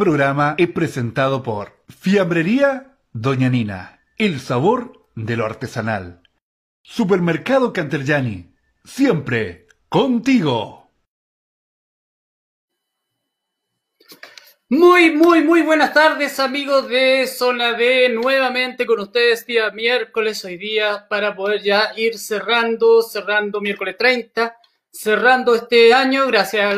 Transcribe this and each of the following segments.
Programa es presentado por Fiambrería Doña Nina, el sabor de lo artesanal. Supermercado Canterjani, siempre contigo. Muy, muy, muy buenas tardes amigos de Zona D, nuevamente con ustedes día miércoles hoy día para poder ya ir cerrando, cerrando miércoles 30, cerrando este año gracias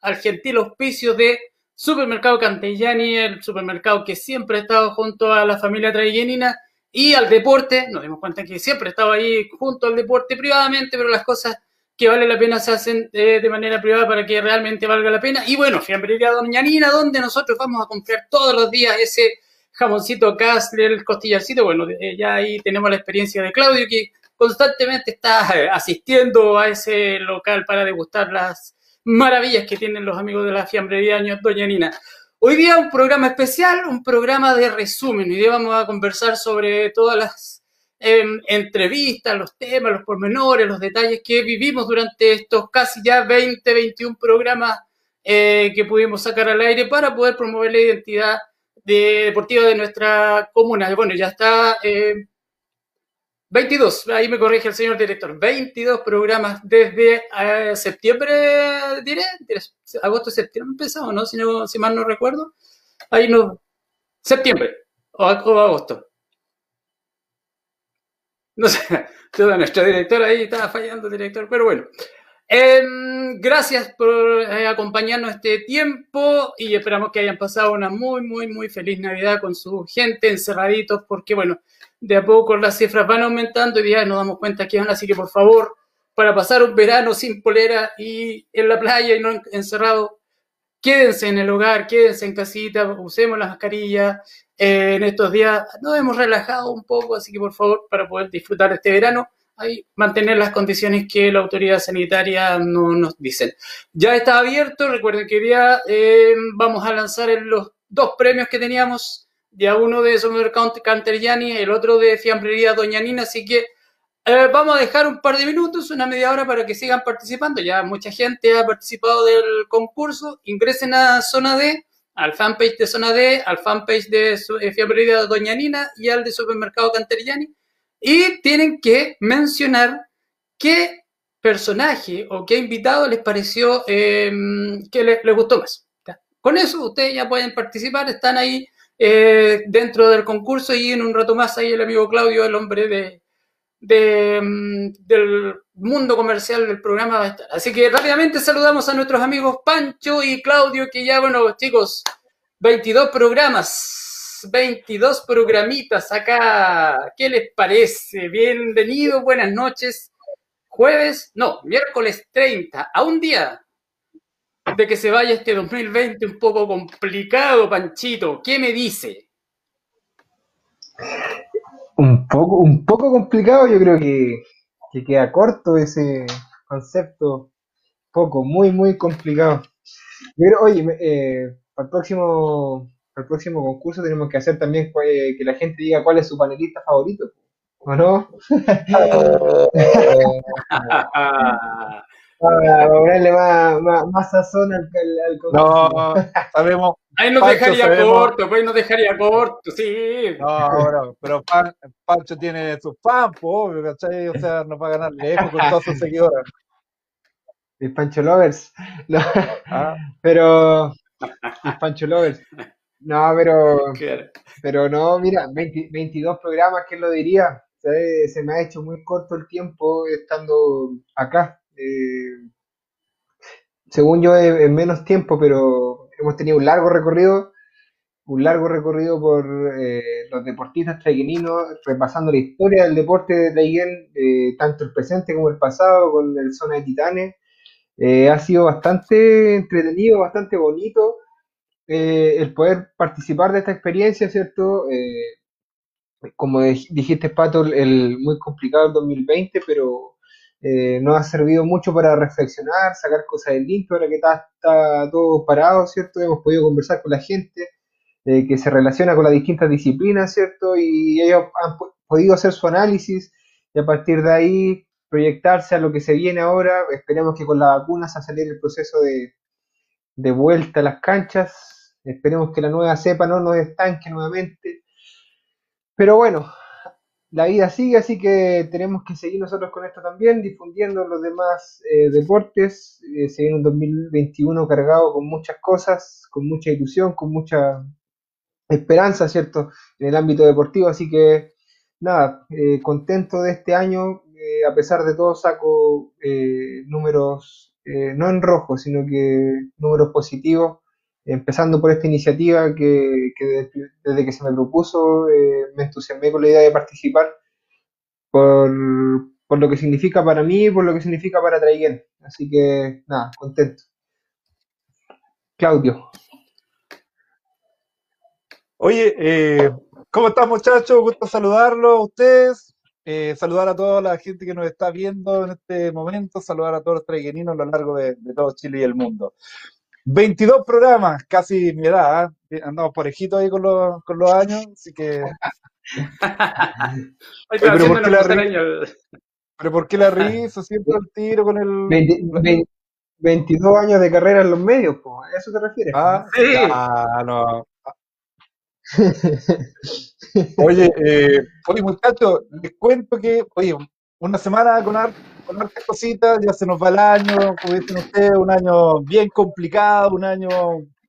al gentil auspicio de Supermercado Cantellani, el supermercado que siempre ha estado junto a la familia traiguenina y al deporte. Nos dimos cuenta que siempre estaba ahí junto al deporte privadamente, pero las cosas que vale la pena se hacen eh, de manera privada para que realmente valga la pena. Y bueno, Fiambrería Doña Nina, donde nosotros vamos a comprar todos los días ese jamoncito Castle, el costillarcito. Bueno, eh, ya ahí tenemos la experiencia de Claudio, que constantemente está eh, asistiendo a ese local para degustar las maravillas que tienen los amigos de la fiambrería Doña Nina. Hoy día un programa especial, un programa de resumen. Hoy día vamos a conversar sobre todas las em, entrevistas, los temas, los pormenores, los detalles que vivimos durante estos casi ya 20, 21 programas eh, que pudimos sacar al aire para poder promover la identidad deportiva de nuestra comuna. Bueno, ya está eh, 22, ahí me corrige el señor director, 22 programas desde eh, septiembre, diré, agosto, septiembre empezamos, ¿no? Si, no, si mal no recuerdo. Ahí no, septiembre o, agosto. No sé, toda nuestra directora ahí estaba fallando, director, pero bueno. Em, gracias por eh, acompañarnos este tiempo y esperamos que hayan pasado una muy, muy, muy feliz Navidad con su gente encerraditos, porque bueno, de a poco las cifras van aumentando y ya nos damos cuenta que van, así que por favor, para pasar un verano sin polera y en la playa y no encerrado, quédense en el hogar, quédense en casita, usemos las mascarillas. Eh, en estos días nos hemos relajado un poco, así que por favor, para poder disfrutar este verano, hay mantener las condiciones que la autoridad sanitaria no nos dicen. Ya está abierto, recuerden que día eh, vamos a lanzar los dos premios que teníamos ya uno de Supermercado Canterjani, el otro de Fiambrería Doña Nina, así que eh, vamos a dejar un par de minutos, una media hora para que sigan participando. Ya mucha gente ha participado del concurso. Ingresen a Zona D, al fanpage de Zona D, al fanpage de eh, Fiambrería Doña Nina y al de Supermercado Canterjani. Y tienen que mencionar qué personaje o qué invitado les pareció em, que les, gustó más. Con eso ustedes ya pueden participar, están ahí eh, dentro del concurso y en un rato más ahí el amigo Claudio, el hombre de, mm, del mundo comercial del programa va a estar. Así que rápidamente saludamos a nuestros amigos Pancho y Claudio, que ya, bueno, chicos, 22 programas, 22 programitas acá. ¿Qué les parece? Bienvenidos, buenas noches. Jueves, no, miércoles 30, a un día de que se vaya este 2020 un poco complicado, Panchito. ¿Qué me dice? Un poco, un poco complicado, yo creo que, queda corto ese concepto. Poco, muy, muy complicado. Yo creo, oye, eh, para el próximo, para el próximo concurso tenemos que hacer también que la gente diga cuál es su panelista favorito. ¿O no? Para ponerle más, más, sazón al, al, No, sabemos. Ahí nos dejaría corto, pues nos dejaría corto, sí. No, pero Pancho tiene sus fans, obvio, ¿cachai? O sea, nos va a ganar lejos con todos sus seguidores. El Pancho Lovers. No, ah. Pero. El Pancho Lovers. No, pero. Pero no, mira, 22 programas, ¿quién lo diría? se me ha hecho muy corto el tiempo estando acá. Eh, según yo, en menos tiempo, pero hemos tenido un largo recorrido, un largo recorrido por eh, los deportistas traigueninos, repasando la historia del deporte de Traiguén, eh, tanto el presente como el pasado, con el Zona de Titanes. ha sido bastante entretenido, bastante bonito el poder participar de esta experiencia, ¿cierto? como dijiste, Pato, el muy complicado el 2020, pero eh, nos ha servido mucho para reflexionar, sacar cosas del limpio, ahora que está, todo parado, ¿cierto? Hemos podido conversar con la gente eh, que se relaciona con las distintas disciplinas, ¿cierto? Y ellos han podido hacer su análisis y a partir de ahí proyectarse a lo que se viene ahora. Esperemos que con la vacuna se acelere el proceso de vuelta a las canchas Esperemos que la nueva cepa no nos estanque nuevamente. Pero bueno, la vida sigue, así que tenemos que seguir nosotros con esto también, difundiendo los demás eh, deportes. Eh, se viene un 2021 cargado con muchas cosas, con mucha ilusión, con mucha esperanza, ¿cierto? En el ámbito deportivo, así que nada, eh, contento de este año. a pesar de todo saco números, no en rojo, sino que números positivos empezando por esta iniciativa que, desde, que se me propuso eh, me entusiasmé con la idea de participar por, lo que significa para mí y por lo que significa para Traiguén. Así que nada, contento. Claudio. Oye, eh, ¿cómo están muchachos? Gusto saludarlos a ustedes. Eh, saludar a toda la gente que nos está viendo en este momento, saludar a todos los traigueninos a lo largo de todo Chile y el mundo. 22 programas, casi mi edad, ¿eh? andamos parejitos ahí con los, con los años, así que... pero, ¿por qué la pero ¿por qué la risa siempre al tiro con el... 22 años de carrera en los medios, ¿a eso te refieres? Ah, sí. ah no. oye, eh, oye muchachos, les cuento que, oye, una semana con, con hartas cositas, ya se nos va el año, como dicen ustedes, un año bien complicado, un año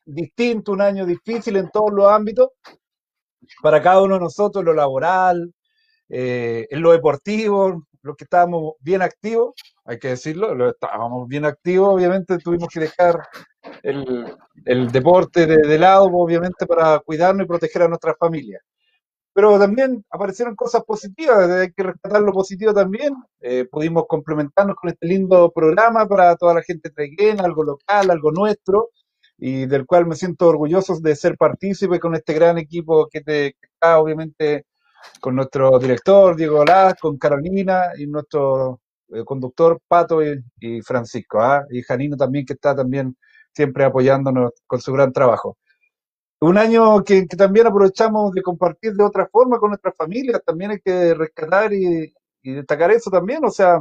distinto, un año difícil en todos los ámbitos, para cada uno de nosotros, en lo laboral, eh, en lo deportivo, los que estábamos bien activos, hay que decirlo, lo estábamos bien activos, obviamente tuvimos que dejar el, deporte de, de, lado, obviamente, para cuidarnos y proteger a nuestras familias pero también aparecieron cosas positivas, hay que rescatar lo positivo también. Eh, pudimos complementarnos con este lindo programa para toda la gente treguena, algo local, algo nuestro, y del cual me siento orgulloso de ser partícipe con este gran equipo que, te, está, obviamente, con nuestro director Diego Olaz, con Carolina y nuestro eh, conductor Pato y, Francisco, ¿ah? y Janino también, que está también siempre apoyándonos con su gran trabajo un año que, también aprovechamos de compartir de otra forma con nuestras familias, también hay que rescatar y, destacar eso también, o sea,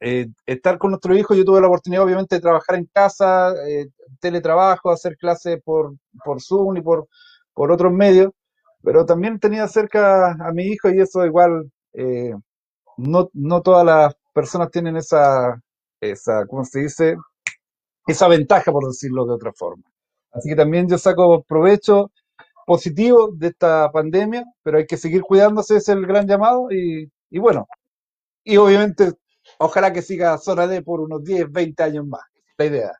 eh, estar con nuestro hijo, yo tuve la oportunidad obviamente de trabajar en casa, eh, teletrabajo, hacer clases por, por Zoom y por, por otros medios, pero también tenía cerca a mi hijo y eso igual, eh, no, no todas las personas tienen esa, esa, ¿cómo se dice? Esa ventaja, por decirlo de otra forma. Así que también yo saco provecho positivo de esta pandemia, pero hay que seguir cuidándose, es el gran llamado y, bueno, y obviamente ojalá que siga Zona D por unos 10, 20 años más, la idea.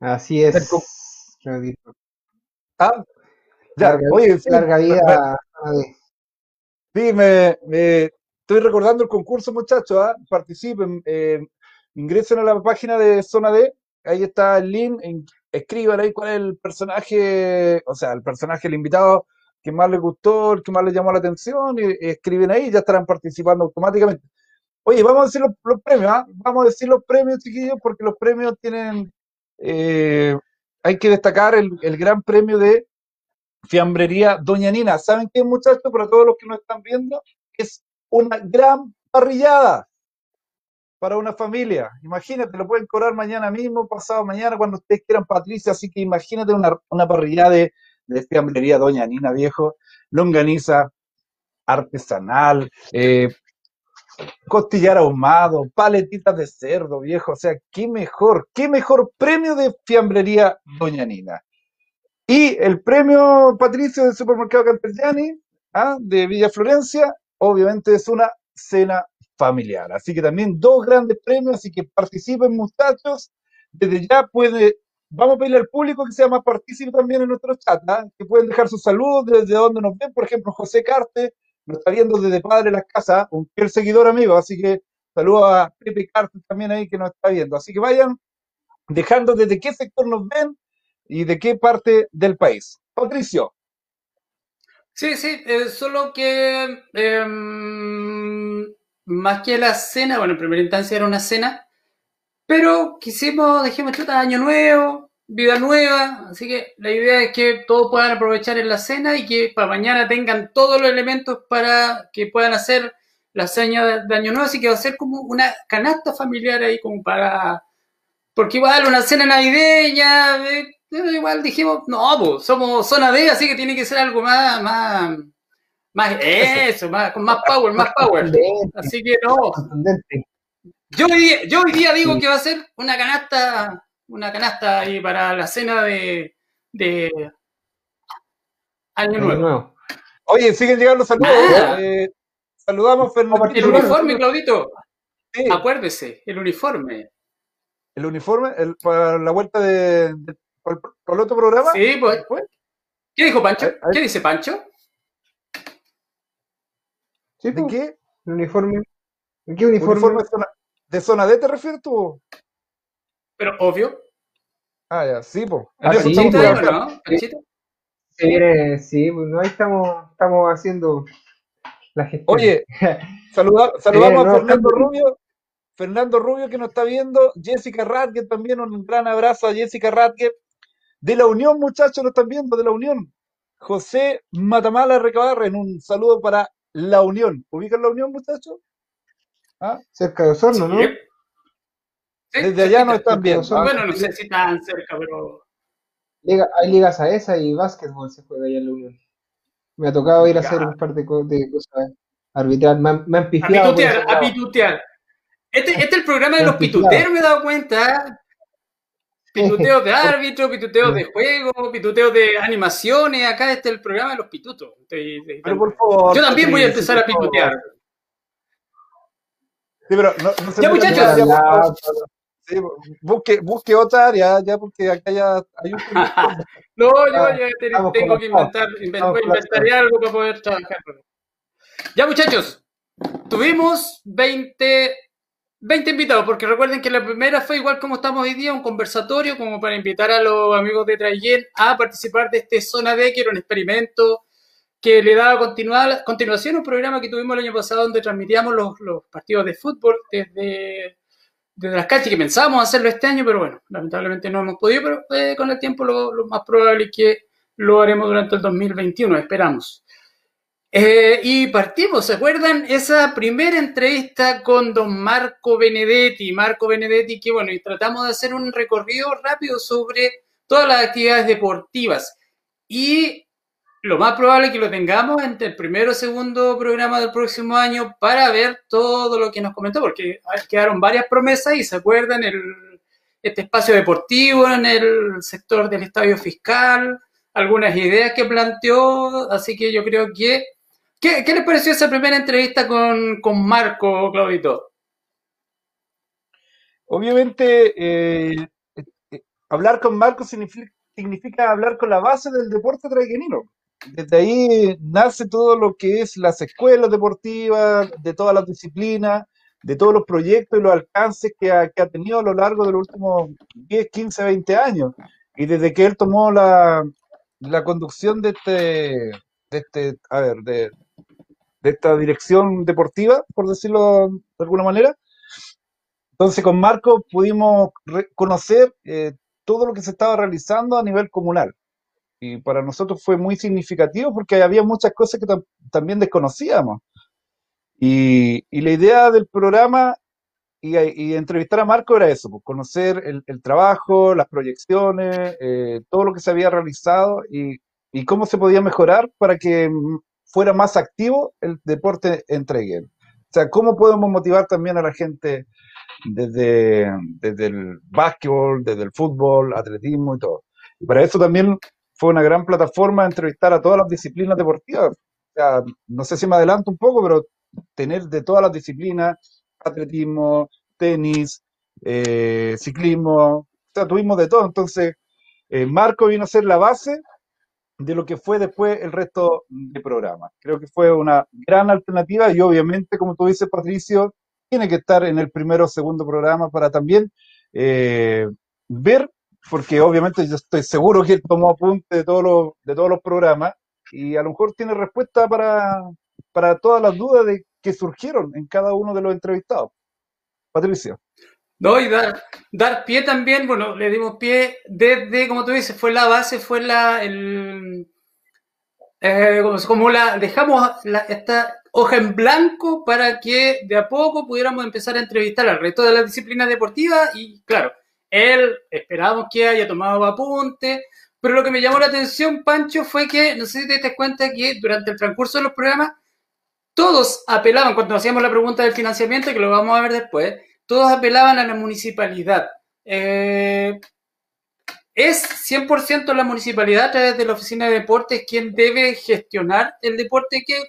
Así es. Ah, ya, oye, larga vida. Sí, me, estoy recordando el concurso, muchachos. ¿ah? Participen, eh, ingresen a la página de Zona D ahí está el link, escriban ahí cuál es el personaje, o sea, el personaje, el invitado que más les gustó, el que más les llamó la atención, y, escriben ahí ya estarán participando automáticamente. Oye, vamos a decir los, premios, ¿ah? vamos a decir los premios, chiquillos, porque los premios tienen, eh, hay que destacar el, el, gran premio de Fiambrería Doña Nina. ¿Saben qué, muchachos? Para todos los que nos están viendo, es una gran parrillada para una familia. Imagínate, lo pueden cobrar mañana mismo, pasado mañana, cuando ustedes quieran, Patricia. Así que imagínate una, una parrilla de, de fiambrería Doña Nina Viejo, longaniza artesanal, eh, costillar ahumado, paletitas de cerdo, viejo. O sea, qué mejor, qué mejor premio de fiambrería Doña Nina. Y el premio Patricio del Supermercado Campellani, ¿ah? de Villa Florencia, obviamente es una cena familiar. Así que también dos grandes premios, así que participen muchachos. Desde ya puede, vamos a pedirle al público que sea más partícipe también en nuestro chat, ¿ah? que pueden dejar sus saludos desde donde nos ven. Por ejemplo, José Carte nos está viendo desde Padre Las Casas, un fiel seguidor amigo, así que saludo a Pepe Carte también ahí que nos está viendo. Así que vayan dejando desde qué sector nos ven y de qué parte del país. Patricio. Sí, sí, eh, solo que em, más que la cena, bueno, en primera instancia era una cena, pero quisimos, dejemos chuta, año nuevo, vida nueva, así que la idea es que todos puedan aprovechar en la cena y que para mañana tengan todos los elementos para que puedan hacer la cena de, año nuevo, así que va a ser como una canasta familiar ahí como para Porque igual una cena navideña, eh, igual dijimos, no, pues somos zona D, así que tiene que ser algo más, más, más eso, más, con más power, más power. Así que no. Yo hoy, día, yo hoy día digo que va a ser una canasta, una canasta ahí para la cena de, de Año Nuevo. Oye, siguen llegando saludos. Eh, saludamos Fernando. El uniforme, Claudito. Acuérdese, el uniforme. ¿El uniforme? El, ¿Para la vuelta de, por, el otro programa? Sí, pues. ¿Qué dijo Pancho? ¿Qué dice Pancho? Sí, ¿De pues, qué? ¿El uniforme? ¿De qué uniforme? de, zona, D te refieres tú? Pero obvio. Ah, ya, sí, pues. Ah, sí, sí, ¿no? Sí, sí, pues ahí estamos, estamos haciendo la gestión. Oye, saludamos a Fernando Rubio, Fernando Rubio que nos está viendo, Jessica Radke también, un gran abrazo a Jessica Radke. De la Unión, muchachos, nos están viendo, de la Unión. José Matamala Recabarren, un saludo para la Unión. ¿Ubican la Unión, muchachos? ¿Ah? Cerca de Osorno, ¿no? Desde allá no están viendo. Bueno, no sé si tan cerca, pero. hay ligas a esa y básquetbol se juega allá en la Unión. Me ha tocado ir a hacer un par de, cosas arbitrar. Me han, me han pifiado. A pitutear, a pitutear. Este, este, es el programa de los pituteros, me he dado cuenta. Pituteos de árbitro, pituteos de juego, pituteos de animaciones. Acá este es el programa de los pitutos. Pero por favor, Yo también voy a empezar a pitutear. Sí, pero no, ya, muchachos. sí, busque, busque otra área, ya porque acá ya hay un. no, yo ya tengo que inventar, inventaré algo para poder trabajar. Ya, muchachos, tuvimos 20 20 invitados, porque recuerden que la primera fue igual como estamos hoy día, un conversatorio como para invitar a los amigos de Trayen a participar de este Zona D, que era un experimento que le daba continuación a un programa que tuvimos el año pasado donde transmitíamos los, partidos de fútbol desde, desde las canchas, que pensábamos hacerlo este año, pero bueno, lamentablemente no hemos podido, pero eh, con el tiempo lo, lo más probable es que lo haremos durante el 2021, esperamos. Eh, y partimos, ¿se acuerdan? Esa primera entrevista con don Marco Benedetti. Marco Benedetti, que bueno, y tratamos de hacer un recorrido rápido sobre todas las actividades deportivas. Y lo más probable es que lo tengamos entre el primero o segundo programa del próximo año para ver todo lo que nos comentó, porque quedaron varias promesas y se acuerdan el, este espacio deportivo en el sector del estadio fiscal, algunas ideas que planteó, así que yo creo que ¿Qué, les pareció esa primera entrevista con, Marco, Claudito? Obviamente, eh, eh, hablar con Marco significa, hablar con la base del deporte traiguenino. Desde ahí nace todo lo que es las escuelas deportivas, de todas las disciplinas, de todos los proyectos y los alcances que ha, tenido a lo largo de los últimos 10, 15, 20 años. Y desde que él tomó la, la conducción de este, de este, a ver, de, de esta dirección deportiva, por decirlo de alguna manera. Entonces con Marco pudimos conocer eh, todo lo que se estaba realizando a nivel comunal. Y para nosotros fue muy significativo porque había muchas cosas que también desconocíamos. Y, la idea del programa y, entrevistar a Marco era eso, pues, conocer el, trabajo, las proyecciones, eh, todo lo que se había realizado y, y, cómo se podía mejorar para que fuera más activo el deporte entre O sea, ¿cómo podemos motivar también a la gente desde, desde el básquetbol, desde el fútbol, atletismo y todo? Y para eso también fue una gran plataforma entrevistar a todas las disciplinas deportivas. O sea, no sé si me adelanto un poco, pero tener de todas las disciplinas, atletismo, tenis, eh, ciclismo, o sea, tuvimos de todo. Entonces, eh, Marco vino a ser la base de lo que fue después el resto de programas. Creo que fue una gran alternativa y obviamente, como tú dices, Patricio, tiene que estar en el primero o segundo programa para también eh, ver, porque obviamente yo estoy seguro que él tomó apunte de todos los, de todos los programas y a lo mejor tiene respuesta para, para todas las dudas que surgieron en cada uno de los entrevistados. Patricio. No, y dar, dar pie también, bueno, le dimos pie desde, como tú dices, fue la base, fue la, el, eh, como, la, dejamos esta hoja en blanco para que de a poco pudiéramos empezar a entrevistar al resto de las disciplinas deportivas y, claro, Él esperamos que haya tomado apunte, pero lo que me llamó la atención, Pancho, fue que, no sé si te das cuenta que durante el transcurso de los programas, todos apelaban, cuando hacíamos la pregunta del financiamiento, que lo vamos a ver después, todos apelaban a la municipalidad. Eh, ¿Es 100% la municipalidad a través de la oficina de deportes quien debe gestionar el deporte? ¿Qué,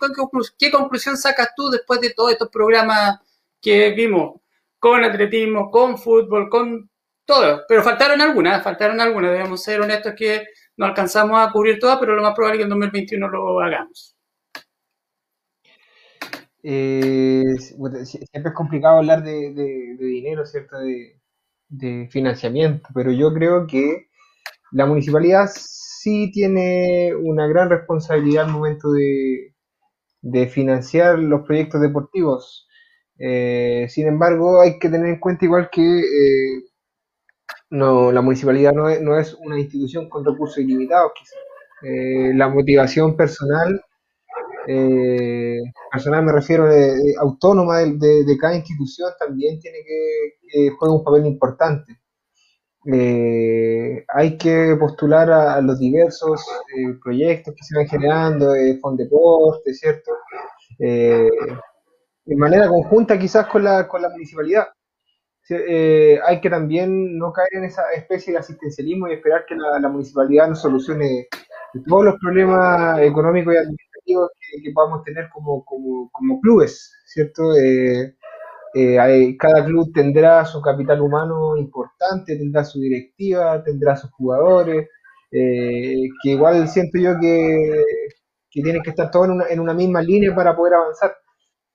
qué, conclusión sacas tú después de todos estos programas que vimos? Con atletismo, con fútbol, con todo. Pero faltaron algunas, faltaron algunas. Debemos ser honestos que no alcanzamos a cubrir todas, pero lo más probable es que en 2021 lo hagamos. Eh, siempre es complicado hablar de, dinero, ¿cierto? De, de, financiamiento, pero yo creo que la municipalidad sí tiene una gran responsabilidad al momento de, financiar los proyectos deportivos. Eh, sin embargo, hay que tener en cuenta igual que eh, no, la municipalidad no es, una institución con recursos ilimitados, eh, la motivación personal, personal me refiero autónoma de, cada institución, también tiene que jugar un papel importante. Eh, hay que postular a, los diversos eh, proyectos que se van generando, eh, Fondeporte, ¿cierto? Eh, de manera conjunta quizás con la, con la municipalidad. hay que también no caer en esa especie de asistencialismo y esperar que la, municipalidad nos solucione todos los problemas económicos y que, podamos tener como, como, clubes, ¿cierto? Eh, cada club tendrá su capital humano importante, tendrá su directiva, tendrá sus jugadores, eh, que igual siento yo que, tienen que estar todos en una, misma línea para poder avanzar.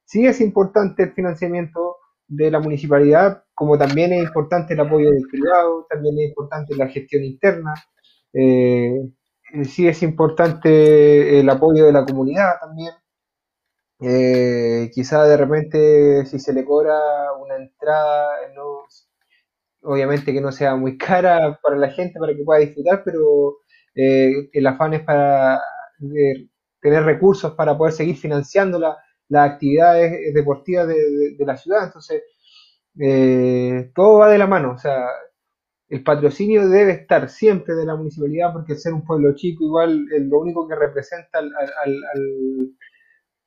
Sí es importante el financiamiento de la municipalidad, como también es importante el apoyo del privado, también es importante la gestión interna, eh, sí es importante el apoyo de la comunidad también. Eh, quizá de repente si se le cobra una entrada, no, obviamente que no sea muy cara para la gente para que pueda disfrutar, pero eh, el afán es para tener recursos para poder seguir financiando las actividades deportivas de, la ciudad. Entonces, eh, todo va de la mano. O sea, el patrocinio debe estar siempre de la municipalidad porque ser un pueblo chico igual es lo único que representa al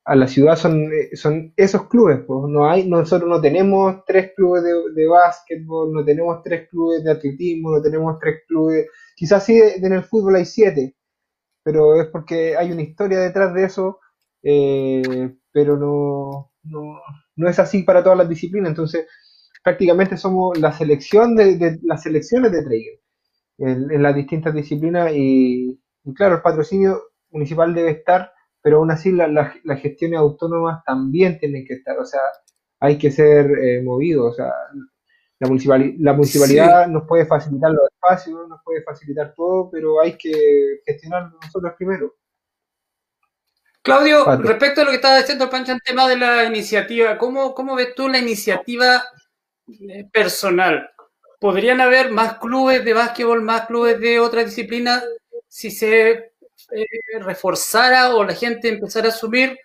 a la ciudad son, eh, esos clubes. Pues. No hay, nosotros no tenemos tres clubes de, básquetbol, no tenemos tres clubes de atletismo, no tenemos tres clubes, quizás sí en el fútbol hay siete, pero es porque hay una historia detrás de eso, eh, pero no, no, es así para todas las disciplinas. Entonces, prácticamente somos la selección de, las selecciones de trail en, las distintas disciplinas y, y claro, el patrocinio municipal debe estar pero aún así las la, gestiones autónomas también tienen que estar, o sea, hay que ser eh, movidos, o sea, la, la municipalidad nos puede facilitar los espacios, nos puede facilitar todo, pero hay que gestionarlo nosotros primero. Claudio, respecto a lo que estaba diciendo Pancho en tema de la iniciativa, ¿cómo, cómo ves tú la iniciativa personal? ¿Podrían haber más clubes de básquetbol, más clubes de otra disciplina si se eh, reforzara o la gente empezara a asumir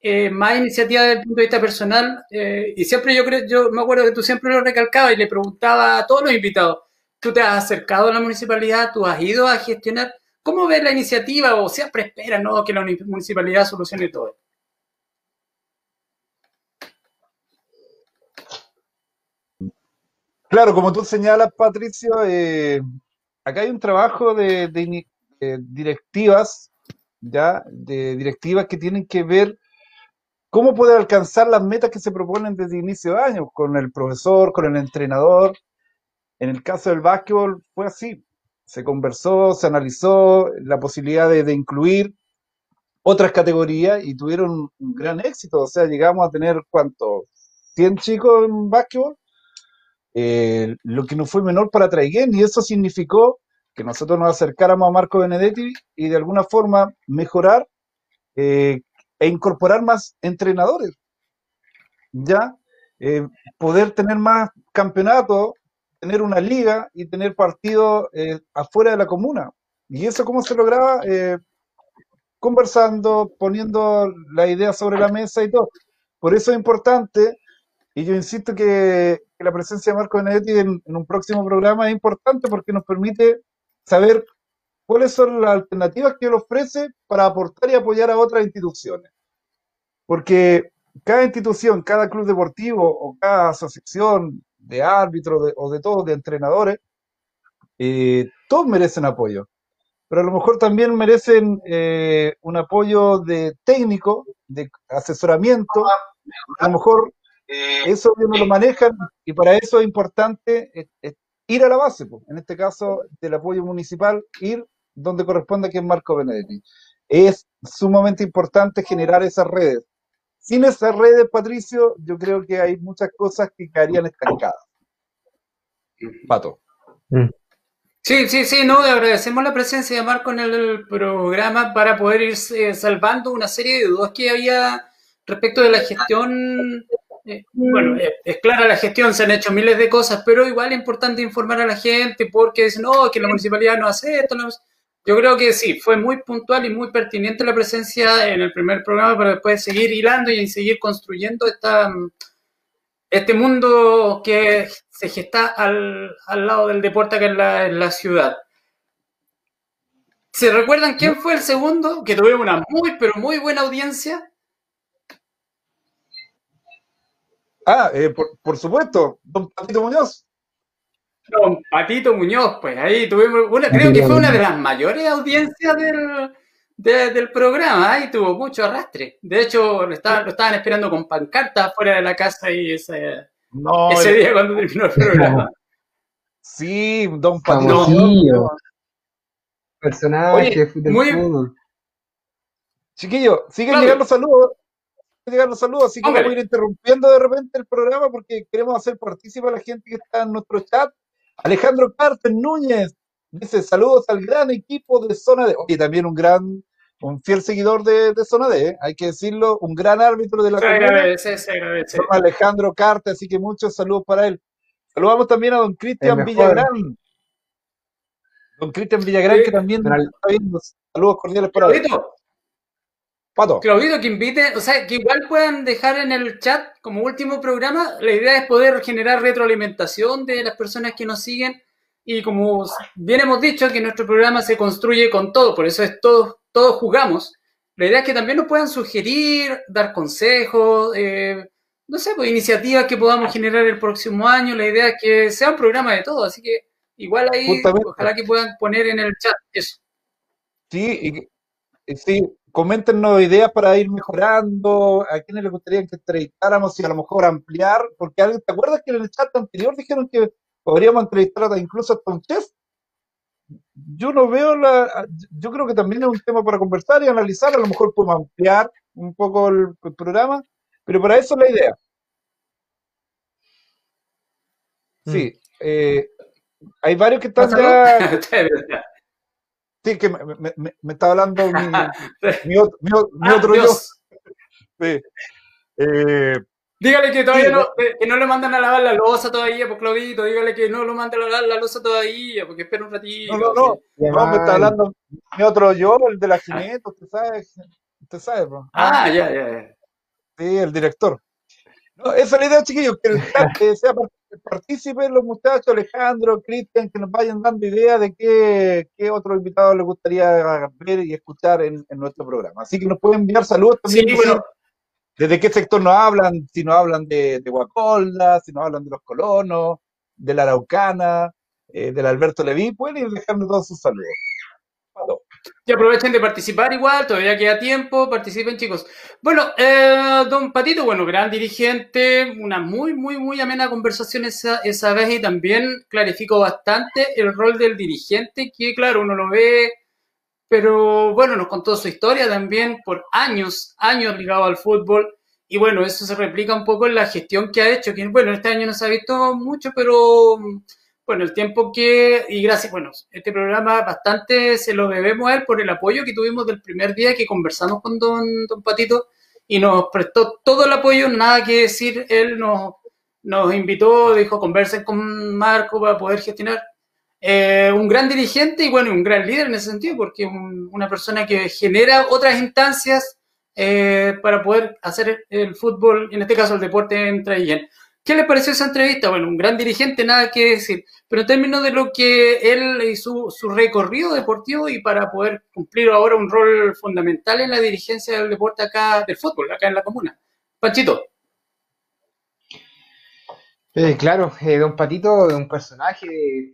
eh, más iniciativa desde el punto de vista personal. Eh, y siempre yo creo, yo me acuerdo que tú siempre lo recalcabas y le preguntaba a todos los invitados, ¿tú te has acercado a la municipalidad? ¿Tú has ido a gestionar? ¿Cómo ves la iniciativa o siempre espera ¿no? que la municipalidad solucione todo? Claro, como tú señalas, Patricio, acá hay un trabajo de, eh, directivas, ya, de directivas que tienen que ver cómo poder alcanzar las metas que se proponen desde inicio de año, con el profesor, con el entrenador. En el caso del básquetbol fue así. Se conversó, se analizó la posibilidad de, incluir otras categorías y tuvieron un gran éxito. O sea, llegamos a tener, ¿cuánto? 100 chicos en básquetbol, eh, lo que no fue menor para Traiguén, y eso significó que nosotros nos acercáramos a Marco Benedetti y de alguna forma mejorar eh, e incorporar más entrenadores. Ya, eh, poder tener más campeonatos, tener una liga y tener partidos eh, afuera de la comuna. ¿Y eso cómo se lograba? conversando, poniendo la idea sobre la mesa y todo. Por eso es importante Y yo insisto que, la presencia de Marco Benedetti en, un próximo programa es importante porque nos permite saber cuáles son las alternativas que él ofrece para aportar y apoyar a otras instituciones. Porque cada institución, cada club deportivo o cada asociación de árbitros o de todos, de entrenadores, eh, todos merecen apoyo. Pero a lo mejor también merecen eh, un apoyo de técnico, de asesoramiento. A lo mejor eh, eso no lo manejan y para eso es importante ir a la base, en este caso del apoyo municipal, ir donde corresponde que es Marco Benedetti. Es sumamente importante generar esas redes. Sin esas redes, Patricio, yo creo que hay muchas cosas que caerían estancadas. Pato. Mm. Sí, sí, sí, no, agradecemos la presencia de Marco en el programa para poder ir eh, salvando una serie de dudas que había respecto de la gestión. Eh, bueno, eh, es clara la gestión, se han hecho miles de cosas, pero igual es importante informar a la gente porque dicen, no, que la municipalidad no hace esto. Yo creo que sí, fue muy puntual y muy pertinente la presencia en el primer programa para después seguir hilando y seguir construyendo esta este mundo que se gesta al, lado del deporte acá en la, ciudad. ¿Se recuerdan quién fue el segundo? Que tuvimos una muy, pero muy buena audiencia. Ah, eh, por, supuesto, don Patito Muñoz. Don Patito Muñoz, pues ahí tuvimos una, creo que fue una de las mayores audiencias del, del programa y tuvo mucho arrastre. De hecho, lo estaban, lo estaban esperando con pancartas fuera de la casa y ese, ese día cuando terminó el programa. Sí, Don Patito. Personaje de muy... fútbol. Chiquillo, siguen llegando saludos. Siguen llegando saludos, así que vamos a ir interrumpiendo de repente el programa porque queremos hacer partícipe a la gente que está en nuestro chat. Alejandro Carter Núñez, Dice, saludos al gran equipo de Zona D. Y también un gran, un fiel seguidor de, Zona D, ¿eh? hay que decirlo, un gran árbitro de la se Alejandro Carte, así que muchos saludos para él. Saludamos también a don Cristian Villagrán. Don Cristian Villagrán, que también está viendo. Saludos cordiales para él. Pato. Claudito, que invite, o sea, que igual puedan dejar en el chat como último programa. La idea es poder generar retroalimentación de las personas que nos siguen y como bien hemos dicho, que nuestro programa se construye con todo, por eso es todos, todos jugamos. La idea es que también nos puedan sugerir, dar consejos, eh, no sé, pues, iniciativas que podamos generar el próximo año. La idea es que sea un programa de todo, así que igual ahí ojalá que puedan poner en el chat eso. Sí, y, sí, coméntenos ideas para ir mejorando, a quienes les gustaría que entrevistáramos y a lo mejor ampliar, porque ¿te acuerdas que en el chat anterior dijeron que podríamos entrevistar incluso a un chef. Yo no veo la, yo creo que también es un tema para conversar y analizar, a lo mejor podemos ampliar un poco el, programa, pero para eso es la idea. Sí, mm. eh, hay varios que están ya... Sí, que me, me, está hablando mi, mi, ah, otro yo. Sí. Eh, Dígale que todavía no, que no le mandan a lavar la losa todavía, pues Claudito, dígale que no lo manden a lavar la losa todavía, porque espera un ratito. No, no, no, no me está hablando mi otro yo, el de la jineta, usted sabe, usted sabe, bro. Ah, ya, ya, ya. Sí, el director. No, esa es la idea, chiquillos, que, que sea participen los muchachos, Alejandro, Cristian, que nos vayan dando idea de qué, qué otros invitados les gustaría ver y escuchar en, en, nuestro programa. Así que nos pueden enviar saludos también. Sí, bueno, ¿Desde qué sector nos hablan? Si nos hablan de, de Guacolda, si nos hablan de los colonos, de la Araucana, eh, del Alberto Leví, pueden ir dejando todos sus saludos. Y aprovechen de participar igual, todavía queda tiempo, participen chicos. Bueno, eh, don Patito, bueno, gran dirigente, una muy, muy, muy amena conversación esa, esa vez y también clarificó bastante el rol del dirigente, que claro, uno lo ve pero bueno, nos contó su historia también por años, años ligado al fútbol. Y bueno, eso se replica un poco en la gestión que ha hecho, que bueno, este año no se ha visto mucho, pero bueno, el tiempo que, y gracias, bueno, este programa bastante se lo debemos a él por el apoyo que tuvimos del primer día que conversamos con don, don Patito y nos prestó todo el apoyo, nada que decir, él nos, nos invitó, dijo, conversen con Marco para poder gestionar eh, un gran dirigente y bueno, un gran líder en ese sentido, porque una persona que genera otras instancias eh, para poder hacer el fútbol, en este caso el deporte, entre bien. ¿Qué le pareció esa entrevista? Bueno, un gran dirigente, nada que decir, pero en términos de lo que él y su, recorrido deportivo y para poder cumplir ahora un rol fundamental en la dirigencia del deporte acá, del fútbol, acá en la comuna. Panchito. Eh, claro, eh, Don Patito es un personaje.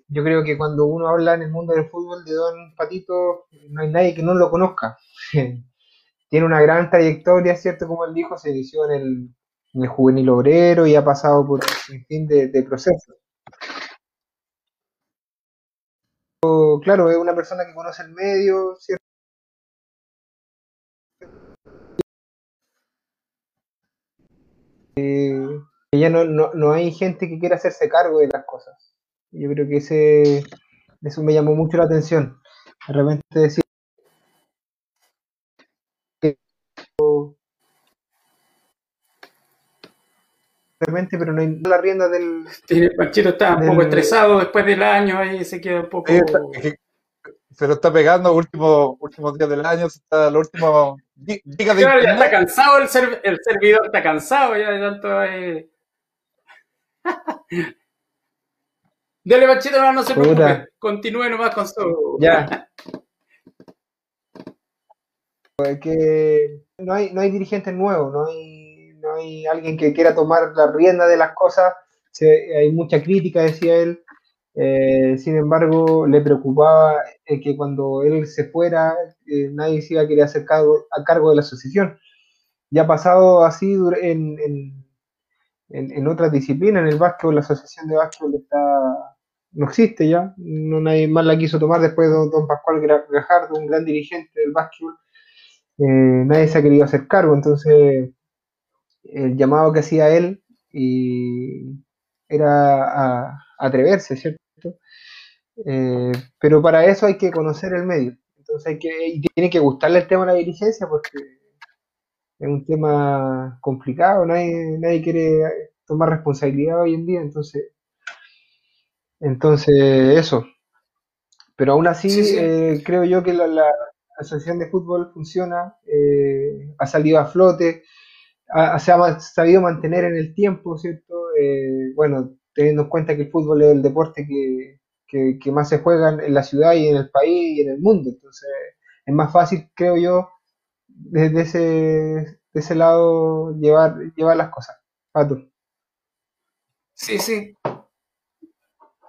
Yo creo que cuando uno habla en el mundo del fútbol de Don Patito, no hay nadie que no lo conozca. Tiene una gran trayectoria, ¿cierto? Como él dijo, se inició en el, en el juvenil obrero y ha pasado por un fin de, de procesos. Claro, es una persona que conoce el medio, ¿cierto? Eh, ya no, no, no, hay gente que quiera hacerse cargo de las cosas. Yo creo que ese, eso me llamó mucho la atención. De repente decir realmente, pero no hay la rienda del. Sí, Panchito está un poco estresado después del año y se queda un poco. se lo está pegando últimos últimos días del año, está los últimos días de ya está cansado el, el servidor, está cansado ya de tanto. Eh... Dele, Panchito, no, se preocupe. Continúe nomás con su. Ya. que no hay, no hay dirigentes nuevos, no hay no hay alguien que quiera tomar la rienda de las cosas. hay mucha crítica, decía él. Eh, sin embargo, le preocupaba eh, que cuando él se fuera, eh, nadie se iba a querer hacer cargo, a cargo de la asociación. Ya ha pasado así en, en, en, otras disciplinas, en el básquetbol, la asociación de básquetbol está, no existe ya, no nadie más la quiso tomar después de don, Pascual Gajardo, un gran dirigente del básquetbol, nadie se ha querido hacer cargo, entonces el llamado que hacía él y era a, atreverse, ¿cierto? Eh, pero para eso hay que conocer el medio. Entonces hay que, y tiene que gustarle el tema de la dirigencia porque es un tema complicado, nadie, nadie quiere tomar responsabilidad hoy en día, entonces, entonces eso. Pero aún así eh, creo yo que la, asociación de fútbol funciona, eh, ha salido a flote, se ha sabido mantener en el tiempo, ¿cierto? Eh, bueno, teniendo en cuenta que el fútbol es el deporte que, más se juega en la ciudad y en el país y en el mundo. Entonces, es más fácil, creo yo, desde ese, de ese lado llevar, llevar las cosas. Pato. Sí, sí.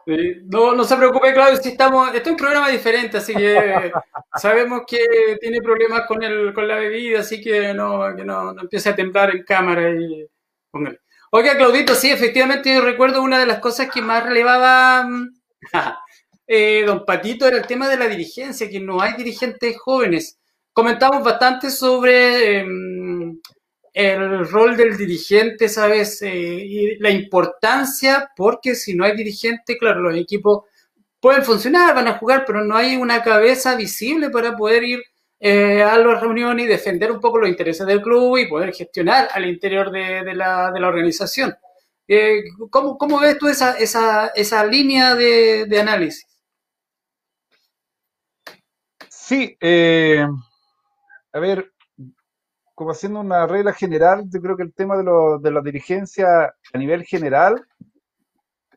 No, no se preocupe, Claudio, si estamos, este es un programa diferente, así que sabemos que tiene problemas con el, con la bebida, así que no, que no, empiece a temblar en cámara y póngale. Oiga, Claudito, sí, efectivamente yo recuerdo una de las cosas que más relevaba eh, don Patito era el tema de la dirigencia, que no hay dirigentes jóvenes. Comentamos bastante sobre em, el rol del dirigente, ¿sabes? Eh, y la importancia, porque si no hay dirigente, claro, los equipos pueden funcionar, van a jugar, pero no hay una cabeza visible para poder ir eh, a las reuniones y defender un poco los intereses del club y poder gestionar al interior de, la, de la, organización. Eh, ¿cómo, ¿cómo, ves tú esa, esa, esa línea de, análisis? Sí, a ver, como haciendo una regla general, yo creo que el tema de, lo, de la dirigencia a nivel general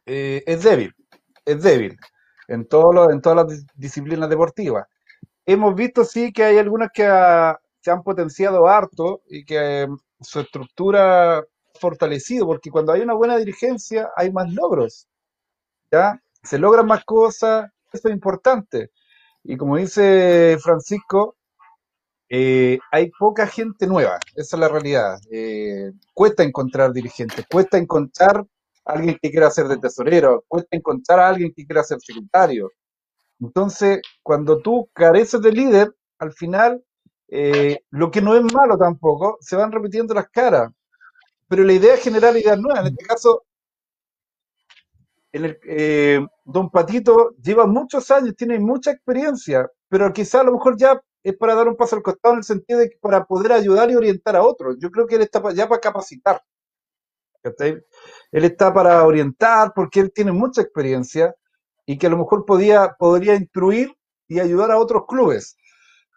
eh, es débil, es débil en, todo en todas las disciplinas deportivas. Hemos visto sí que hay algunas que se han potenciado harto y que em, su estructura ha fortalecido, porque cuando hay una buena dirigencia hay más logros, ¿ya? Se logran más cosas, eso es importante. Y como dice Francisco, eh, hay poca gente nueva, esa es la realidad. Eh, cuesta encontrar dirigentes, cuesta encontrar a alguien que quiera ser de tesorero, cuesta encontrar a alguien que quiera ser secretario. Entonces, cuando tú careces de líder, al final, eh, lo que no es malo tampoco, se van repitiendo las caras. Pero la idea general, la idea nueva, en este caso, Don Patito lleva muchos años, tiene mucha experiencia, pero quizá a lo mejor ya es para dar un paso al costado en el sentido de que para poder ayudar y orientar a otros. Yo creo que él está ya para capacitar. Él está para orientar porque él tiene mucha experiencia y que a lo mejor podía, podría instruir y ayudar a otros clubes.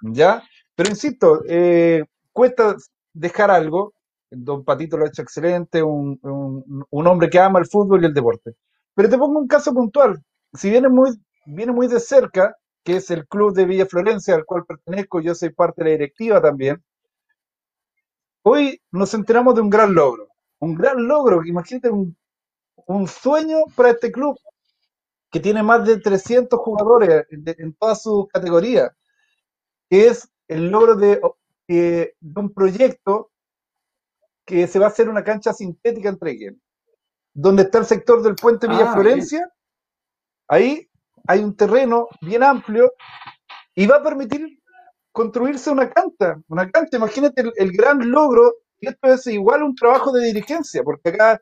¿Ya? Pero insisto, eh, cuesta dejar algo don Patito lo ha hecho excelente, un, hombre que ama el fútbol y el deporte. Pero te pongo un caso puntual. Si viene muy, viene muy de cerca, que es el club de Villa Florencia, al cual pertenezco, yo soy parte de la directiva también, hoy nos enteramos de un gran logro. Un gran logro, imagínate un, un sueño para este club que tiene más de 300 jugadores en todas sus categorías, que es el logro de, de, un proyecto que se va a hacer una cancha sintética entre quien. Donde está el sector del puente Villa ah, Florencia, ahí hay un terreno bien amplio y va a permitir construirse una cancha, una cancha. Imagínate el, gran logro, y esto es igual un trabajo de dirigencia, porque acá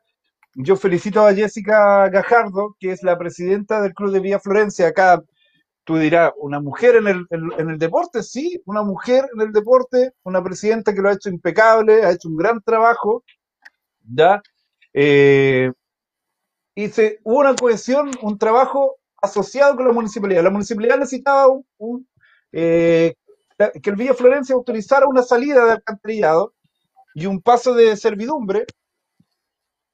yo felicito a Jessica Gajardo, que es la presidenta del Club de Vía Florencia. Acá tú dirás, ¿una mujer en el, en, el deporte? Sí, una mujer en el deporte, una presidenta que lo ha hecho impecable, ha hecho un gran trabajo. ¿ya? Eh, y se, hubo una cohesión, un trabajo asociado con la municipalidad. La municipalidad necesitaba un, eh, que el Villa Florencia autorizara una salida de alcantarillado y un paso de servidumbre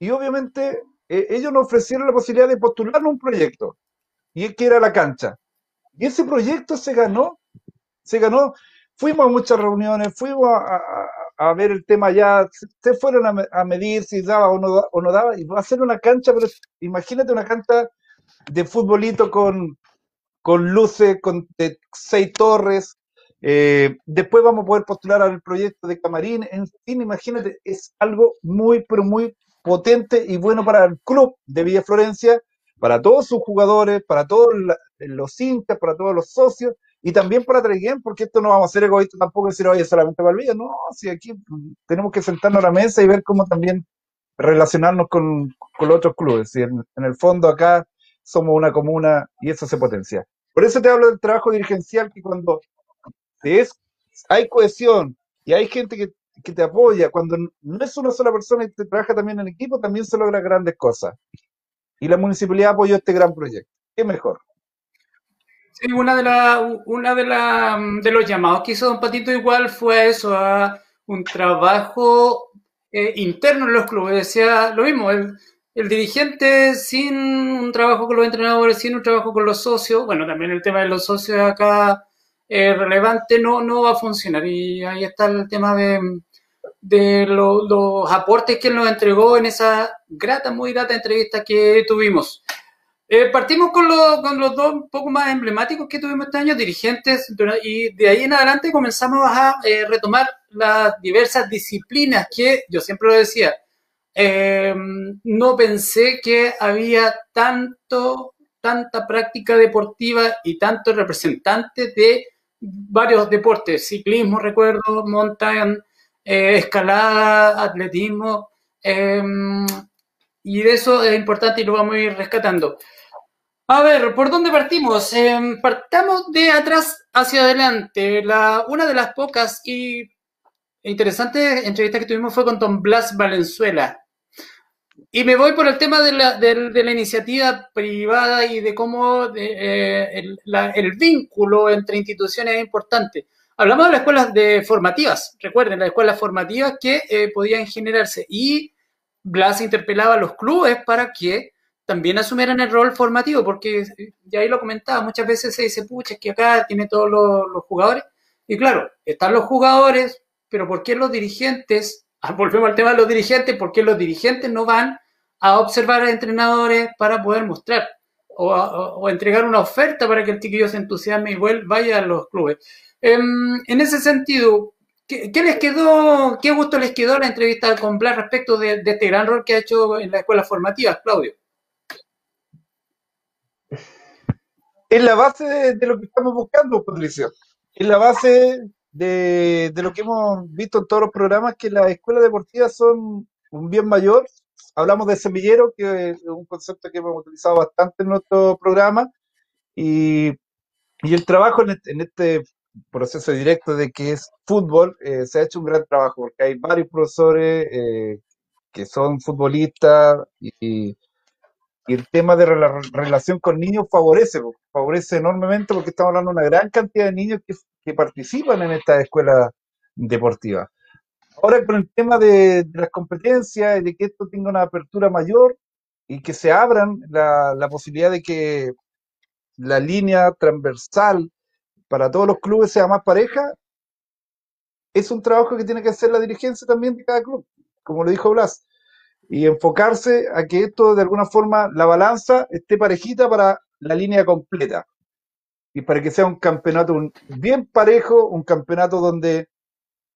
y obviamente eh, ellos nos ofrecieron la posibilidad de postular un proyecto, y es que era la cancha. Y ese proyecto se ganó, se ganó. Fuimos a muchas reuniones, fuimos a, ver el tema ya, se fueron a, medir si daba o no, o no daba, y va a ser una cancha, pero imagínate una cancha de futbolito con, con luces, con seis torres, eh, después vamos a poder postular al proyecto de Camarín. En fin, imagínate, es algo muy, pero muy potente y bueno para el club de Villa Florencia, para todos sus jugadores, para todos los hinchas, para todos los socios y también para Treguén, porque esto no vamos a ser egoístas tampoco decir, oye, solamente para el Villa, no, si aquí tenemos que sentarnos a la mesa y ver cómo también relacionarnos con, los otros clubes. Y en, el fondo acá somos una comuna y eso se potencia. Por eso te hablo del trabajo dirigencial, que cuando es, hay cohesión y hay gente que que te apoya, cuando no es una sola persona y te trabaja también en equipo, también se logran grandes cosas. Y la municipalidad apoyó este gran proyecto. ¿Qué mejor? Sí, una de la, una de, la, de los llamados que hizo Don Patito igual fue eso, a un trabajo eh, interno en los clubes. Decía lo mismo, el, el dirigente sin un trabajo con los entrenadores, sin un trabajo con los socios, bueno, también el tema de los socios acá es relevante, no, no va a funcionar. Y ahí está el tema de, de los aportes que nos entregó en esa grata, muy grata entrevista que tuvimos. Eh, partimos con, con, los dos un poco más emblemáticos que tuvimos este año, dirigentes, y de ahí en adelante comenzamos a eh, retomar las diversas disciplinas que yo siempre lo decía. Eh, no pensé que había tanto, tanta práctica deportiva y tantos representantes de varios deportes, ciclismo, recuerdo, montaña, eh, escalada, atletismo, em, y de eso es importante y lo vamos a ir rescatando. A ver, ¿por dónde partimos? Em, partamos de atrás hacia adelante. La, una de las pocas y interesantes entrevistas que tuvimos fue con Don Blas Valenzuela. Y me voy por el tema de la, de, la iniciativa privada y de cómo eh, el, vínculo entre instituciones es importante. Hablamos de las escuelas de formativas, recuerden, las escuelas formativas que eh, podían generarse. Y Blas interpelaba a los clubes para que también asumieran el rol formativo, porque eh, ya ahí lo comentaba, muchas veces se dice, pucha, es que acá tiene todos los, jugadores, y claro, están los jugadores, pero ¿por qué los dirigentes, ah, volvemos al tema de los dirigentes, por qué los dirigentes no van a observar a entrenadores para poder mostrar o, o entregar una oferta para que el chiquillo se entusiasme y vaya a los clubes? Em, en ese sentido, ¿qué, les quedó, qué gusto les quedó la entrevista con Blas respecto de, este gran rol que ha hecho en la escuela formativa, Claudio? Es la base de, lo que estamos buscando, Patricio. Es la base de, lo que hemos visto en todos los programas, que las escuelas deportivas son un bien mayor. Hablamos de semillero, que es un concepto que hemos utilizado bastante en nuestro programa. Y, el trabajo en este, proceso directo de que es fútbol, eh, se ha hecho un gran trabajo porque hay varios profesores eh, que son futbolistas y, el tema de la relación con niños favorece, favorece enormemente porque estamos hablando de una gran cantidad de niños que, participan en esta escuela deportiva. Ahora con el tema de, las competencias de que esto tenga una apertura mayor y que se abran la, la posibilidad de que la línea transversal para todos los clubes sea más pareja, es un trabajo que tiene que hacer la dirigencia también de cada club, como lo dijo Blas, y enfocarse a que esto de alguna forma, la balanza esté parejita para la línea completa y para que sea un campeonato bien parejo, un campeonato donde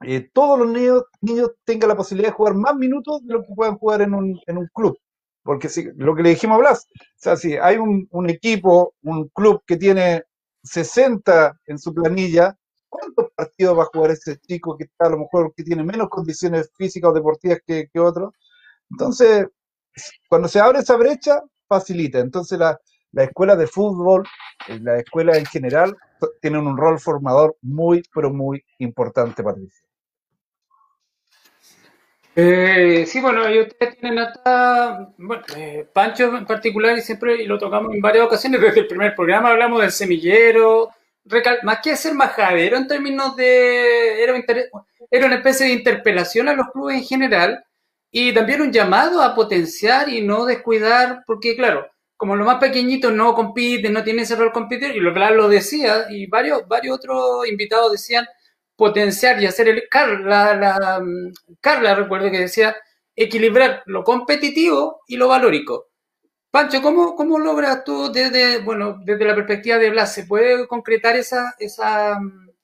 eh, todos los niños, niños tengan la posibilidad de jugar más minutos de lo que puedan jugar en un, en un club. Porque si, lo que le dijimos a Blas, o sea, si hay un, un equipo, un club que tiene 60 en su planilla, ¿cuántos partidos va a jugar ese chico que está a lo mejor que tiene menos condiciones físicas o deportivas que, que otros? Entonces, cuando se abre esa brecha, facilita. Entonces, la, la escuela de fútbol, eh, la escuela en general, tienen un rol formador muy, pero muy importante, Patricia. Eh, sí, bueno, y ustedes tienen hasta, bueno, eh, Pancho en particular, y siempre y lo tocamos en varias ocasiones, desde el primer programa hablamos del semillero, más que ser majadero en términos de, era, era una especie de interpelación a los clubes en general, y también un llamado a potenciar y no descuidar, porque claro, como los más pequeñitos no compiten, no tienen ese rol competidor, y lo claro lo decía, y varios, varios otros invitados decían potenciar y hacer el... Carla, la, Carla recuerdo que decía equilibrar lo competitivo y lo valórico. Pancho, ¿cómo, cómo logras tú desde, bueno, desde la perspectiva de Blas, se puede concretar esa, esa,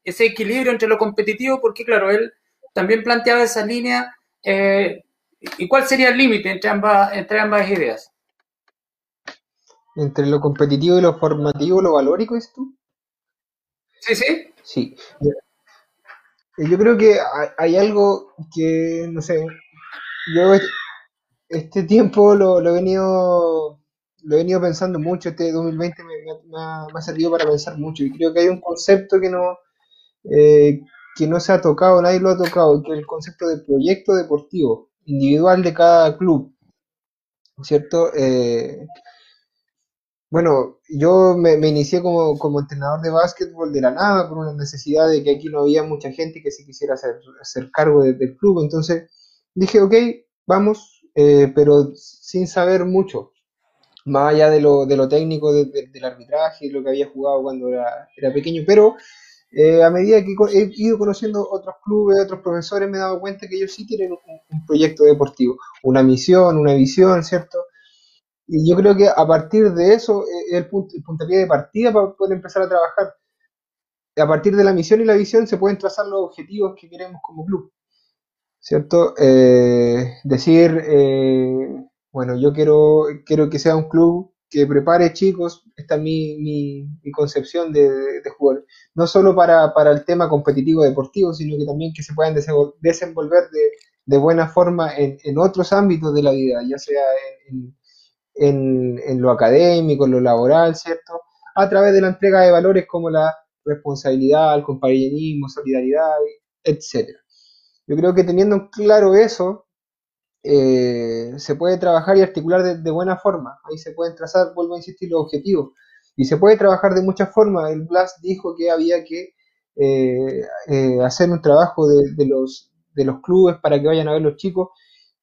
ese equilibrio entre lo competitivo? Porque claro, él también planteaba esa línea. Eh, ¿Y cuál sería el límite entre ambas, entre ambas ideas? Entre lo competitivo y lo formativo, lo valórico, ¿es tú? Sí, sí. Sí. Yo creo que hay algo que, no sé, yo este tiempo lo, he venido lo he venido pensando mucho, este 2020 me, ha, servido para pensar mucho y creo que hay un concepto que no, eh, que no se ha tocado, nadie lo ha tocado, que es el concepto de proyecto deportivo individual de cada club, ¿cierto? Eh, bueno, yo me, inicié como, como, entrenador de básquetbol de la nada por una necesidad de que aquí no había mucha gente que se quisiera hacer, hacer cargo del club. Entonces dije, ok, vamos, eh, pero sin saber mucho, más allá de lo, de lo técnico del arbitraje, lo que había jugado cuando era, era pequeño. Pero eh, a medida que he ido conociendo otros clubes, otros profesores, me he dado cuenta que ellos sí tienen un, un proyecto deportivo, una misión, una visión, ¿cierto? Y yo creo que a partir de eso es el, punto, puntapié de partida para poder empezar a trabajar. A partir de la misión y la visión se pueden trazar los objetivos que queremos como club. ¿Cierto? Eh, decir, eh, bueno, yo quiero, quiero que sea un club que prepare chicos, esta es mi, mi, concepción de, de, jugar, no solo para, para, el tema competitivo deportivo, sino que también que se puedan desenvolver de, de buena forma en, en, otros ámbitos de la vida, ya sea en, lo académico, en lo laboral, ¿cierto? A través de la entrega de valores como la responsabilidad, el compañerismo, solidaridad, etc. Yo creo que teniendo claro eso, eh, se puede trabajar y articular de, buena forma. Ahí se pueden trazar, vuelvo a insistir, los objetivos. Y se puede trabajar de muchas formas. El Blas dijo que había que eh, eh, hacer un trabajo de, los, de los clubes para que vayan a ver los chicos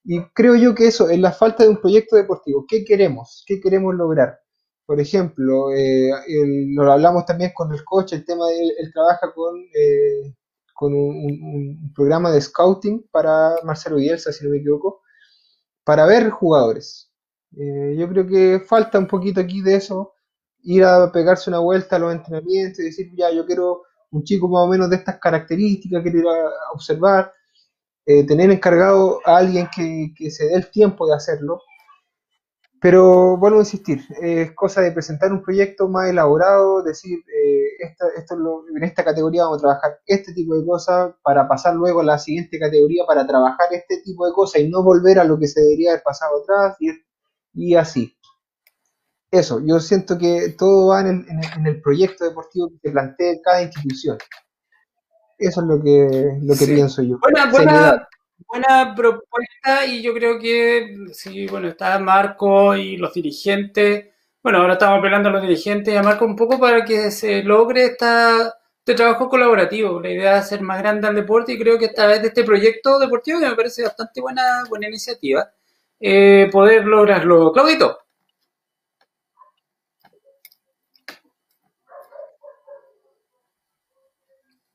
y creo yo que eso es la falta de un proyecto deportivo. ¿Qué queremos? ¿Qué queremos lograr? Por ejemplo, eh, lo hablamos también con el coche, el tema de él, trabaja con, eh, con un, programa de scouting para Marcelo Bielsa, si no me equivoco, para ver jugadores. Eh, yo creo que falta un poquito aquí de eso, ir a pegarse una vuelta a los entrenamientos y decir, ya, yo quiero un chico más o menos de estas características, quiero ir a observar, eh, tener encargado a alguien que, se dé el tiempo de hacerlo. Pero vuelvo a insistir, es cosa de presentar un proyecto más elaborado, decir, eh, esto en esta categoría vamos a trabajar este tipo de cosas para pasar luego a la siguiente categoría para trabajar este tipo de cosas y no volver a lo que se debería haber pasado atrás y, y así. Eso, yo siento que todo va en el, en el, proyecto deportivo que plantea cada institución. Eso es lo que, lo que pienso yo. Buena, buena, buena, propuesta y yo creo que sí, bueno, está Marco y los dirigentes. Bueno, ahora estamos apelando a los dirigentes y a Marco un poco para que se logre esta este trabajo colaborativo. La idea es hacer más grande al deporte y creo que esta vez de este proyecto deportivo, que me parece bastante buena, buena iniciativa, eh, poder lograrlo. Claudito.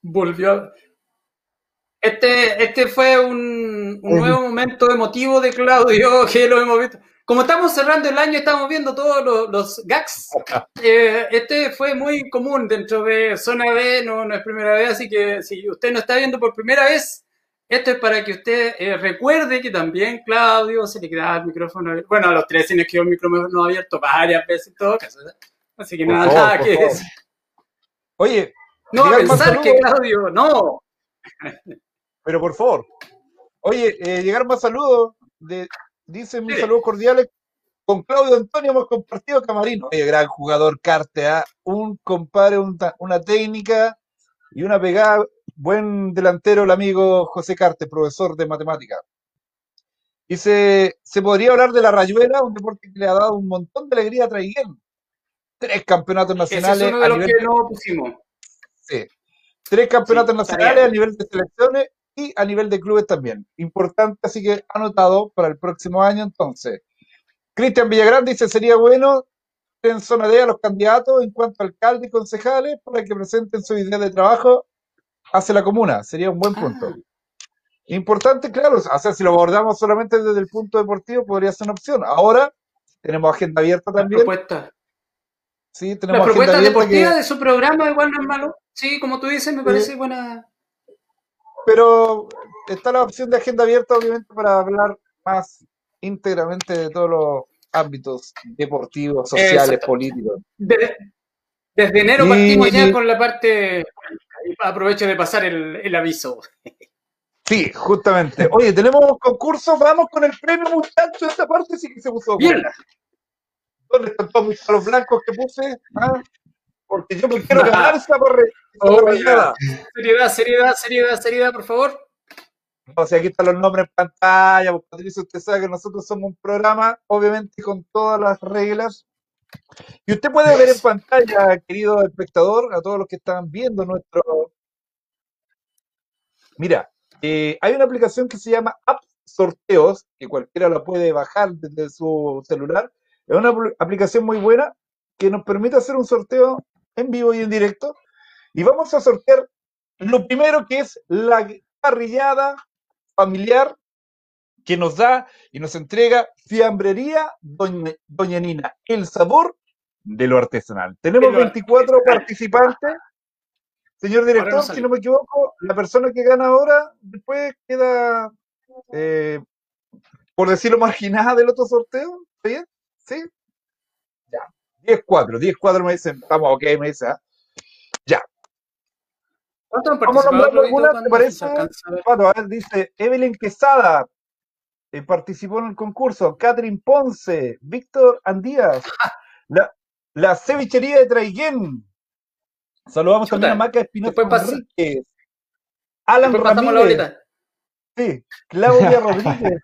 Volvió. Este, este fue un, un nuevo momento emotivo de Claudio que lo hemos visto. Como estamos cerrando el año, estamos viendo todos los, los gags. Eh, este fue muy común dentro de Zona B, no, no es primera vez, así que si usted no está viendo por primera vez, esto es para que usted eh, recuerde que también Claudio se le quedaba el micrófono abierto. Bueno, a los tres se nos quedó el micrófono abierto varias veces en todo caso. Así que nada, nada que decir. Oye, no a pensar que Claudio, no. Pero por favor. Oye, eh, llegar más saludos de Dicen mis saludos cordiales. Con Claudio Antonio hemos compartido camarino. Oye, gran jugador Cartea, ¿ah? un compadre, una técnica y una pegada. Buen delantero el amigo José Carte, profesor de matemática. Dice, se podría hablar de la Rayuela, un deporte que le ha dado un montón de alegría a Traiguén. Tres campeonatos nacionales. es uno de los que no pusimos. Sí. Tres campeonatos nacionales a nivel de selecciones y a nivel de clubes también. Importante, así que anotado para el próximo año entonces. Cristian Villagrán dice, sería bueno en zona D a los candidatos en cuanto a alcalde y concejales para que presenten su idea de trabajo hacia la comuna. Sería un buen punto. Ah. Importante, claro, o sea, si lo abordamos solamente desde el punto deportivo, podría ser una opción. Ahora tenemos agenda abierta también. Propuesta. Sí, tenemos la propuesta deportiva de su programa igual no es malo. Sí, como tú dices, me parece buena pero está la opción de agenda abierta, obviamente, para hablar más íntegramente de todos los ámbitos deportivos, sociales, políticos. desde enero partimos ya con la parte. Aprovecho de pasar el, aviso. Sí, justamente. Oye, tenemos concurso, vamos con el premio, muchachos. Esta parte sí que se puso bien. ¿Dónde están todos mis palos blancos que puse? ¿Ah? Porque yo me quiero ganar esta parrillada. Seriedad, seriedad, seriedad, seriedad, por favor. No, si aquí están los nombres en pantalla, pues Patricio, usted sabe que nosotros somos un programa, obviamente con todas las reglas. Y usted puede ver en pantalla, querido espectador, a todos los que están viendo nuestro. Mira, eh, hay una aplicación que se llama App Sorteos, que cualquiera la puede bajar desde su celular. Es una aplicación muy buena que nos permite hacer un sorteo en vivo y en directo. Y vamos a sortear lo primero que es la parrillada familiar que nos da y nos entrega Fiambrería Doña, Nina, el sabor de lo artesanal. Tenemos 24 participantes. Señor director, si no me equivoco, la persona que gana ahora después queda, eh, por decirlo, marginada del otro sorteo. ¿Está bien? ¿Sí? 10 cuadros, 10 cuadros me dicen, vamos, ok, me dice, ¿ah? ya. Vamos a nombrar algunas, ¿te parece? A ver, dice Evelyn Quesada, eh, participó en el concurso, Catherine Ponce, Víctor Andías, la, la cevichería de Traiguén. Saludamos también a Maca Espinosa Enríquez, Alan Ramírez, sí, Claudia Rodríguez,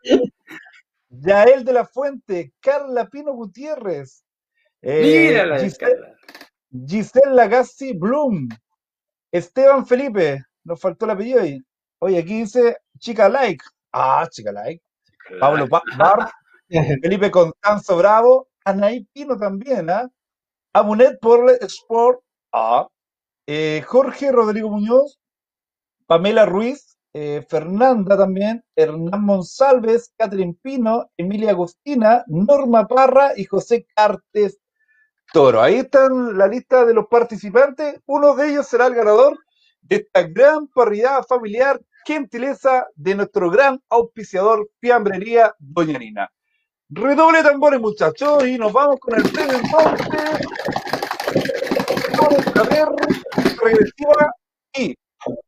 Yael de la Fuente, Carla Pino Gutiérrez, eh, Giselle, Giselle Lagassi Bloom. Esteban Felipe. Nos faltó el apellido ahí. Oye, aquí dice Chica Like. Ah, Chica Like. Pablo Bar. Felipe Constanzo Bravo. Anaí Pino también, ¿ah? Amunet Porle Sport. Ah. Eh, Jorge Rodrigo Muñoz. Pamela Ruiz. Eh, Fernanda también, Hernán Monsalves, Catherine Pino, Emilia Agustina, Norma Parra y José Cartes Toro. Ahí están la lista de los participantes. Uno de ellos será el ganador de esta gran parrillada familiar, gentileza de nuestro gran auspiciador Fiambrería Doña Nina. Redoble tambores, muchachos, y nos vamos con el premio. Vamos a ver, regresiva y,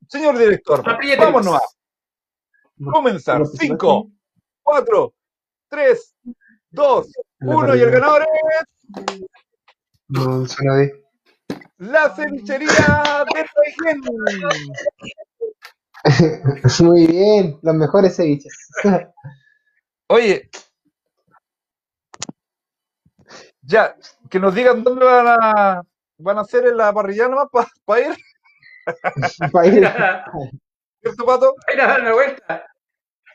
señor director, vámonos a comenzar. 5, 4, 3, 2, 1 y el ganador es no. La cevichería de Traiguén. Muy bien, los mejores ceviches. Oye, ya, que nos digan dónde van a, van a hacer en la parrilla nomás para ir. ¿Cierto, Pato? Ir a dar una vuelta.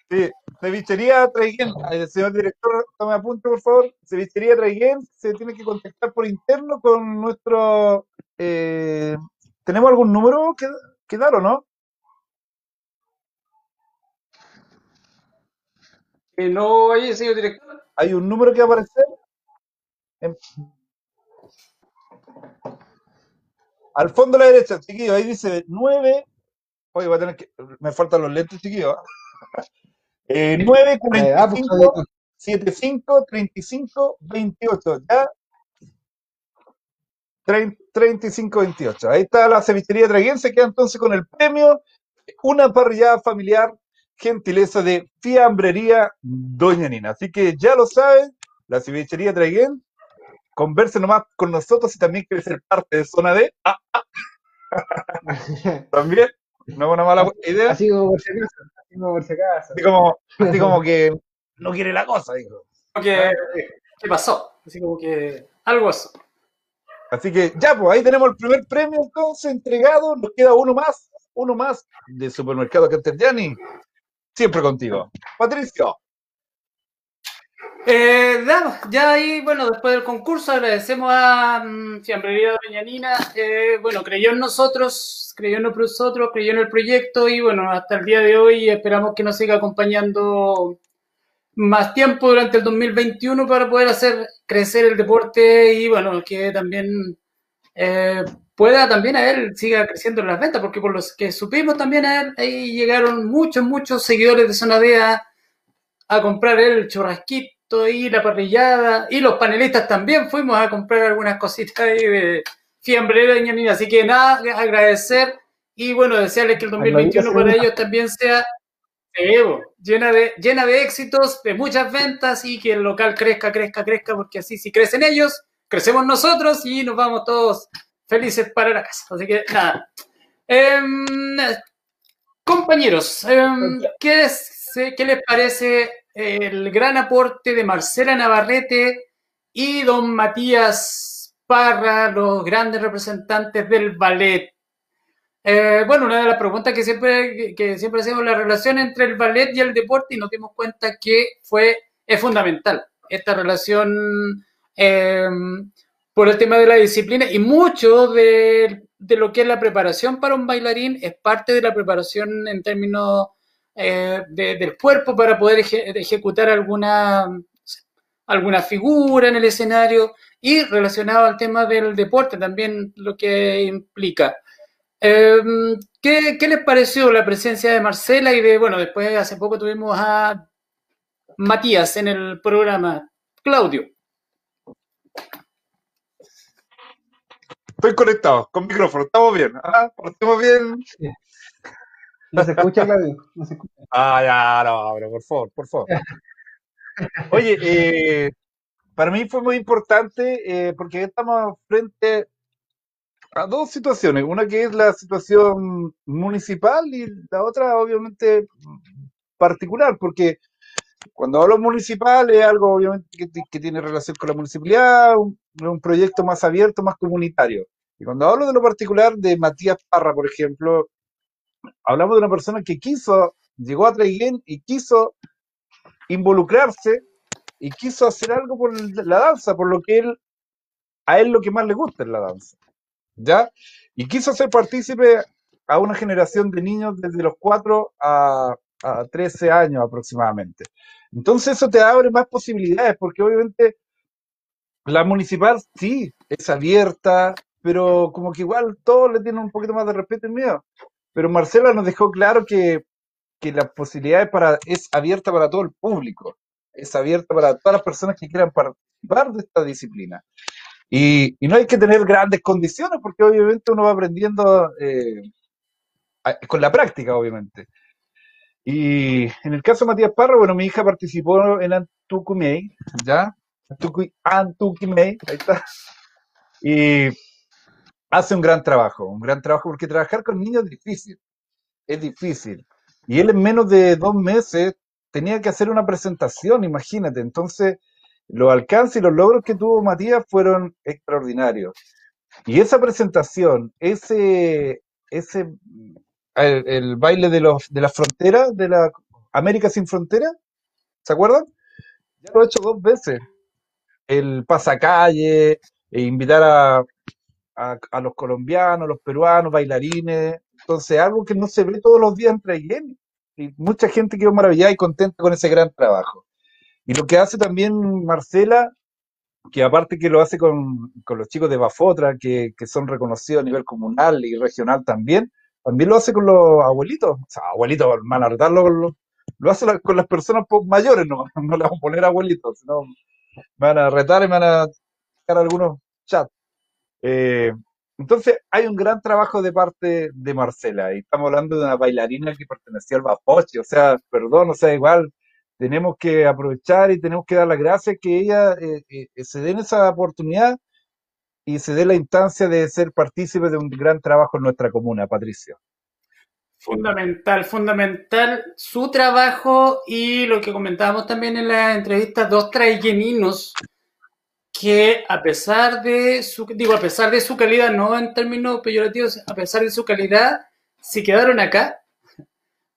Sí, cevichería Traiguén, señor director, tome apunte por favor. Cevichería Traiguén se tiene que contactar por interno con nuestro. Eh, ¿Tenemos algún número que, que dar o no? Que no, hay señor director. Hay un número que va a aparecer. Al fondo a la derecha, chiquillo, ahí dice 9. Oye, voy a tener que. Me faltan los lentes, chiquillo. Eh, 9, 45, 75, 35, 28. ¿Ya? 35, 28. Ahí está la cevichería Traiguén. queda entonces con el premio. Una parrillada familiar, gentileza de Fiambrería Doña Nina. Así que ya lo saben, la cevichería Traiguén. Converse nomás con nosotros y también quiere ser parte de Zona D. Ah, ah. también. No es una mala idea. Así como por si acaso. Así como por si acaso. Así como, así como que no quiere la cosa, dijo. ¿Qué, ¿Qué pasó? Así como que algo así. Así que ya, pues ahí tenemos el primer premio entonces entregado. Nos queda uno más, uno más de Supermercado Canterjani. Siempre contigo. Patricio. Eh, ya ahí, bueno, después del concurso agradecemos a um, Fiambrería Doña Nina. Eh, bueno, creyó en nosotros, creyó en nosotros, creyó en el proyecto y bueno, hasta el día de hoy esperamos que nos siga acompañando más tiempo durante el 2021 para poder hacer crecer el deporte y bueno, que también eh, pueda también a él siga creciendo en las ventas, porque por los que supimos también a él, ahí llegaron muchos, muchos seguidores de Zona a comprar el churrasquito y la parrillada y los panelistas también fuimos a comprar algunas cositas ahí de fiambre de Nina. Así que nada, agradecer y bueno, desearles que el 2021 para ellos también sea llena, de, llena de éxitos, de muchas ventas y que el local crezca, crezca, crezca, porque así si crecen ellos, crecemos nosotros y nos vamos todos felices para la casa. Así que nada. Em, compañeros, em, ¿qué, ¿qué les parece el gran aporte de Marcela Navarrete y don Matías Parra, los grandes representantes del ballet. Eh, bueno, una de las preguntas que siempre, que siempre hacemos, la relación entre el ballet y el deporte, y nos dimos cuenta que fue, es fundamental esta relación eh, por el tema de la disciplina y mucho de, de, lo que es la preparación para un bailarín es parte de la preparación en términos eh, del cuerpo para poder ejecutar alguna, alguna figura en el escenario y relacionado al tema del deporte también lo que implica. Em, ¿qué, ¿Qué les pareció la presencia de Marcela y de, bueno, después hace poco tuvimos a Matías en el programa? Claudio. Estoy conectado con micrófono, estamos bien. ¿ah? ¿Estamos bien? No se escucha, Claudio. No se escucha. Ah, ya, no, pero por favor, por favor. Oye, eh, para mí fue muy importante eh, porque estamos frente a dos situaciones. Una que es la situación municipal y la otra, obviamente, particular, porque cuando hablo municipal es algo, obviamente, que, tiene relación con la municipalidad, un, un proyecto más abierto, más comunitario. Y cuando hablo de lo particular de Matías Parra, por ejemplo, hablamos de una persona que quiso, llegó a Traiguén y quiso involucrarse y quiso hacer algo por la danza, por lo que él, a él lo que más le gusta es la danza. ¿Ya? Y quiso ser partícipe a una generación de niños desde los 4 a, a 13 años aproximadamente. Entonces eso te abre más posibilidades, porque obviamente la municipal sí es abierta, pero como que igual todos le tienen un poquito más de respeto y miedo. Pero Marcela nos dejó claro que, que la posibilidad para, es abierta para todo el público, es abierta para todas las personas que quieran participar de esta disciplina. Y, y no hay que tener grandes condiciones porque obviamente uno va aprendiendo eh, con la práctica, obviamente. Y en el caso de Matías Parra, bueno, mi hija participó en Antucumey, ¿ya? Antucumey, ahí está. Y hace un gran trabajo, un gran trabajo, porque trabajar con niños es difícil, es difícil. Y él en menos de dos meses tenía que hacer una presentación, imagínate. Entonces, los alcances y los logros que tuvo Matías fueron extraordinarios. Y esa presentación, ese, ese el, baile de los de las fronteras, de la América sin frontera, ¿se acuerdan? Ya lo he hecho dos veces. El pasacalle, e invitar a, a, los colombianos, los peruanos, bailarines. Entonces, algo que no se ve todos los días entre Traiguén. Y mucha gente quedó maravillada y contenta con ese gran trabajo. Y lo que hace también Marcela, que aparte que lo hace con, los chicos de Bafotra, que, son reconocidos a nivel comunal y regional también, también lo hace con los abuelitos. O sea, abuelitos, van a retarlo lo hace con las personas mayores, no, no le vamos a poner abuelitos, sino van a retar y van a sacar algunos chats. Eh, entonces, hay un gran trabajo de parte de Marcela, y estamos hablando de una bailarina que pertenecía al Bapoche, o sea, perdón, o sea, igual tenemos que aprovechar y tenemos que dar las gracias que ella eh, eh, se den esa oportunidad y se dé la instancia de ser partícipe de un gran trabajo en nuestra comuna, Patricia. Fundamental, fundamental su trabajo y lo que comentábamos también en la entrevista, dos traigeninos que a pesar de su, digo, a pesar de su calidad, no en términos peyorativos, a pesar de su calidad, se quedaron acá.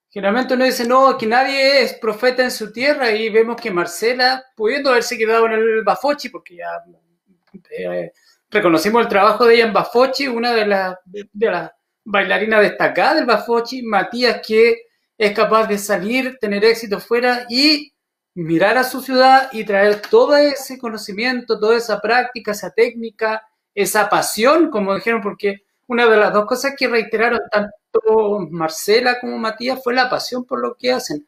Generalmente uno dice, no, que nadie es profeta en su tierra y vemos que Marcela, pudiendo haberse quedado en el Bafochi, porque ya eh, reconocimos el trabajo de ella en Bafochi, una de las de las bailarinas destacadas del Bafochi, Matías, que es capaz de salir, tener éxito fuera y mirar a su ciudad y traer todo ese conocimiento, toda esa práctica, esa técnica, esa pasión, como dijeron, porque una de las dos cosas que reiteraron tanto Marcela como Matías fue la pasión por lo que hacen.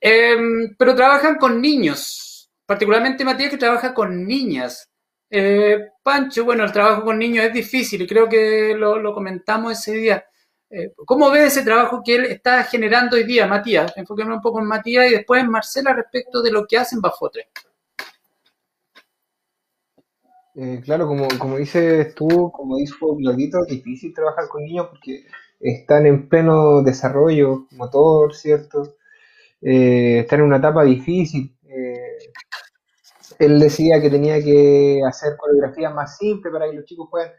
Em, pero trabajan con niños, particularmente Matías que trabaja con niñas. Eh, Pancho, bueno, el trabajo con niños es difícil y creo que lo, lo comentamos ese día. Eh, ¿Cómo ve ese trabajo que él está generando hoy día, Matías? Enfoquémonos un poco en Matías y después en Marcela respecto de lo que hacen Bafotre. Eh, claro, como, como dices tú, como dijo Glorito, es difícil trabajar con niños porque están en pleno desarrollo motor, ¿cierto? Eh, están en una etapa difícil. él decía que tenía que hacer coreografías más simples para que los chicos puedan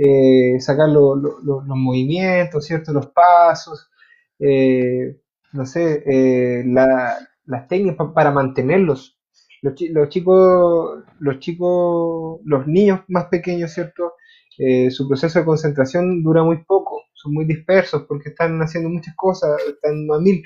eh, sacar los movimientos, ¿cierto? Los pasos, eh, no sé, eh, las técnicas para mantenerlos. Los, chicos, los chicos, los niños más pequeños, ¿cierto? su proceso de concentración dura muy poco, son muy dispersos porque están haciendo muchas cosas, están a mil.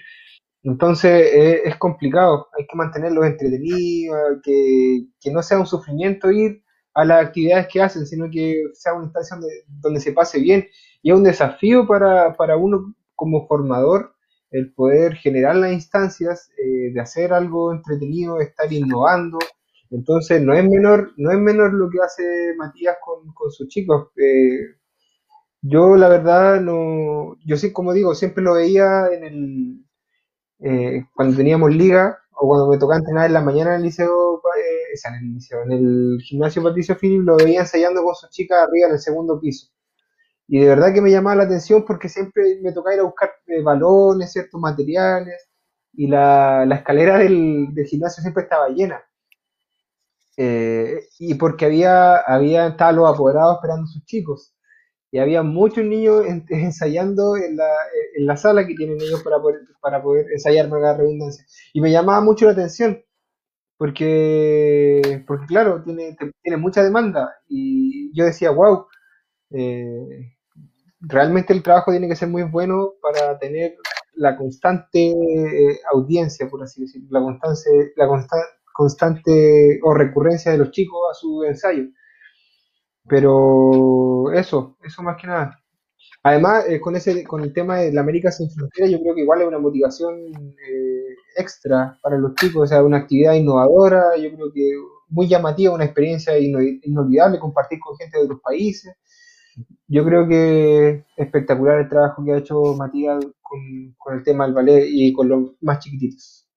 Entonces es complicado, hay que mantenerlos entretenidos, que, que no sea un sufrimiento ir a las actividades que hacen, sino que sea una instancia donde, se pase bien. Y es un desafío para, para uno como formador el poder generar las instancias, eh, de hacer algo entretenido, estar innovando. Entonces no es menor, no es menor lo que hace Matías con, con sus chicos. Eh, yo la verdad no, yo sí, como digo, siempre lo veía en el, eh, cuando teníamos liga o cuando me tocaba entrenar en la mañana en el liceo en el gimnasio Patricio Philip lo veía ensayando con sus chicas arriba en el segundo piso. Y de verdad que me llamaba la atención porque siempre me tocaba ir a buscar eh, balones, ciertos materiales, y la, escalera del, gimnasio siempre estaba llena. Eh, y porque había, había, estaban los apoderados esperando a sus chicos. Y había muchos niños ensayando en la, en la sala que tienen ellos para poder, para poder ensayar, la redundancia. Y me llamaba mucho la atención porque, porque claro, tiene, tiene mucha demanda y yo decía, wow, eh, realmente el trabajo tiene que ser muy bueno para tener la constante eh, audiencia, por así decirlo, la, constante, la constante o recurrencia de los chicos a su ensayo. Pero eso, eso más que nada. Además, eh, con, ese, con el tema de la América sin frontera, yo creo que igual es una motivación eh, extra para los chicos, o sea, una actividad innovadora, yo creo que muy llamativa, una experiencia inolvidable, compartir con gente de otros países. Yo creo que espectacular el trabajo que ha hecho Matías con, con el tema del ballet y con los más chiquititos.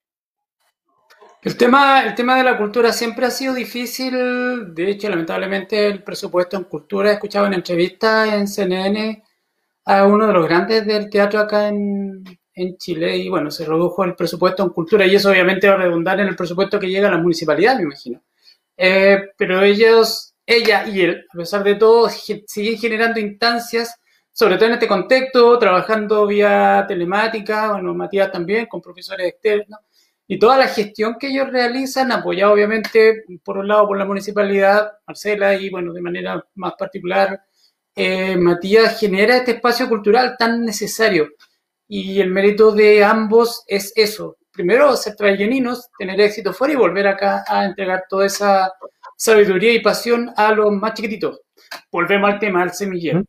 El tema, el tema de la cultura siempre ha sido difícil. De hecho, lamentablemente, el presupuesto en cultura, he escuchado en entrevistas en CNN a uno de los grandes del teatro acá en, en Chile y bueno, se redujo el presupuesto en cultura y eso obviamente va a redundar en el presupuesto que llega a la municipalidad, me imagino. Eh, pero ellos, ella y él, a pesar de todo, siguen generando instancias sobre todo en este contexto, trabajando vía telemática, bueno, Matías también, con profesores externos, y toda la gestión que ellos realizan, apoyado obviamente, por un lado, por la municipalidad, Marcela, y bueno, de manera más particular, eh, Matías genera este espacio cultural tan necesario. Y el mérito de ambos es eso. Primero, ser trayeninos, tener éxito fuera y volver acá a entregar toda esa sabiduría y pasión a los más chiquititos. Volvemos al tema del semillero. ¿Mm?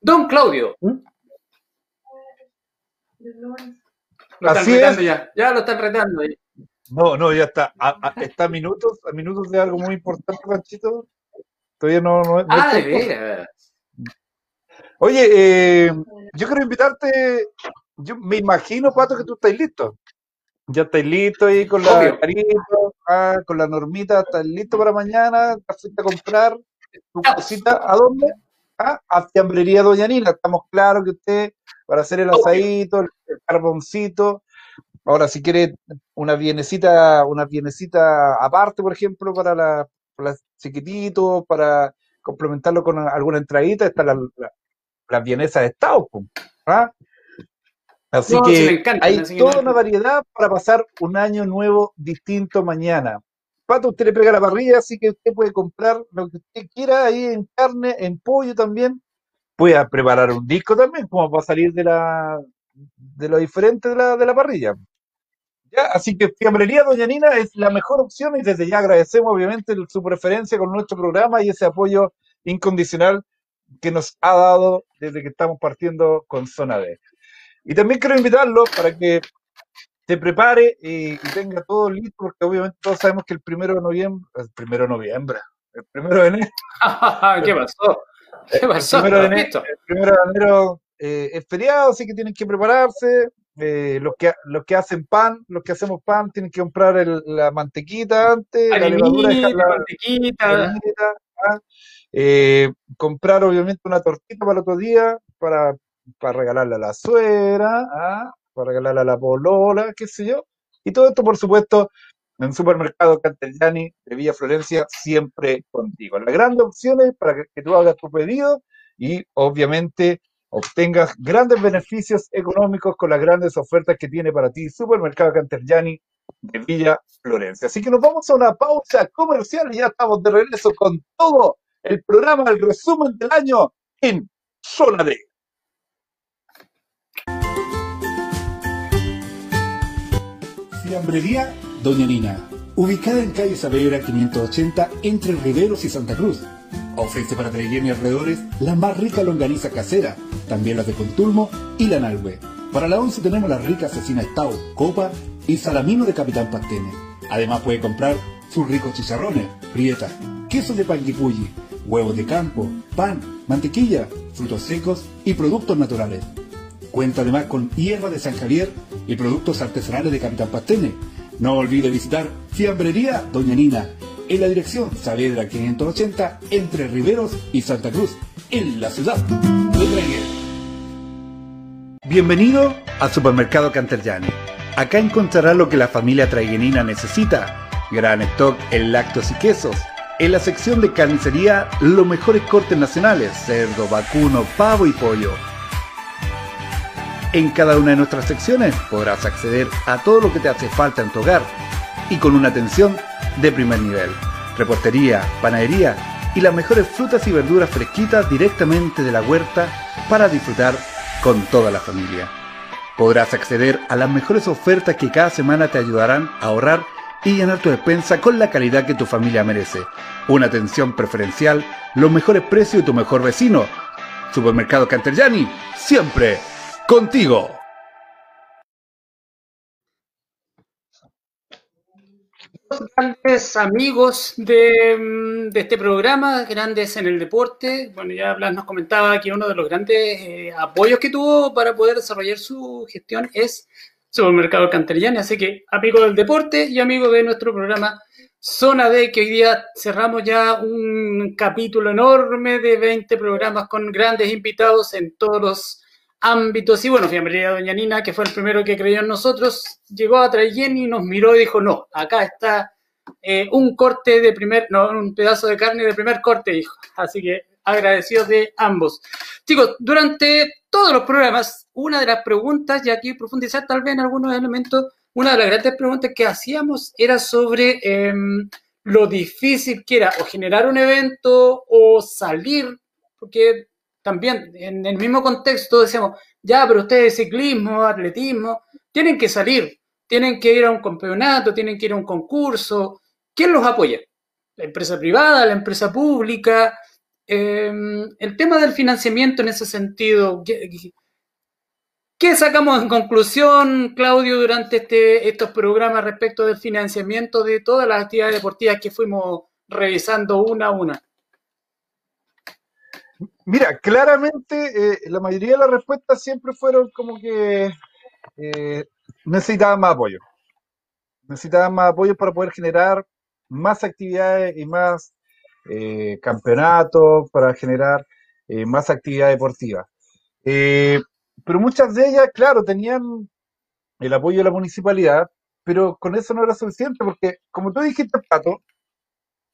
Don Claudio. ¿Mm? Lo están retando ya. Ya lo están retando. No, no, ya está. está a minutos, a minutos de algo muy importante, Panchito. Todavía no. no, ah, de veras. Oye, eh, yo quiero invitarte. Yo me imagino, Pato, que tú estás listo. Ya estáis listo ahí con la ah, con la normita, estás listo para mañana, vas a comprar tu cosita, ¿a dónde? Ah, a Fiambrería Doña Nina, estamos claros que usted, para hacer el asadito, el, carboncito, ahora si quiere una bienecita, una bienecita aparte, por ejemplo, para la, para chiquititos, para complementarlo con alguna entradita, está la, la, vienesa de Estado, ¿ah? Así que hay toda una variedad para pasar un año nuevo distinto mañana. Pato, usted le pega la parrilla, así que usted puede comprar lo que usted quiera ahí en carne, en pollo también. Puede preparar un disco también, como va a salir de la de lo diferente de la, de la parrilla. Ya, así que Fiambrería Doña Nina es la mejor opción y desde ya agradecemos obviamente su preferencia con nuestro programa y ese apoyo incondicional que nos ha dado desde que estamos partiendo con Zona D. Y también quiero invitarlo para que se prepare y, tenga todo listo, porque obviamente todos sabemos que el primero de noviembre, el primero de noviembre, el primero de enero. ¿Qué pasó? ¿Qué pasó? El primero de enero, el primero de enero eh, es feriado, así que tienen que prepararse. Eh, los, que, los que hacen pan, los que hacemos pan, tienen que comprar la mantequita antes, la levadura, la mantequita. ¿ah? Eh, comprar obviamente una tortita para otro día, para para regalarle a la suegra, ¿ah? para regalarle a la polola, qué sé yo. Y todo esto, por supuesto, en Supermercado Castellani de Villa Florencia, siempre contigo. Las grandes opciones para que, tú hagas tu pedido y obviamente obtengas grandes beneficios económicos con las grandes ofertas que tiene para ti Supermercado Castellani de Villa Florencia. Así que nos vamos a una pausa comercial y ya estamos de regreso con todo el programa, el resumen del año en Zona D. Fiambrería Doña Nina, ubicada en calle Saavedra 580 entre Riveros y Santa Cruz. Ofrece para Treguén y alrededores la más rica longaniza casera, también las de Contulmo y la Nalwe. Para la once tenemos la rica asesina Stau, Copa y Salamino de Capitán Pastene. Además puede comprar sus ricos chicharrones, prietas, quesos de panguipulli, huevos de campo, pan, mantequilla, frutos secos y productos naturales. Cuenta además con hierba de San Javier y productos artesanales de Capitán Pastene. No olvide visitar Fiambrería Doña Nina en la dirección Saavedra 580 entre Riveros y Santa Cruz, en la ciudad de Traiguén. Bienvenido al Supermercado Canterllani. Acá encontrará lo que la familia traiguenina necesita. Gran stock en lácteos y quesos. En la sección de carnicería, los mejores cortes nacionales, cerdo, vacuno, pavo y pollo en cada una de nuestras secciones podrás acceder a todo lo que te hace falta en tu hogar y con una atención de primer nivel. Reportería, panadería y las mejores frutas y verduras fresquitas directamente de la huerta para disfrutar con toda la familia. Podrás acceder a las mejores ofertas que cada semana te ayudarán a ahorrar y llenar tu despensa con la calidad que tu familia merece. Una atención preferencial, los mejores precios y tu mejor vecino. Supermercado Canterjani, siempre contigo. grandes amigos de, este programa, grandes en el deporte. Bueno, ya Blas nos comentaba que uno de los grandes eh, apoyos que tuvo para poder desarrollar su gestión es Supermercado Canterillani. Así que, amigo del deporte y amigo de nuestro programa Zona D, que hoy día cerramos ya un capítulo enorme de 20 programas con grandes invitados en todos los ámbitos. Y bueno, Fiambrería Doña Nina, que fue el primero que creyó en nosotros, llegó a Traillén y nos miró y dijo, no, acá está eh, un corte de primer, no, un pedazo de carne de primer corte, dijo. Así que agradecidos de ambos. Chicos, durante todos los programas, una de las preguntas, y aquí profundizar tal vez en algunos elementos, una de las grandes preguntas que hacíamos era sobre em, lo difícil que era o generar un evento o salir, porque también en el mismo contexto decíamos, ya, pero ustedes ciclismo, atletismo, tienen que salir, tienen que ir a un campeonato, tienen que ir a un concurso. ¿Quién los apoya? ¿La empresa privada, la empresa pública? Em, el tema del financiamiento en ese sentido, ¿qué, sacamos en conclusión, Claudio, durante este, estos programas respecto del financiamiento de todas las actividades deportivas que fuimos revisando una a una? Mira, claramente eh, la mayoría de las respuestas siempre fueron como que eh, necesitaban más apoyo. Necesitaban más apoyo para poder generar más actividades y más eh, campeonatos, para generar más actividad deportiva. pero muchas de ellas, claro, tenían el apoyo de la municipalidad, pero con eso no era suficiente, porque como tú dijiste, Pato,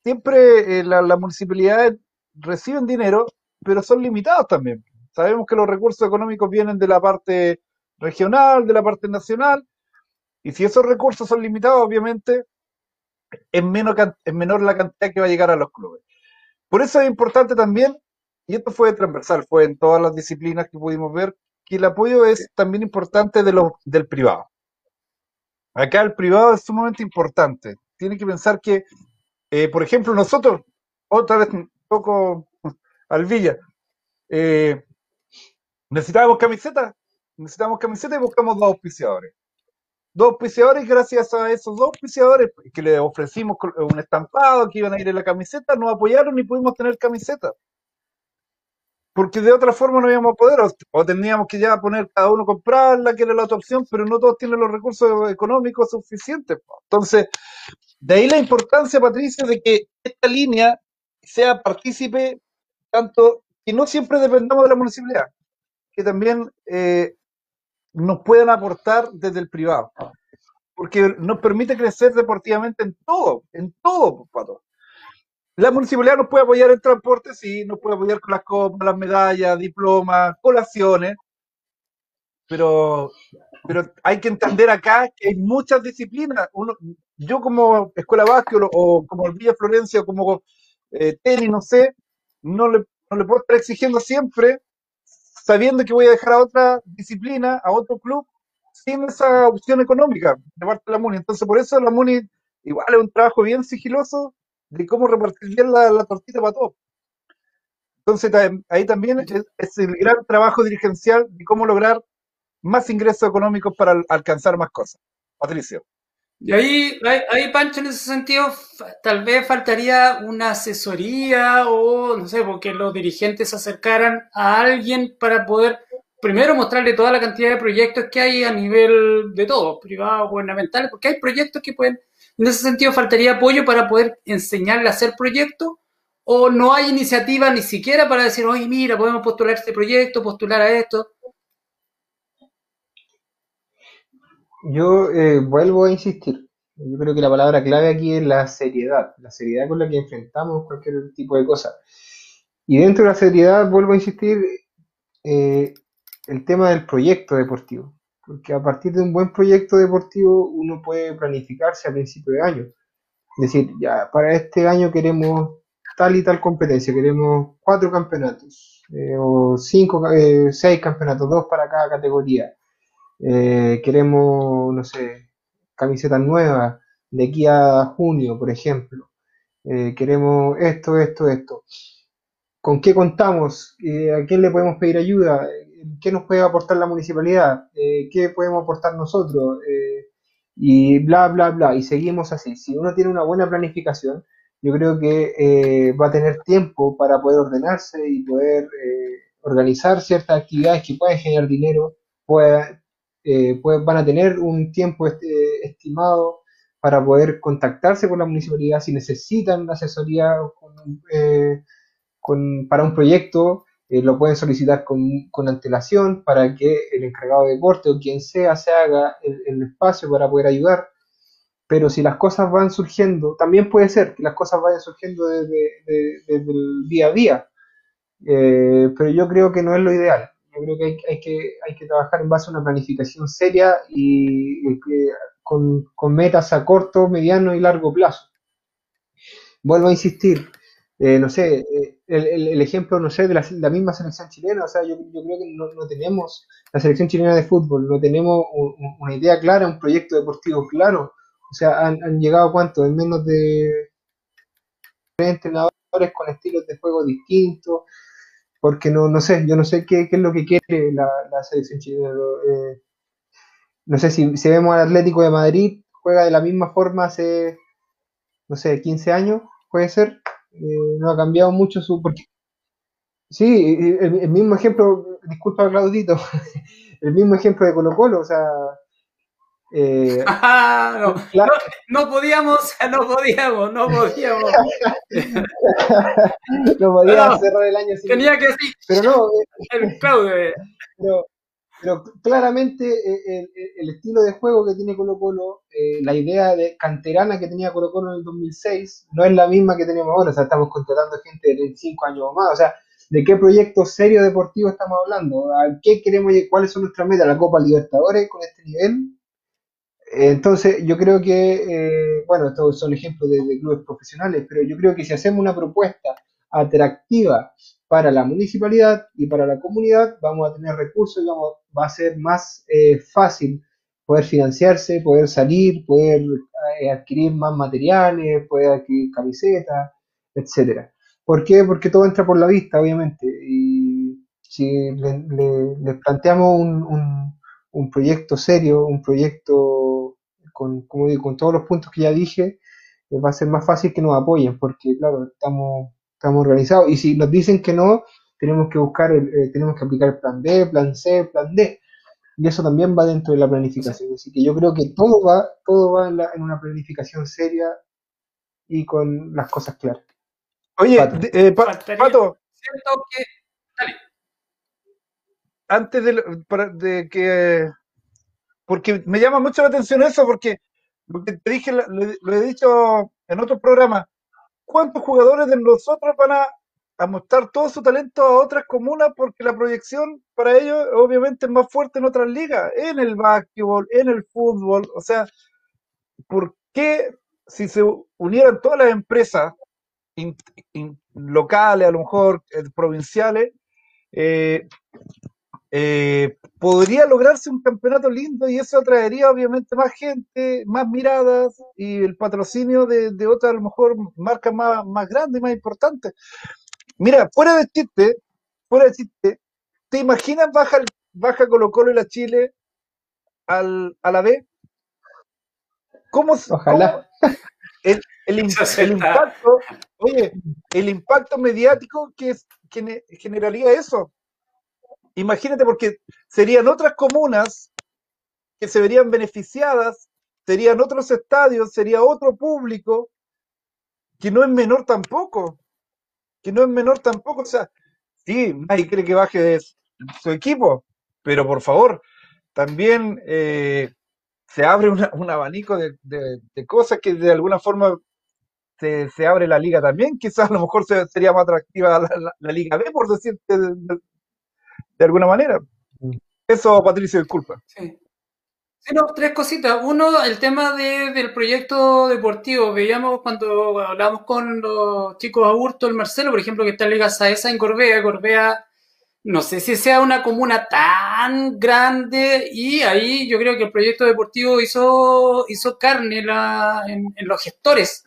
siempre las la municipalidades reciben dinero pero son limitados también. Sabemos que los recursos económicos vienen de la parte regional, de la parte nacional, y si esos recursos son limitados, obviamente es, menos, es menor la cantidad que va a llegar a los clubes. Por eso es importante también, y esto fue transversal, fue en todas las disciplinas que pudimos ver, que el apoyo es también importante de los, del privado. Acá el privado es sumamente importante. Tiene que pensar que, eh, por ejemplo, nosotros, otra vez un poco al Villa. Eh, necesitábamos camisetas, necesitamos camisetas y buscamos dos auspiciadores. Dos auspiciadores, gracias a esos dos auspiciadores que le ofrecimos un estampado que iban a ir en la camiseta, nos apoyaron y pudimos tener camiseta. Porque de otra forma no íbamos a poder, o, tendríamos que ya poner cada uno comprarla, que era la otra opción, pero no todos tienen los recursos económicos suficientes. Entonces, de ahí la importancia, Patricia, de que esta línea sea partícipe tanto que no siempre dependamos de la municipalidad, que también eh, nos puedan aportar desde el privado, porque nos permite crecer deportivamente en todo, en todo, Pato. La municipalidad nos puede apoyar en transporte, sí, nos puede apoyar con las copas, las medallas, diplomas, colaciones, pero, pero hay que entender acá que hay muchas disciplinas. Uno, yo como Escuela Básquet o, como el Villa Florencia o como eh, tenis, no sé, no le, no le puedo estar exigiendo siempre, sabiendo que voy a dejar a otra disciplina, a otro club, sin esa opción económica de parte de la MUNI. Entonces, por eso la MUNI igual es un trabajo bien sigiloso de cómo repartir bien la, tortita para todos. Entonces, ahí también es, el gran trabajo dirigencial de cómo lograr más ingresos económicos para alcanzar más cosas. Patricio. Y ahí, ahí, Pancho, en ese sentido, tal vez faltaría una asesoría o, no sé, porque los dirigentes se acercaran a alguien para poder, primero, mostrarle toda la cantidad de proyectos que hay a nivel de todo, privado, gubernamental, porque hay proyectos que pueden, en ese sentido, faltaría apoyo para poder enseñarle a hacer proyectos, o no hay iniciativa ni siquiera para decir, oye, mira, podemos postular este proyecto, postular a esto. Yo eh, vuelvo a insistir. Yo creo que la palabra clave aquí es la seriedad, la seriedad con la que enfrentamos cualquier tipo de cosa. Y dentro de la seriedad, vuelvo a insistir, eh, el tema del proyecto deportivo. Porque a partir de un buen proyecto deportivo uno puede planificarse a principio de año. Es decir, ya para este año queremos tal y tal competencia, queremos cuatro campeonatos, eh, o cinco, seis campeonatos, dos para cada categoría eh, queremos, no sé, camisetas nuevas de aquí a junio, por ejemplo. Eh, queremos esto, esto, esto. ¿Con qué contamos? Eh, ¿A quién le podemos pedir ayuda? ¿Qué nos puede aportar la municipalidad? ¿Qué podemos aportar nosotros? y bla, bla, bla. Y seguimos así. Si uno tiene una buena planificación, yo creo que va a tener tiempo para poder ordenarse y poder organizar ciertas actividades que pueden generar dinero, pueda, eh, van a tener un tiempo este, estimado para poder contactarse con la municipalidad si necesitan asesoría eh, para un proyecto, eh, lo pueden solicitar con, antelación para que el encargado de deporte o quien sea se haga el, espacio para poder ayudar. Pero si las cosas van surgiendo, también puede ser que las cosas vayan surgiendo desde, desde el día a día. Eh, pero yo creo que no es lo ideal. Yo creo que hay, que hay que trabajar en base a una planificación seria y, con, metas a corto, mediano y largo plazo. Vuelvo a insistir, eh, no sé, eh, el, ejemplo, no sé, de la, misma selección chilena, o sea, yo, creo que no, tenemos, la selección chilena de fútbol, no tenemos una idea clara, un proyecto deportivo claro, o sea, han, han llegado cuánto, en menos de entrenadores con estilos de juego distintos, porque no, no sé, yo no sé qué, es lo que quiere la, selección chilena. Eh, no sé si, si, vemos al Atlético de Madrid, juega de la misma forma hace, no sé, 15 años, puede ser. Eh, no ha cambiado mucho su... Porque, sí, el, mismo ejemplo, disculpa Claudito, el mismo ejemplo de Colo Colo, o sea, eh, no, no, podíamos, no podíamos, no podíamos. no podíamos cerrar el año sin. Tenía que decir. Pero no. El Claudio. Pero, pero claramente eh, el, estilo de juego que tiene Colo Colo, eh, la idea de canterana que tenía Colo Colo en el 2006, no es la misma que tenemos ahora. O sea, estamos contratando gente de 5 años o más. O sea, ¿de qué proyecto serio deportivo estamos hablando? ¿A qué queremos ¿Cuáles son nuestras metas? ¿La Copa Libertadores con este nivel? Entonces, yo creo que, eh, bueno, estos son ejemplos de, clubes profesionales, pero yo creo que si hacemos una propuesta atractiva para la municipalidad y para la comunidad, vamos a tener recursos y vamos, va a ser más eh, fácil poder financiarse, poder salir, poder eh, adquirir más materiales, poder adquirir camisetas, etcétera. ¿Por qué? Porque todo entra por la vista, obviamente. Y si le, planteamos un, un proyecto serio, un proyecto con, como digo, con todos los puntos que ya dije, eh, va a ser más fácil que nos apoyen, porque claro, estamos, estamos organizados. Y si nos dicen que no, tenemos que buscar, eh, tenemos que aplicar el plan B, plan C, plan D. Y eso también va dentro de la planificación. Así que yo creo que todo va, todo va en, en una planificación seria y con las cosas claras. Oye, eh, Pato, antes de, de que porque me llama mucho la atención eso, porque, te dije, lo, he dicho en otros programas, ¿cuántos jugadores de nosotros van a, mostrar todo su talento a otras comunas? Porque la proyección para ellos obviamente es más fuerte en otras ligas, en el básquetbol, en el fútbol, o sea, ¿por qué si se unieran todas las empresas locales, a lo mejor eh, provinciales, eh, eh, podría lograrse un campeonato lindo y eso atraería obviamente más gente, más miradas y el patrocinio de, de otras a lo mejor marcas más, más grandes y más importantes. Mira, fuera de chiste, fuera de chiste, ¿te imaginas baja, baja Colo Colo y la Chile al, a la B? ¿Cómo, Ojalá. el, el, impacto, oye, el impacto mediático que, que generaría eso? Imagínate, porque serían otras comunas que se verían beneficiadas, serían otros estadios, sería otro público, que no es menor tampoco, que no es menor tampoco. O sea, sí, nadie cree que baje de su equipo, pero por favor, también eh, se abre un abanico de, cosas que de alguna forma se, abre la liga también. Quizás a lo mejor sería más atractiva la, Liga B, por decirte, de alguna manera. Mm. Eso, Patricio, disculpa. Sí. sí no, tres cositas. Uno, el tema del proyecto deportivo. Veíamos cuando hablamos con los chicos Aburto, el Marcelo, por ejemplo, que está en Liga Saesa en Corbea. Corbea, no sé si sea una comuna tan grande y ahí yo creo que el proyecto deportivo hizo, hizo carne la, en, en los gestores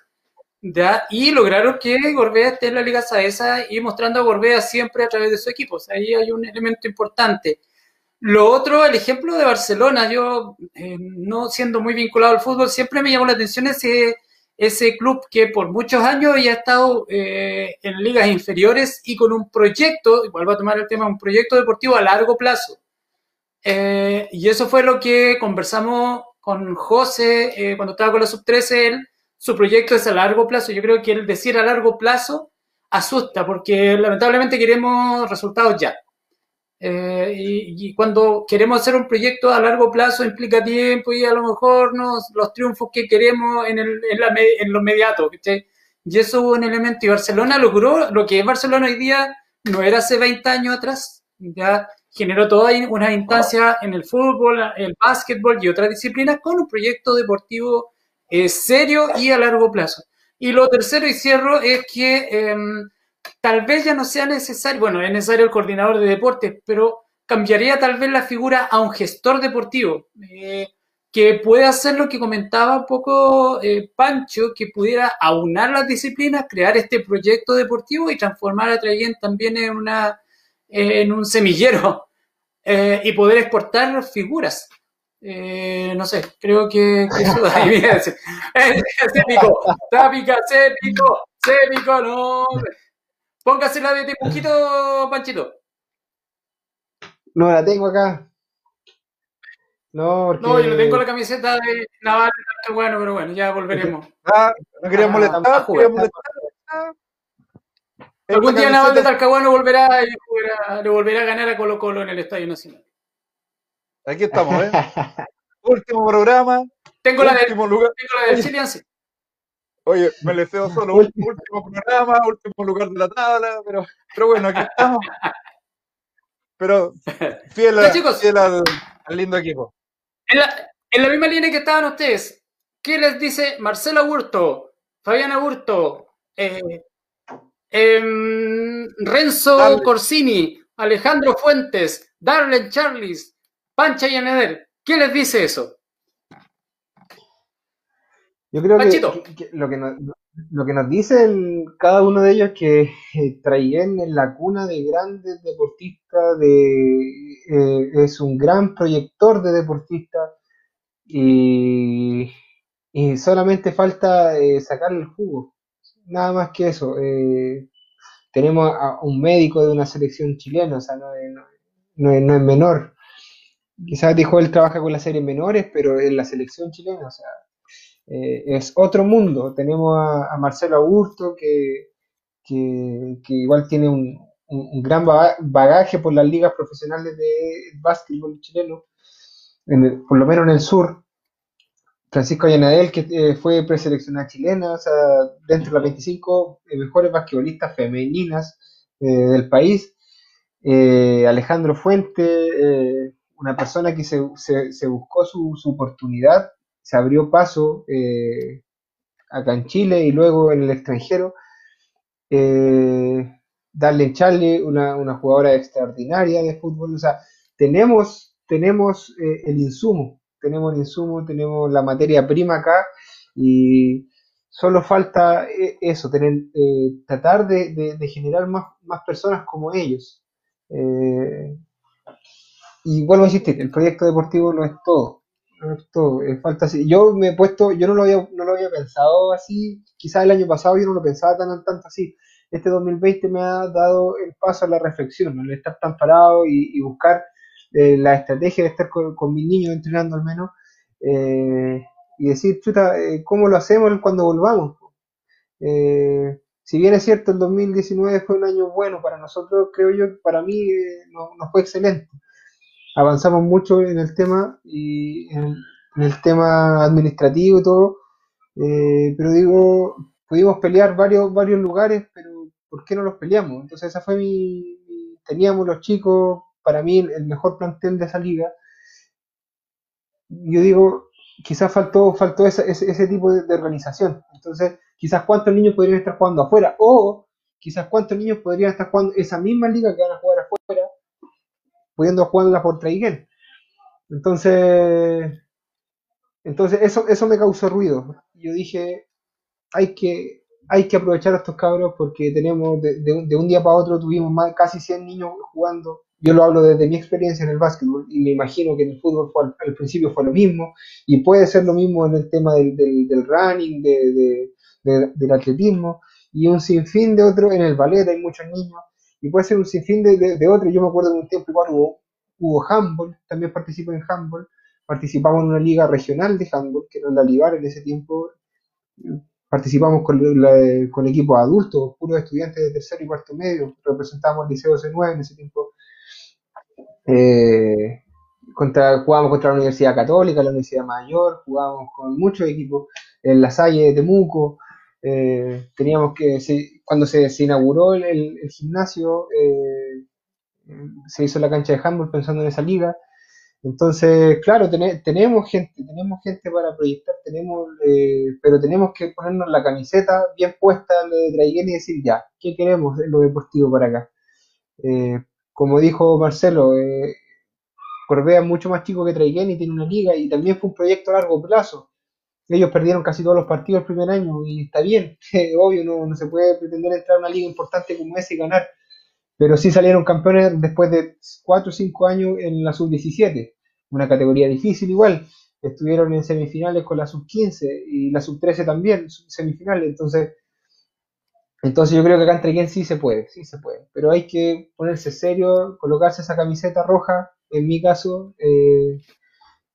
y lograron que Gorbea esté en la Liga Saesa y mostrando a Gorbea siempre a través de su equipo. ahí hay un elemento importante. Lo otro, el ejemplo de Barcelona, yo eh, no siendo muy vinculado al fútbol, siempre me llamó la atención ese, ese club que por muchos años ya ha estado eh, en ligas inferiores y con un proyecto, igual va a tomar el tema, un proyecto deportivo a largo plazo. Eh, y eso fue lo que conversamos con José cuando estaba con la sub-13, él su proyecto es a largo plazo. Yo creo que el decir a largo plazo asusta porque lamentablemente queremos resultados ya. Eh, y, cuando queremos hacer un proyecto a largo plazo implica tiempo y a lo mejor nos, los triunfos que queremos en, lo inmediato. Y eso es un elemento. Y Barcelona logró lo que es Barcelona hoy día, no era hace 20 años atrás, ya generó toda una instancia en el fútbol, el básquetbol y otras disciplinas con un proyecto deportivo eh, serio y a largo plazo. Y lo tercero y cierro es que em, tal vez ya no sea necesario, bueno, es necesario el coordinador de deportes, pero cambiaría tal vez la figura a un gestor deportivo. Eh, que pueda hacer lo que comentaba un poco eh, Pancho, que pudiera aunar las disciplinas, crear este proyecto deportivo y transformar a Trayen también en, una, en un semillero eh, y poder exportar figuras. Eh, no sé, creo que, eso ahí viene. Cépico, tápica, cépico, cépico, no. Póngase la de dibujito, Panchito. No la tengo acá. No, porque... no, yo no tengo la camiseta de Naval de bueno, pero bueno, ya volveremos. Ah, no quería molestar, ah, quería molestar. Algún día Naval de Talcahuano volverá, le volverá a ganar a Colo Colo en el Estadio Nacional. Aquí estamos, ¿eh? último programa. Tengo la, del, lugar. tengo la del Chile, Oye, me le cedo solo último programa, último lugar de la tabla, pero, pero bueno, aquí estamos. Pero fiel, fiel al, al lindo equipo. En la, misma línea que estaban ustedes, ¿qué les dice Marcelo Aburto, Fabián Aburto, eh, em, Renzo Corsini, Alejandro Fuentes, Darlen Charles, Pancha y Aneder? ¿Qué les dice eso? Yo creo que, lo, que nos, lo que nos dice cada uno de ellos es que eh, en la cuna de grandes deportistas, de, eh, es un gran proyector de deportistas y, solamente falta eh, sacarle el jugo, nada más que eso. tenemos a un médico de una selección chilena, o sea, no no es menor. Quizás dijo él trabaja con las series menores, pero en la selección chilena, o sea, eh, es otro mundo. Tenemos a, Marcelo Augusto, que, que, igual tiene un, gran bagaje por las ligas profesionales de básquetbol chileno, por lo menos en el sur. Francisco Ayanadel, que eh, fue preseleccionada chilena, o sea, dentro de las 25 eh, mejores basquetbolistas femeninas del país. Alejandro Fuente, una persona que se, se, buscó su, su, oportunidad se abrió paso eh, acá en Chile y luego en el extranjero. Eh, Darlene Charlie, una, jugadora extraordinaria de fútbol. O sea, tenemos, tenemos eh, el insumo, tenemos el insumo, tenemos la materia prima acá y solo falta eh, eso, tener, tratar de, generar más, más, personas como ellos. Y vuelvo a insistir, el proyecto deportivo no es todo. Esto, eh, falta. Yo me he puesto, yo no lo había, no lo había pensado así, quizás el año pasado yo no lo pensaba tan tanto así. Este 2020 me ha dado el paso a la reflexión, al estar tan parado y, buscar eh, la estrategia de estar con, con, mis niños entrenando al menos eh, y decir, chuta, ¿cómo lo hacemos cuando volvamos? si bien es cierto, el 2019 fue un año bueno para nosotros, creo yo, para mí no, no fue excelente avanzamos mucho en el tema y en, el tema administrativo y todo, eh, pero digo, pudimos pelear varios, varios lugares, pero ¿por qué no los peleamos? Entonces esa fue mi, teníamos los chicos, para mí el mejor plantel de esa liga. Yo digo, quizás faltó, faltó ese, ese, tipo de, organización. Entonces, quizás cuántos niños podrían estar jugando afuera, o quizás cuántos niños podrían estar jugando esa misma liga que van a jugar afuera, pudiendo jugarla por Traiguén. Entonces, entonces eso, eso me causó ruido. Yo dije, hay que, hay que aprovechar a estos cabros porque tenemos, de, un, día para otro tuvimos más, casi 100 niños jugando. Yo lo hablo desde mi experiencia en el básquetbol y me imagino que en el fútbol al, principio fue lo mismo y puede ser lo mismo en el tema del, del, running, del atletismo y un sinfín de otros en el ballet hay muchos niños y puede ser un sinfín de, de, otros. Yo me acuerdo de un tiempo igual hubo, hubo handball, también participé en handball, participamos en una liga regional de handball, que era la Libar en ese tiempo, participamos con, con equipos adultos, puros estudiantes de tercero y cuarto medio, representamos el Liceo C9 en ese tiempo. Eh, contra, jugábamos contra la Universidad Católica, la Universidad Mayor, jugábamos con muchos equipos, en La Salle de Temuco, Eh, teníamos que, cuando se, inauguró el, gimnasio, eh, se hizo la cancha de handball pensando en esa liga. Entonces, claro, tenemos gente, tenemos gente para proyectar, tenemos, eh, pero tenemos que ponernos la camiseta bien puesta de Traiguén y decir ya, ¿qué queremos en lo deportivo para acá? como dijo Marcelo, eh, Corbea es mucho más chico que Traiguén y tiene una liga y también fue un proyecto a largo plazo ellos perdieron casi todos los partidos el primer año y está bien, obvio, no, no, se puede pretender entrar a una liga importante como esa y ganar, pero sí salieron campeones después de 4 o 5 años en la sub-17, una categoría difícil igual, estuvieron en semifinales con la sub-15 y la sub-13 también, semifinales, entonces... Entonces yo creo que acá en Trequén sí se puede, sí se puede, pero hay que ponerse serio, colocarse esa camiseta roja, en mi caso, eh,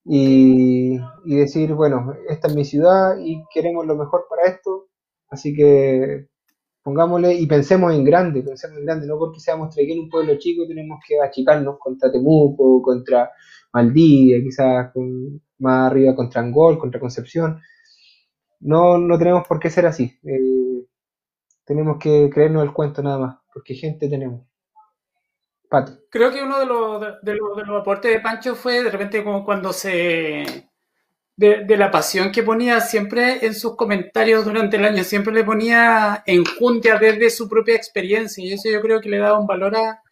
y, decir, bueno, esta es mi ciudad y queremos lo mejor para esto, así que pongámosle y pensemos en grande, pensemos en grande, no porque seamos Trequén un pueblo chico tenemos que achicarnos contra Temuco, contra Maldivia, quizás con, más arriba contra Angol, contra Concepción. No, no tenemos por qué ser así. Eh, tenemos que creernos el cuento nada más, porque gente tenemos. Creo que uno de los, de, los, aportes de Pancho fue de repente como cuando se... De, la pasión que ponía siempre en sus comentarios durante el año, siempre le ponía enjundia desde su propia experiencia y eso yo creo que le daba un valor a,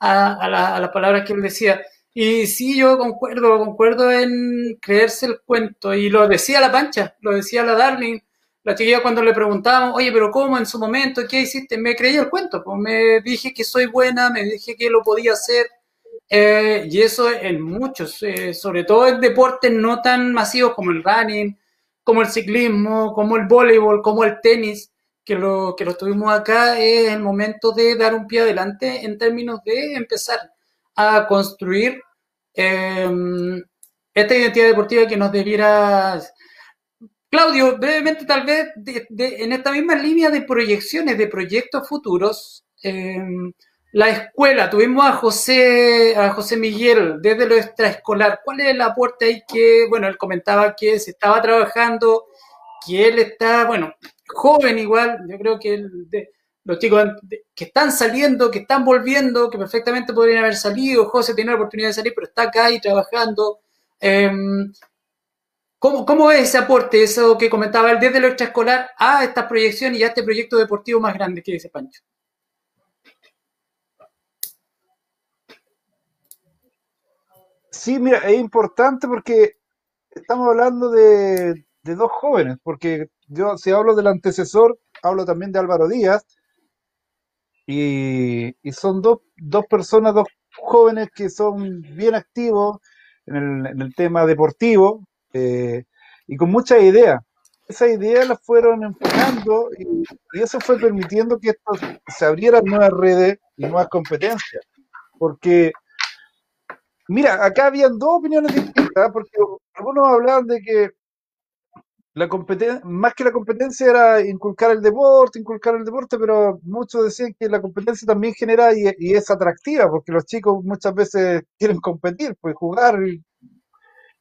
a, las palabras que él decía. Y sí, yo concuerdo, concuerdo en creerse el cuento y lo decía la Pancha, lo decía la Darling, la chiquilla cuando le preguntábamos, oye, pero ¿cómo en su momento? ¿Qué hiciste? Me creí el cuento, pues me dije que soy buena, me dije que lo podía hacer. Eh, y eso en muchos, eh, sobre todo en deportes no tan masivos como el running, como el ciclismo, como el voleibol, como el tenis, que lo, que lo tuvimos acá, es el momento de dar un pie adelante en términos de empezar a construir em, esta identidad deportiva que nos debiera Claudio, brevemente tal vez en esta misma línea de proyecciones, de proyectos futuros, em, la escuela, tuvimos a José, a José Miguel desde lo extraescolar. ¿Cuál es el aporte ahí que, bueno, él comentaba que se estaba trabajando, que él está, bueno, joven igual, yo creo que los chicos que están saliendo, que están volviendo, que perfectamente podrían haber salido, José tiene la oportunidad de salir, pero está acá y trabajando. Em, ¿Cómo, ¿Cómo, es ese aporte, eso que comentaba el desde lo extraescolar a esta proyección y a este proyecto deportivo más grande que dice Pancho? Sí, mira, es importante porque estamos hablando de, dos jóvenes, porque yo si hablo del antecesor, hablo también de Álvaro Díaz, y, son dos, dos personas, dos jóvenes que son bien activos en el, en el tema deportivo, eh, y con muchas ideas. Esas ideas las fueron enfocando y, eso fue permitiendo que esto, se abrieran nuevas redes y nuevas competencias. Porque, mira, acá habían dos opiniones distintas, porque algunos hablaban de que la competencia, más que la competencia era inculcar el deporte, inculcar el deporte, pero muchos decían que la competencia también genera y, y es atractiva, porque los chicos muchas veces quieren competir, pues jugar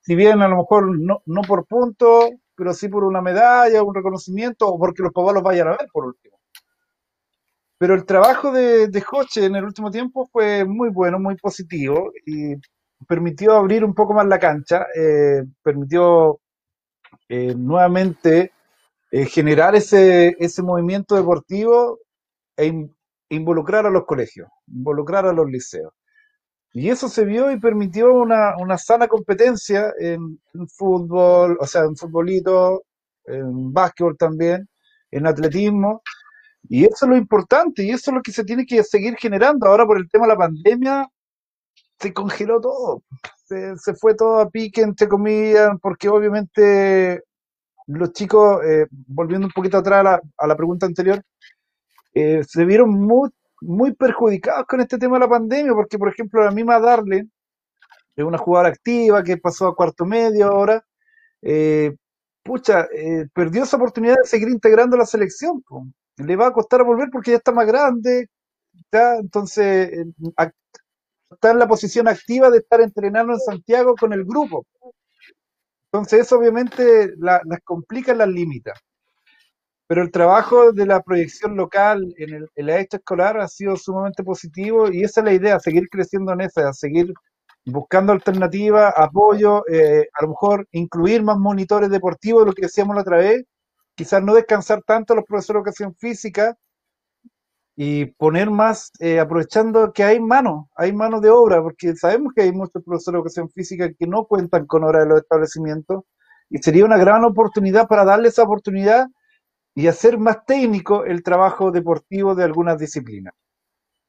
si bien a lo mejor no, no por punto, pero sí por una medalla, un reconocimiento, o porque los papás los vayan a ver por último. Pero el trabajo de, de Joche en el último tiempo fue muy bueno, muy positivo y permitió abrir un poco más la cancha, eh, permitió eh, nuevamente eh, generar ese, ese movimiento deportivo e involucrar a los colegios, involucrar a los liceos. Y eso se vio y permitió una, una sana competencia en, fútbol, o sea, en futbolito, en básquetbol también, en atletismo. Y eso es lo importante y eso es lo que se tiene que seguir generando. Ahora por el tema de la pandemia se congeló todo. Se, fue todo a pique, entre comillas, porque obviamente los chicos, eh, volviendo un poquito atrás a la, a la pregunta anterior, eh, se vieron muy, muy perjudicados con este tema de la pandemia, porque por ejemplo la misma Darle, es una jugadora activa que pasó a cuarto medio ahora, eh, pucha, eh, perdió esa oportunidad de seguir integrando la selección. Le va a costar volver porque ya está más grande, ya, entonces eh, está en la posición activa de estar entrenando en Santiago con el grupo. Entonces eso obviamente las complica, las limita. Pero el trabajo de la proyección local en, el, en escolar ha sido sumamente positivo y esa es la idea, seguir creciendo en esa, seguir buscando alternativas, apoyo, eh, a lo mejor incluir más monitores deportivos, lo que decíamos la otra vez, quizás no descansar tanto los profesores de educación física y poner más, eh, aprovechando que hay manos, hay manos de obra, porque sabemos que hay muchos profesores de educación física que no cuentan con horas de los establecimientos y sería una gran oportunidad para darle esa oportunidad y hacer más técnico el trabajo deportivo de algunas disciplinas.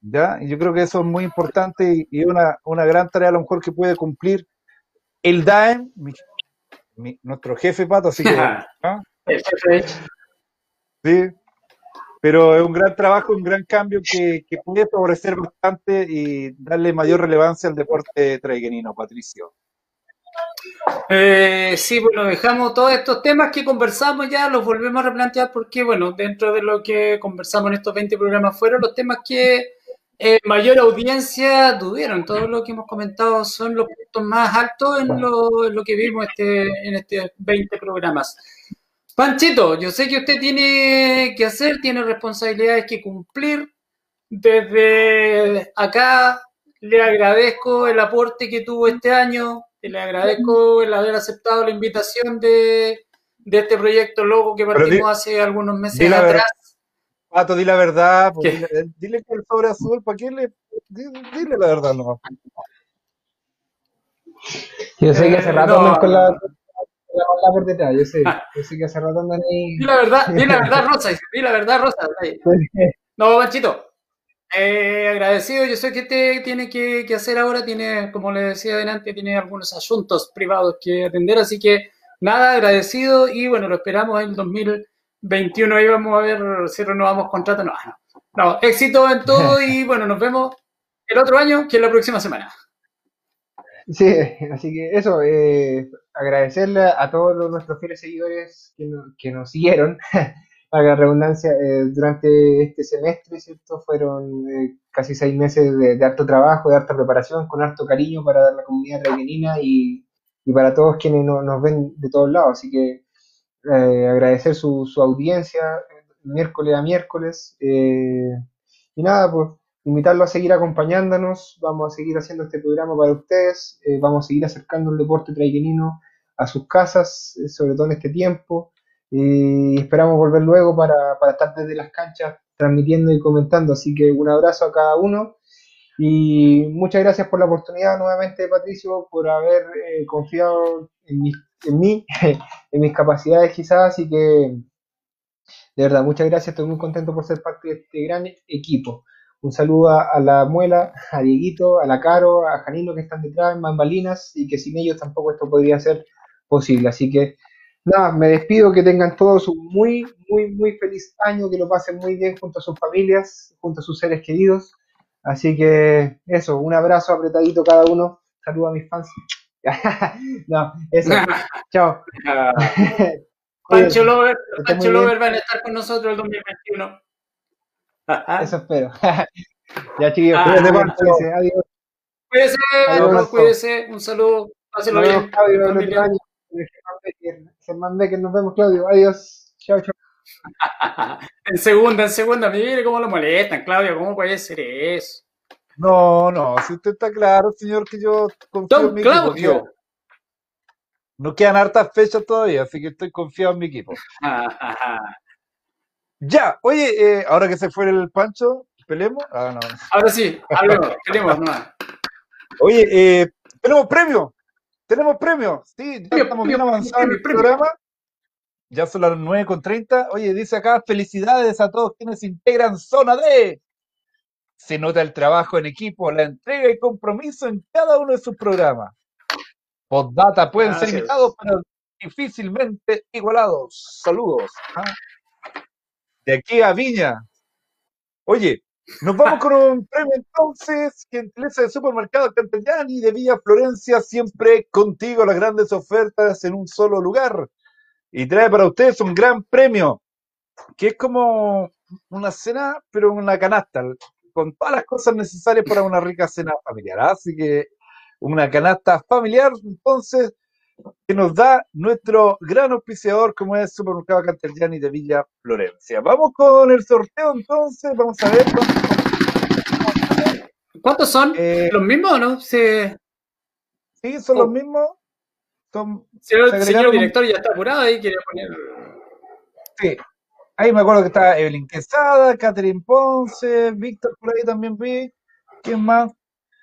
¿ya? Y yo creo que eso es muy importante y, una, una, gran tarea a lo mejor que puede cumplir el DAEM, nuestro jefe Pato, así que... ¿ah? Sí, pero es un gran trabajo, un gran cambio que, que puede favorecer bastante y darle mayor relevancia al deporte traiguenino, Patricio. Eh, sí, bueno, dejamos todos estos temas que conversamos ya, los volvemos a replantear porque, bueno, dentro de lo que conversamos en estos 20 programas fueron los temas que eh, mayor audiencia tuvieron. Todo lo que hemos comentado son los puntos más altos en lo, que vimos este, en estos 20 programas. Panchito, yo sé que usted tiene que hacer, tiene responsabilidades que cumplir. Desde acá le agradezco el aporte que tuvo este año, le agradezco el haber aceptado la invitación de, este proyecto Logo que partimos hace algunos meses atrás. Pato, di la verdad, pues, dile, que el sobre azul, ¿para qué le.? Dile, la verdad, no. Yo sé que hace rato andan con la, la por detrás, yo sé. Yo sé que hace rato andan ahí. Di la verdad, di la verdad, Rosa, di la verdad, Rosa. No, Manchito. Eh, agradecido, yo sé que te tiene que, que, hacer ahora, tiene, como le decía adelante, tiene algunos asuntos privados que atender, así que nada, agradecido y bueno, lo esperamos en el 2000. 21 ahí vamos a ver si renovamos contrato. No, no. No, éxito en todo y bueno, nos vemos el otro año, que es la próxima semana. Sí, así que eso, eh, agradecerle a todos nuestros fieles seguidores que, que nos siguieron, para la redundancia, eh, durante este semestre, ¿cierto? Fueron eh, casi seis meses de, harto trabajo, de harta preparación, con harto cariño para la comunidad traigenina y, y para todos quienes nos ven de todos lados. Así que eh, agradecer su, su, audiencia miércoles a miércoles. Eh, y nada, pues invitarlo a seguir acompañándonos. Vamos a seguir haciendo este programa para ustedes. Eh, vamos a seguir acercando el deporte traiquenino a sus casas, sobre todo en este tiempo. Y esperamos volver luego para, para estar desde las canchas transmitiendo y comentando. Así que un abrazo a cada uno. Y muchas gracias por la oportunidad nuevamente, Patricio, por haber confiado en mis en mí, en mis capacidades quizás, así que de verdad, muchas gracias, estoy muy contento por ser parte de este gran equipo. Un saludo a, la Muela, a Dieguito, a la Caro, a Janino que están detrás en Bambalinas y que sin ellos tampoco esto podría ser posible. Así que nada, me despido, que tengan todos un muy, muy, muy feliz año, que lo pasen muy bien junto a sus familias, junto a sus seres queridos. Así que eso, un abrazo apretadito cada uno. Saludo a mis fans. no, eso. Chao. Pancho Lover, Pancho Lover van a estar con nosotros el 2021. eso espero. ya, chiquillos, ah, cuídense, cuídense, adiós. Cuídense, adiós, un saludo, pásenlo bien. Claudio, Germán Becker, nos vemos, Claudio, adiós. Chao, chao. en segunda, en segunda, mire cómo lo molestan, Claudio, ¿cómo puede ser eso? No, no, si usted está claro, señor, que yo confío en mi equipo. No quedan hartas fechas todavía, así que estoy confiado en mi equipo. ya, oye, eh, ahora que se fue el Pancho, ¿pelemos? Ah, no. Ahora sí, hablemos, pelemos, no. Oye, eh, tenemos premio, tenemos premio, sí, ya estamos bien avanzados en el programa. Ya son las 9.30. Oye, dice acá, felicidades a todos quienes integran Zona D se nota el trabajo en equipo, la entrega y compromiso en cada uno de sus programas. Postdata pueden ser imitados, pero difícilmente igualados. Saludos. ¿ah? De aquí a Viña. Oye, nos vamos con un premio entonces, gentileza de Supermercado Cantellani de Villa Florencia, siempre contigo las grandes ofertas en un solo lugar. Y trae para ustedes un gran premio, que es como una cena, pero una canasta con todas las cosas necesarias para una rica cena familiar. Así que una canasta familiar, entonces, que nos da nuestro gran auspiciador como es Supermercado Cantelgiani de Villa Florencia. Vamos con el sorteo entonces, vamos a ver. ¿Cuántos son? Eh, ¿Los mismos o no? Sí, son los mismos. Son, el señor director ya está curado ahí, quiere poner. Sí, ahí me acuerdo que está Evelyn Quesada, Catherine Ponce, Víctor por ahí también vi. ¿Quién más?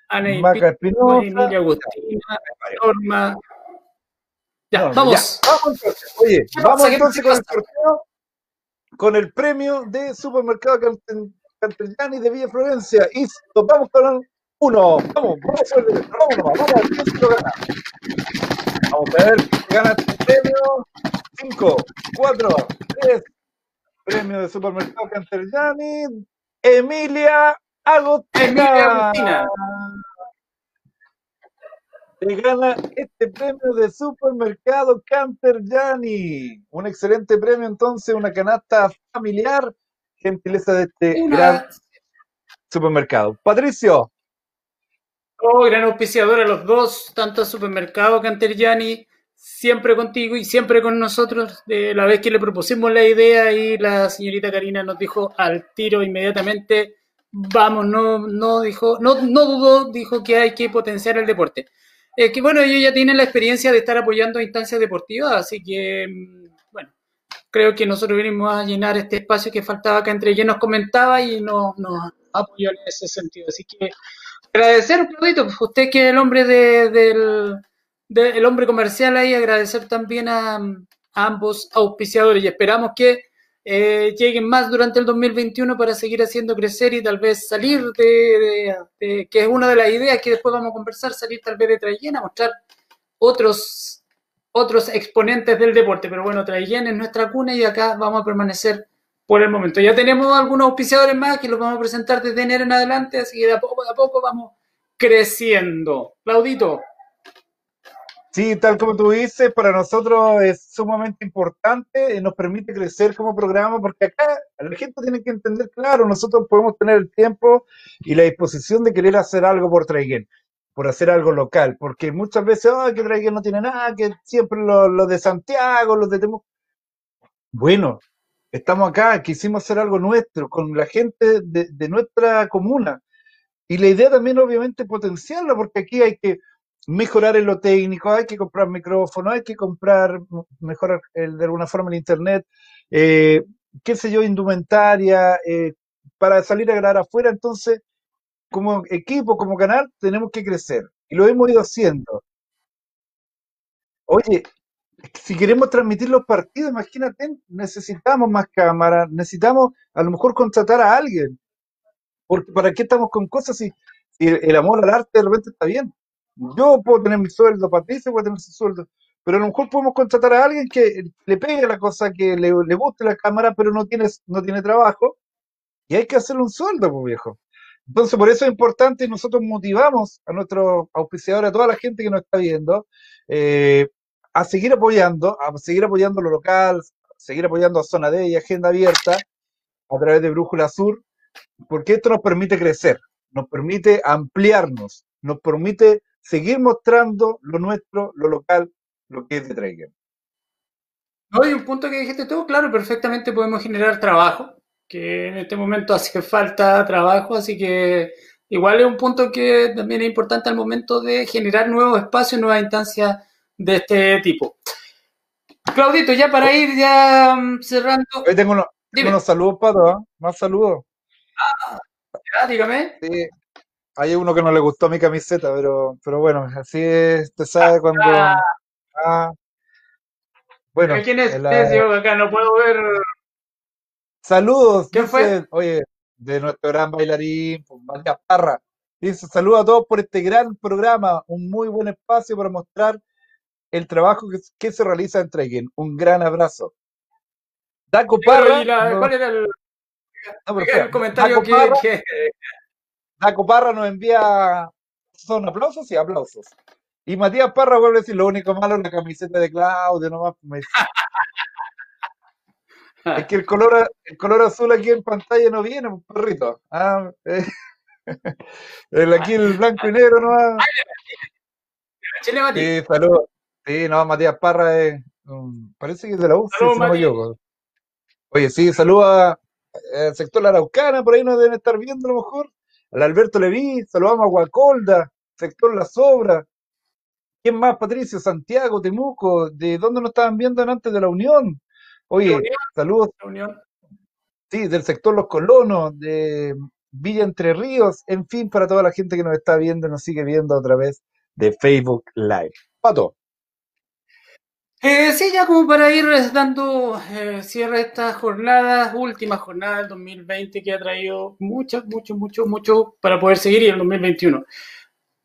Ana Maca Espinosa. Emilia Agustina, Norma. Ya, vamos. vamos entonces. Oye, vamos entonces con el sorteo con el premio de Supermercado Cantellani de Villa Florencia. Y vamos con uno. Vamos, vamos a ver, vamos, vamos a ver se lo gana. Vamos a ver gana este premio. 5, 4, 3. Premio de Supermercado Cantellani. Emilia Agostina. Emilia Agostina te gana este premio de supermercado Camper Gianni. Un excelente premio, entonces, una canasta familiar, gentileza de este gran supermercado. Patricio. Oh, gran auspiciador a los dos, tanto supermercado Gianni, siempre contigo y siempre con nosotros. De la vez que le propusimos la idea y la señorita Karina nos dijo al tiro inmediatamente, vamos, no, no dijo, no, no dudó, dijo que hay que potenciar el deporte. Es que bueno, ellos ya tienen la experiencia de estar apoyando instancias deportivas, así que mm, creo que nosotros venimos a llenar este espacio que faltaba acá entre ellos nos comentaba y nos, apoyó en ese sentido. Así que agradecer, Claudito, usted que es el hombre del, el hombre comercial ahí, agradecer también a, a ambos auspiciadores y esperamos que eh, lleguen más durante el 2021 para seguir haciendo crecer y tal vez salir de, que es una de las ideas que después vamos a conversar, salir tal vez de Traillén mostrar otros, otros exponentes del deporte. Pero bueno, Traillén es nuestra cuna y acá vamos a permanecer por el momento. Ya tenemos algunos auspiciadores más que los vamos a presentar desde enero en adelante, así que de a poco a poco vamos creciendo. Claudito. Sí, tal como tú dices, para nosotros es sumamente importante, y nos permite crecer como programa, porque acá la gente tiene que entender, claro, nosotros podemos tener el tiempo y la disposición de querer hacer algo por Traiguén, por hacer algo local, porque muchas veces, oh, que no tiene nada, que siempre los de Santiago, los de Temuco. Bueno, estamos acá, quisimos hacer algo nuestro, con la gente de, nuestra comuna. Y la idea también, obviamente, potenciarlo, porque aquí hay que mejorar en lo técnico, hay que comprar micrófono, hay que comprar, mejorar de alguna forma el internet, eh, qué sé yo, indumentaria, eh, para salir a grabar afuera. Entonces, como equipo, como canal, tenemos que crecer. Y lo hemos ido haciendo. Oye, si queremos transmitir los partidos, imagínate, necesitamos más cámaras, necesitamos a lo mejor contratar a alguien. Porque ¿para qué estamos con cosas si, el amor al arte de repente está bien? Yo puedo tener mi sueldo, Patricia puede tener su sueldo, pero a lo mejor podemos contratar a alguien que le pegue la cosa, que le, guste la cámara, pero no tiene, no tiene trabajo, y hay que hacerle un sueldo, pues viejo. Entonces, por eso es importante y nosotros motivamos a nuestros auspiciadores, a toda la gente que nos está viendo, eh, a seguir apoyando, a seguir apoyando lo local, a seguir apoyando a Zona D y Agenda Abierta a través de Brújula Sur, porque esto nos permite crecer, nos permite ampliarnos, nos permite seguir mostrando lo nuestro, lo local, lo que es de Traeger. No, hay un punto que dijiste tú, claro, perfectamente podemos generar trabajo, que en este momento hace falta trabajo, así que igual es un punto que también es importante al momento de generar nuevos espacios, nuevas instancias de este tipo. Claudito, ya para ir ya mm, cerrando. Hoy tengo unos, saludos, Pato, ¿eh? más saludos. Ah, ya, dígame. Sí, hay uno que no le gustó mi camiseta, pero, pero bueno, así es, te sabe cuando. Ah, bueno. ¿Quién es? Yo acá no puedo ver. Saludos. ¿Quién fue? Oye, de nuestro gran bailarín, pues, Matías Parra. Dice, saludos a todos por este gran programa, un muy buen espacio para mostrar el trabajo que, se realiza en Treigen. Un gran abrazo. Daco Parra. ¿Cuál era el, el comentario que, Daco Parra nos envía, ¿son aplausos? y aplausos. Y Matías Parra vuelve a decir, lo único malo es la camiseta de Claudio, nomás. Es que el color, el color azul aquí en pantalla no viene, un perrito. Ah, eh, el, aquí el blanco y negro nomás. Sí, saludos. Sí, no, Matías Parra es, parece que es de la U, si no me Oye, sí, saluda al sector La Araucana, por ahí nos deben estar viendo a lo mejor. Al Alberto Leví, saludamos a Guacolda, sector La Sobra. ¿Quién más, Patricio? Santiago, Temuco, ¿de dónde nos estaban viendo antes de la Unión? Oye, saludos. Sí, del sector Los Colonos, de Villa Entre Ríos, en fin, para toda la gente que nos está viendo y nos sigue viendo a través de Facebook Live. Pato. Eh, sí, ya como para ir dando eh, cierre a esta jornada, última jornada del 2020 que ha traído mucho, mucho, mucho, mucho para poder seguir y el 2021.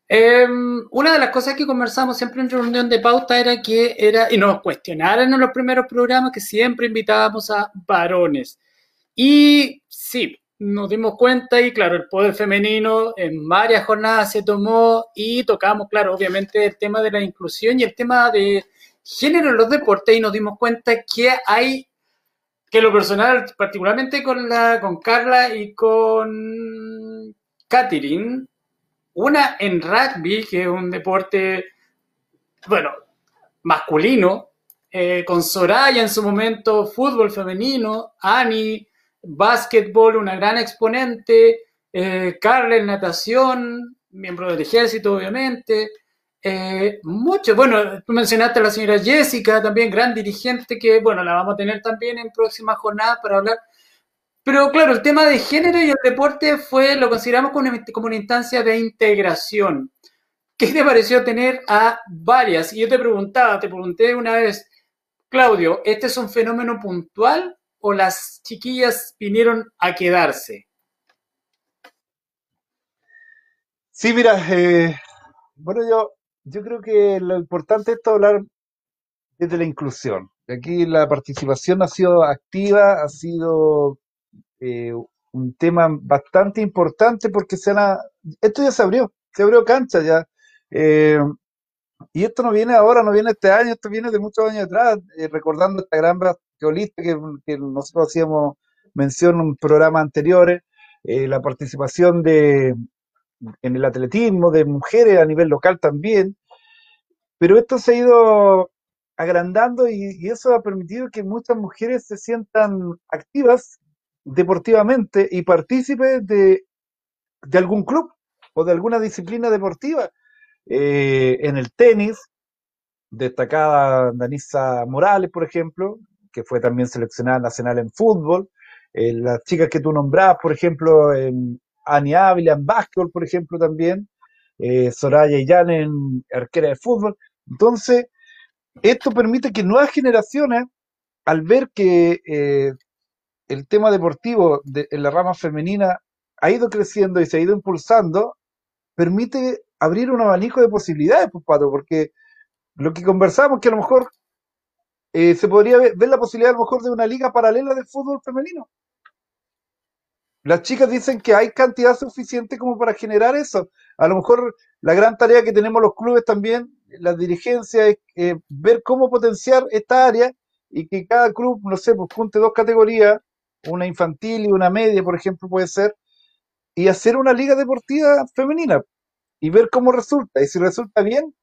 Em, una de las cosas que conversamos siempre en reunión de pauta era que era, y nos cuestionaron en los primeros programas, que siempre invitábamos a varones. Y sí, nos dimos cuenta y claro, el poder femenino en varias jornadas se tomó y tocamos, claro, obviamente el tema de la inclusión y el tema de género en los deportes y nos dimos cuenta que hay, que lo personal, particularmente con, la, con Carla y con Catherine, una en rugby, que es un deporte, bueno, masculino, eh, con Soraya en su momento, fútbol femenino, Ani, básquetbol, una gran exponente, eh, Carla en natación, miembro del ejército, obviamente, eh, mucho, bueno, tú mencionaste a la señora Jessica, también gran dirigente, que bueno, la vamos a tener también en próxima jornada para hablar. Pero claro, el tema de género y el deporte fue, lo consideramos como una, instancia de integración. ¿Qué te pareció tener a varias? Y yo te preguntaba, te pregunté una vez, Claudio, ¿este es un fenómeno puntual o las chiquillas vinieron a quedarse? Sí, mira, eh, bueno, yo yo creo que lo importante es hablar desde la inclusión. Aquí la participación ha sido activa, ha sido eh, un tema bastante importante porque se esto ya se abrió, se abrió cancha ya. Eh, y esto no viene ahora, no viene este año, esto viene de muchos años atrás, eh, recordando esta gran basquetbolista que, que, nosotros hacíamos mención en programas anteriores, la participación de, en el atletismo, de mujeres a nivel local también, pero esto se ha ido agrandando y, eso ha permitido que muchas mujeres se sientan activas deportivamente y partícipes de, algún club o de alguna disciplina deportiva. Eh, en el tenis, destacada Danisa Morales, por ejemplo, que fue también seleccionada nacional en fútbol. Eh, las chicas que tú nombrabas, por ejemplo, en, Ani Ávila en básquetbol, por ejemplo, también, eh, Soraya y Jan en arquera de fútbol. Entonces, esto permite que nuevas generaciones, al ver que eh, el tema deportivo en la rama femenina ha ido creciendo y se ha ido impulsando, permite abrir un abanico de posibilidades, pues, Pato, porque lo que conversamos, que a lo mejor eh, se podría ver, ver, la posibilidad a lo mejor de una liga paralela de fútbol femenino. Las chicas dicen que hay cantidad suficiente como para generar eso. A lo mejor la gran tarea que tenemos los clubes también, la dirigencia, es eh, ver cómo potenciar esta área y que cada club, no sé, pues junte dos categorías, una infantil y una media, por ejemplo, puede ser, y hacer una liga deportiva femenina y ver cómo resulta. Y si resulta bien,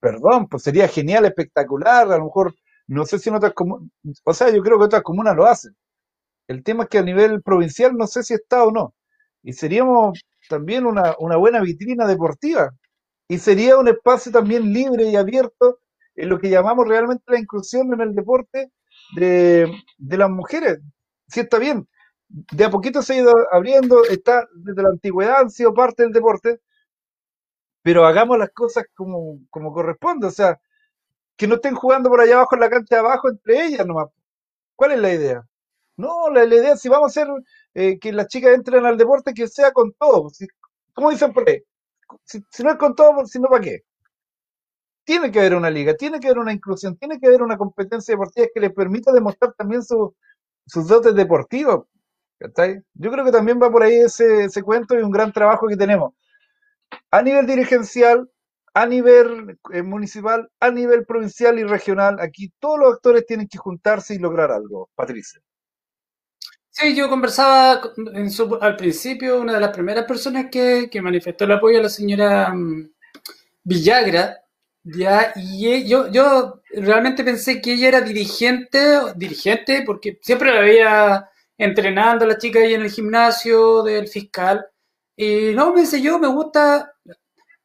perdón, pues sería genial, espectacular, a lo mejor, no sé si en otras comunas, o sea, yo creo que otras comunas lo hacen el tema es que a nivel provincial no sé si está o no. Y seríamos también una, buena vitrina deportiva. Y sería un espacio también libre y abierto en lo que llamamos realmente la inclusión en el deporte de, las mujeres. Si está bien, de a poquito se ha ido abriendo, está desde la antigüedad, han sido parte del deporte, pero hagamos las cosas como, como corresponde, o sea, que no estén jugando por allá abajo en la cancha de abajo entre ellas nomás. ¿Cuál es la idea? No, la, idea es si vamos a hacer eh, que las chicas entren al deporte, que sea con todo. Si, ¿Cómo dicen por ahí? Si, no es con todo, si no, ¿para qué? Tiene que haber una liga, tiene que haber una inclusión, tiene que haber una competencia deportiva que les permita demostrar también sus dotes deportivos. Yo creo que también va por ahí ese, ese cuento y un gran trabajo que tenemos. A nivel dirigencial, a nivel eh, municipal, a nivel provincial y regional, aquí todos los actores tienen que juntarse y lograr algo, Patricia. Sí, yo conversaba al principio, una de las primeras personas que, manifestó el apoyo a la señora mm, Villagra, Ya, y e, yo, yo realmente pensé que ella era dirigente, dirigente, porque siempre la veía entrenando a la chica ahí en el gimnasio del fiscal. Y no, me dice yo, me gusta,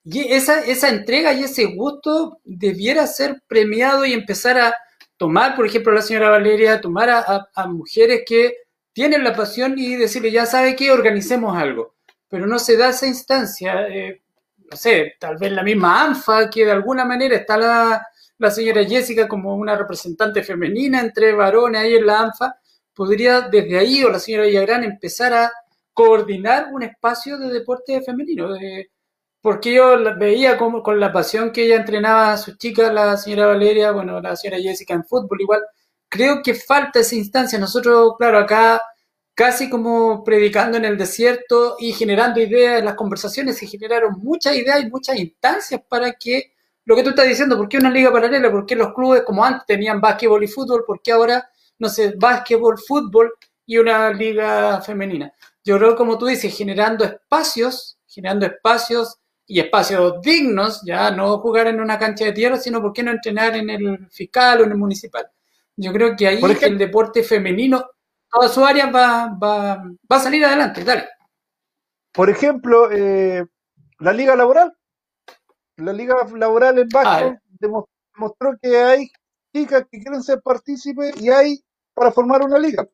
esa, esa entrega y ese gusto debiera ser premiado y empezar a tomar, por ejemplo, la señora Valeria, tomar a, a mujeres que tienen la pasión y decirle, ya sabe que organicemos algo. Pero no se da esa instancia. Eh, no sé, tal vez la misma ANFA, que de alguna manera está la, la señora Jessica como una representante femenina entre varones ahí en la ANFA, podría desde ahí o la señora Villagrán empezar a coordinar un espacio de deporte femenino. porque yo veía como, con la pasión que ella entrenaba a sus chicas, la señora Valeria, bueno, la señora Jessica en fútbol igual, creo que falta esa instancia. Nosotros, claro, acá casi como predicando en el desierto y generando ideas en las conversaciones, se generaron muchas ideas y muchas instancias para que lo que tú estás diciendo, ¿por qué una liga paralela? ¿Por qué los clubes como antes tenían básquetbol y fútbol? ¿Por qué ahora, no sé, básquetbol, fútbol y una liga femenina? Yo creo, como tú dices, generando espacios, generando espacios y espacios dignos, ya no jugar en una cancha de tierra, sino por qué no entrenar en el fiscal o en el municipal. Yo creo que ahí el deporte femenino toda su área va, va, va a salir adelante. Dale. Por ejemplo, eh, la liga laboral. La liga laboral en Bajo ah, demostró que hay chicas que quieren ser partícipes y hay para formar una liga.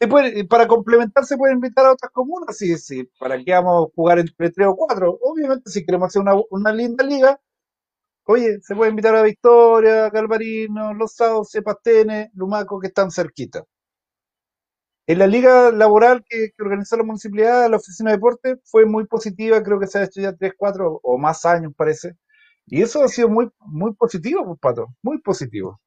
Se puede, para complementar se puede invitar a otras comunas, sí, sí, para que vamos a jugar entre tres o cuatro. Obviamente, si queremos hacer una, una linda liga, oye, se puede invitar a Victoria, Calvarino, Los Sauces, Pastene, Lumaco, que están cerquita. En la liga laboral que, organizó la municipalidad, la oficina de deporte, fue muy positiva, creo que se ha hecho ya 3, 4 o más años, parece. Y eso ha sido muy, muy positivo, pues, Pato, muy positivo.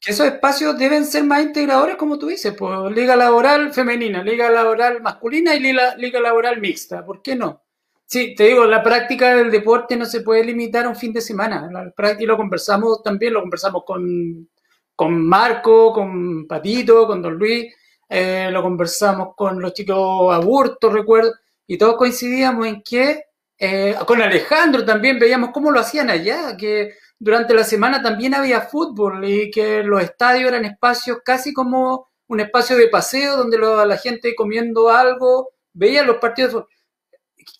Que esos espacios deben ser más integradores, como tú dices, pues liga laboral femenina, liga laboral masculina y liga, liga laboral mixta, ¿por qué no? Sí, te digo, la práctica del deporte no se puede limitar a un fin de semana. Y lo conversamos también, lo conversamos con, con Marco, con Patito, con Don Luis, eh, lo conversamos con los chicos Aburto, recuerdo, y todos coincidíamos en que, eh, con Alejandro también veíamos cómo lo hacían allá, que durante la semana también había fútbol y que los estadios eran espacios casi como un espacio de paseo donde la gente comiendo algo veía los partidos.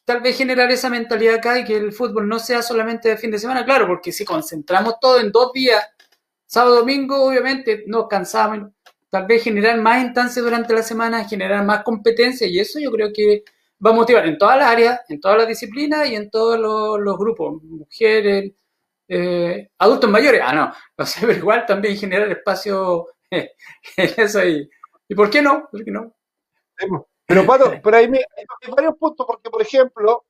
Tal vez generar esa mentalidad acá y que el fútbol no sea solamente de fin de semana, claro, porque si concentramos todo en dos días Sábado, domingo, obviamente, nos cansamos. Tal vez generar más instancias durante la semana, generar más competencia y eso yo creo que va a motivar en todas las áreas, en todas las disciplinas y en todos los, grupos, mujeres, eh, adultos mayores. Ah, no, no sé, pero igual también generar espacio en eso y, ¿Y por qué no? ¿Por qué no? Pero, Pato, pero hay, hay varios puntos, porque, por ejemplo,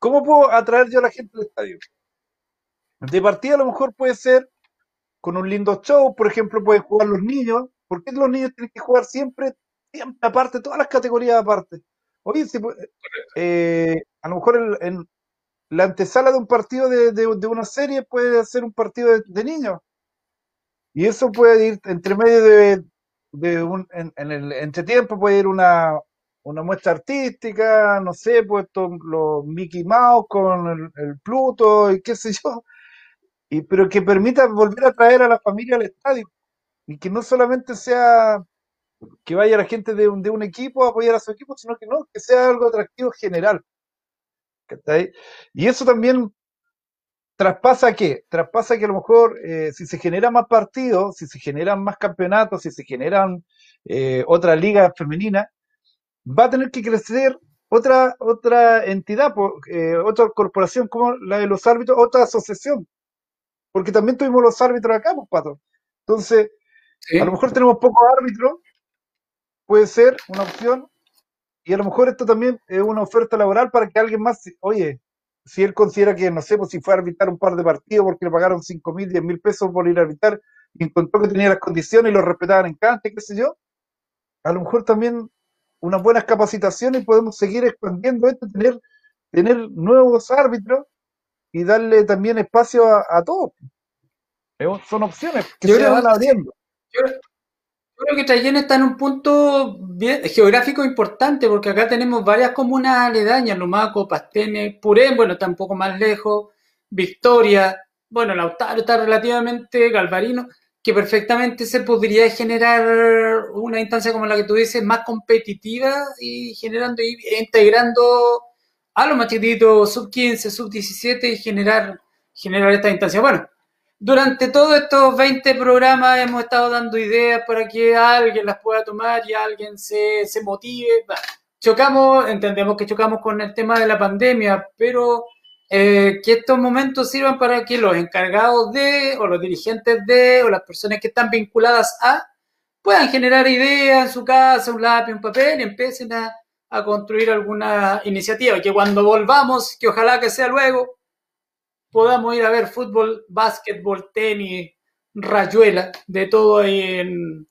¿cómo puedo atraer yo a la gente al estadio? De partida a lo mejor puede ser con un lindo show, por ejemplo, pueden jugar los niños. ¿Por qué los niños tienen que jugar siempre, siempre aparte, todas las categorías aparte? Oye, eh, a lo mejor en, la antesala de un partido de, una serie puede ser un partido de, niños. Y eso puede ir entre medio de, un, en, el entretiempo puede ir una, una muestra artística, no sé, puesto los Mickey Mouse con el, el Pluto y qué sé yo pero que permita volver a traer a la familia al estadio y que no solamente sea que vaya la gente de un, de un equipo a apoyar a su equipo, sino que no, que sea algo atractivo general. Y eso también traspasa qué? Traspasa que a lo mejor eh, si se generan más partidos, si se generan más campeonatos, si se generan eh, otra liga femenina, va a tener que crecer otra, otra entidad, eh, otra corporación como la de los árbitros, otra asociación porque también tuvimos los árbitros acá, pues, Pato. Entonces, a lo mejor tenemos pocos árbitros, puede ser una opción, y a lo mejor esto también es una oferta laboral para que alguien más, oye, si él considera que, no sé, pues si fue a arbitrar un par de partidos porque le pagaron 5 mil, 10 mil pesos por ir a arbitrar y encontró que tenía las condiciones y lo respetaban en cante, qué sé yo, a lo mejor también unas buenas capacitaciones y podemos seguir expandiendo esto, tener, tener nuevos árbitros y darle también espacio a, todos. Son opciones que se van abriendo. creo que Trayén está en un punto bien, geográfico importante, porque acá tenemos varias comunas aledañas, Lumaco, Pastene, Purén, bueno, está un poco más lejos, Victoria, bueno, Lautaro está relativamente, Galvarino, que perfectamente se podría generar una instancia como la que tú dices, más competitiva y generando y integrando a los más sub 15, sub 17 y generar, generar esta instancia. Bueno, durante todos estos 20 programas hemos estado dando ideas para que alguien las pueda tomar y alguien se, se motive. Chocamos, entendemos que chocamos con el tema de la pandemia, pero eh, que estos momentos sirvan para que los encargados de, o los dirigentes de, o las personas que están vinculadas a, puedan generar ideas en su casa, un lápiz, un papel, y empiecen a, a construir alguna iniciativa. Que cuando volvamos, que ojalá que sea luego, podamos ir a ver fútbol, básquetbol, tenis, rayuela, de todo en,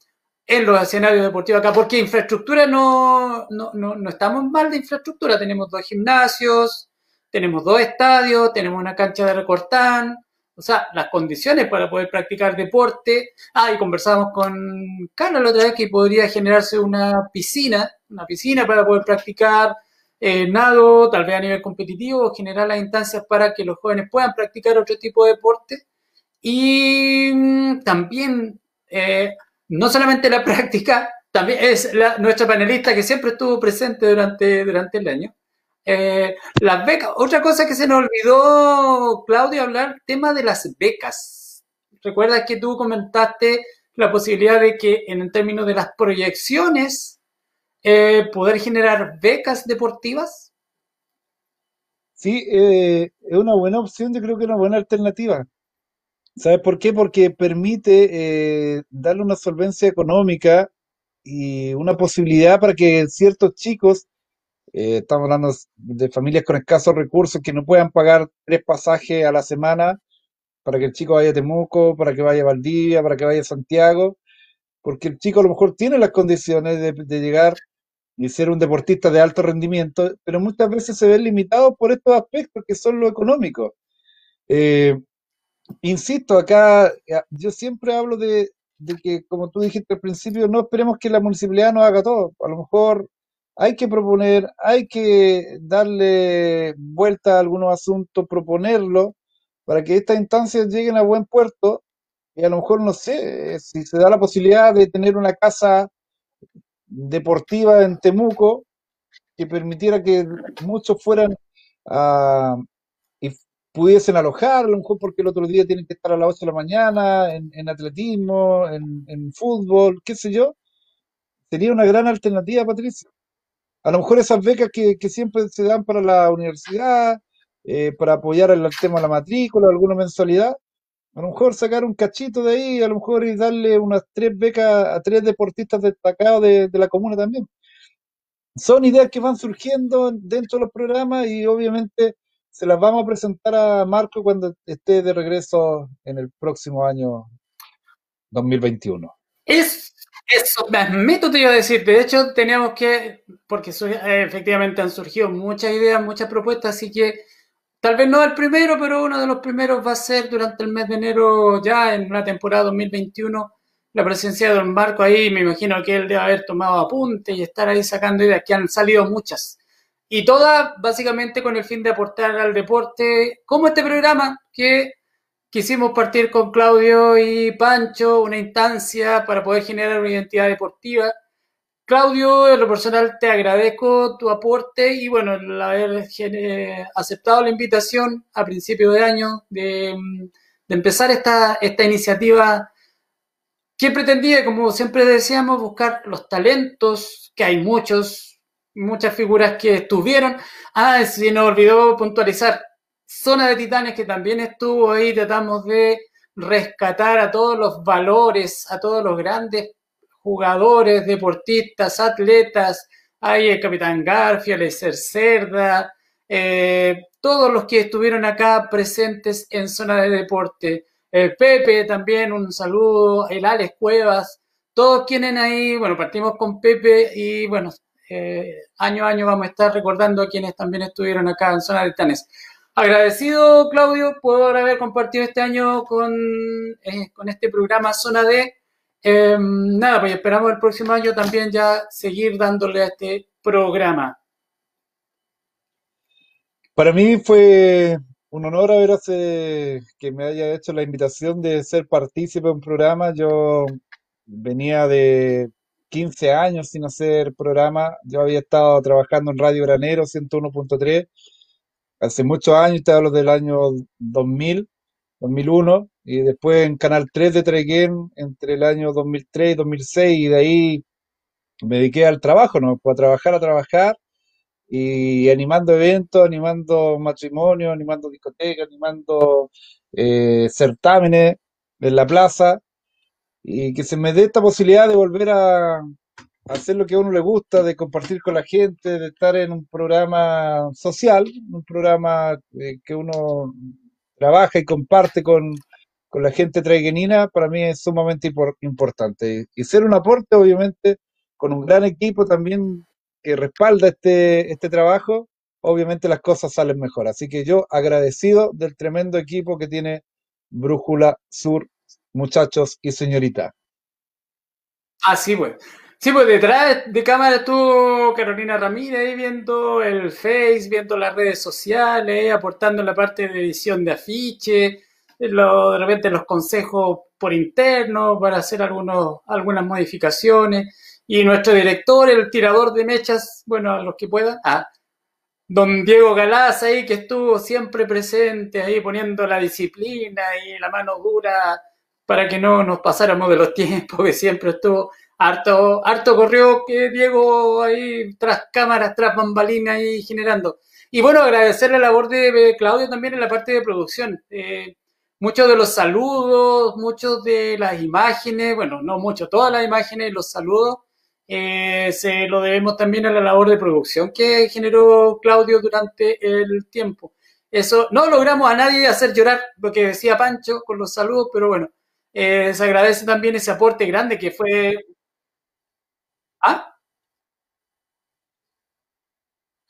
en los escenarios deportivos acá, porque infraestructura no, no, no, no, estamos mal de infraestructura, tenemos dos gimnasios, tenemos dos estadios, tenemos una cancha de recortán, o sea, las condiciones para poder practicar deporte. Ah, y conversamos con Carlos la otra vez que podría generarse una piscina, una piscina para poder practicar eh, nado, tal vez a nivel competitivo, generar las instancias para que los jóvenes puedan practicar otro tipo de deporte. Y mm, también, eh, no solamente la práctica, también es la, nuestra panelista que siempre estuvo presente durante, durante el año. Eh, las becas, otra cosa que se nos olvidó, Claudio, hablar, tema de las becas. Recuerdas que tú comentaste la posibilidad de que en términos de las proyecciones eh, poder generar becas deportivas? Sí, eh, es una buena opción, yo creo que es una buena alternativa. ¿Sabes por qué? Porque permite darle una solvencia económica y una posibilidad para que ciertos chicos, estamos hablando de familias con escasos recursos que no puedan pagar tres pasajes a la semana para que el chico vaya a Temuco, para que vaya a Valdivia, para que vaya a Santiago, porque el chico a lo mejor tiene las condiciones de llegar y ser un deportista de alto rendimiento, pero muchas veces se ven limitados por estos aspectos que son lo económico. Eh, insisto, acá yo siempre hablo de, que, como tú dijiste al principio, no esperemos que la municipalidad nos haga todo. A lo mejor hay que proponer, hay que darle vuelta a algunos asuntos, proponerlo, para que estas instancias lleguen a buen puerto. Y a lo mejor, no sé, si se da la posibilidad de tener una casa deportiva en Temuco que permitiera que muchos fueran a, y pudiesen alojar, a lo mejor porque el otro día tienen que estar a las 8 de la mañana en, atletismo, en, fútbol, qué sé yo, sería una gran alternativa, Patricia. A lo mejor esas becas que, siempre se dan para la universidad, eh, para apoyar el tema de la matrícula, alguna mensualidad, a lo mejor sacar un cachito de ahí, a lo mejor y darle unas tres becas a tres deportistas destacados de, la comuna también. Son ideas que van surgiendo dentro de los programas y obviamente se las vamos a presentar a Marco cuando esté de regreso en el próximo año 2021. Es, eso mismo te iba a decir. De hecho, teníamos que, porque eh, efectivamente han surgido muchas ideas, muchas propuestas, así que Tal vez no el primero, pero uno de los primeros va a ser durante el mes de enero, ya en una temporada 2021, la presencia de Don Marco ahí. Me imagino que él debe haber tomado apunte y estar ahí sacando ideas, que han salido muchas. Y todas básicamente con el fin de aportar al deporte, como este programa que quisimos partir con Claudio y Pancho, una instancia para poder generar una identidad deportiva. Claudio, en lo personal te agradezco tu aporte y bueno, el haber aceptado la invitación a principio de año de, empezar esta, esta iniciativa. Que pretendía, como siempre decíamos, buscar los talentos, que hay muchos, muchas figuras que estuvieron. Ah, si nos olvidó puntualizar, Zona de Titanes que también estuvo ahí, tratamos de rescatar a todos los valores, a todos los grandes jugadores, deportistas, atletas, hay el Capitán Garfield, el Cerda, eh, todos los que estuvieron acá presentes en zona de deporte. Pepe también, un saludo, el Alex Cuevas, todos quienes ahí, bueno, partimos con Pepe y bueno, eh, año a año vamos a estar recordando a quienes también estuvieron acá en zona de Tanes. Agradecido, Claudio, por haber compartido este año con, eh, con este programa Zona D Em, nada, pues esperamos el próximo año también ya seguir dándole a este programa. Para mí fue un honor haber que me haya hecho la invitación de ser partícipe de un programa. Yo venía de 15 años sin hacer programa. Yo había estado trabajando en Radio Granero 101.3 hace muchos años, te hablo del año 2000, 2001, y después en Canal 3 de Treguén entre el año 2003 y 2006, y de ahí me dediqué al trabajo, ¿no? A trabajar, a trabajar, y animando eventos, animando matrimonios, animando discotecas, animando eh, certámenes en la plaza, y que se me dé esta posibilidad de volver a, hacer lo que a uno le gusta, de compartir con la gente, de estar en un programa social, un programa eh, que uno trabaja y comparte con, la gente traiguenina, para mí es sumamente importante. Y ser un aporte, obviamente, con un gran equipo también que respalda este, este trabajo, obviamente las cosas salen mejor. Así que yo agradecido del tremendo equipo que tiene Brújula Sur, muchachos y señorita. Así pues. Sí, pues detrás de cámara estuvo Carolina Ramírez ahí viendo el Face, viendo las redes sociales, aportando la parte de edición de afiche, lo, de repente los consejos por interno para hacer algunos, algunas modificaciones. Y nuestro director, el tirador de mechas, bueno, a los que puedan, ah, don Diego Galaz ahí que estuvo siempre presente ahí poniendo la disciplina y la mano dura para que no nos pasáramos de los tiempos, que siempre estuvo harto, harto corrió que Diego ahí tras cámaras, tras bambalinas ahí generando. Y bueno, agradecer la labor de Claudio también en la parte de producción. Eh, muchos de los saludos, muchos de las imágenes, bueno, no mucho, todas las imágenes, los saludos, eh, se lo debemos también a la labor de producción que generó Claudio durante el tiempo. Eso, no logramos a nadie hacer llorar lo que decía Pancho con los saludos, pero bueno, eh, se agradece también ese aporte grande que fue ¿Ah?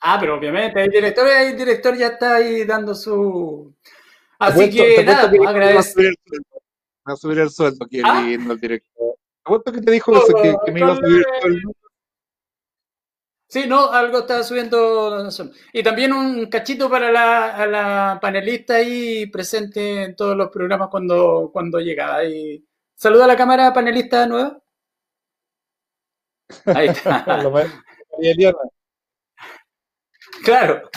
Ah, pero obviamente el director, el director ya está ahí dando su. Así que nada, que agradezco. Va a subir el sueldo, qué ¿Ah? el director. ¿Cuánto que te dijo eso, que, me iba a subir el sueldo? Sí, no, algo está subiendo. Y también un cachito para la, la panelista ahí presente en todos los programas cuando, cuando llega. Y saluda a la cámara panelista nueva. Ahí está. claro.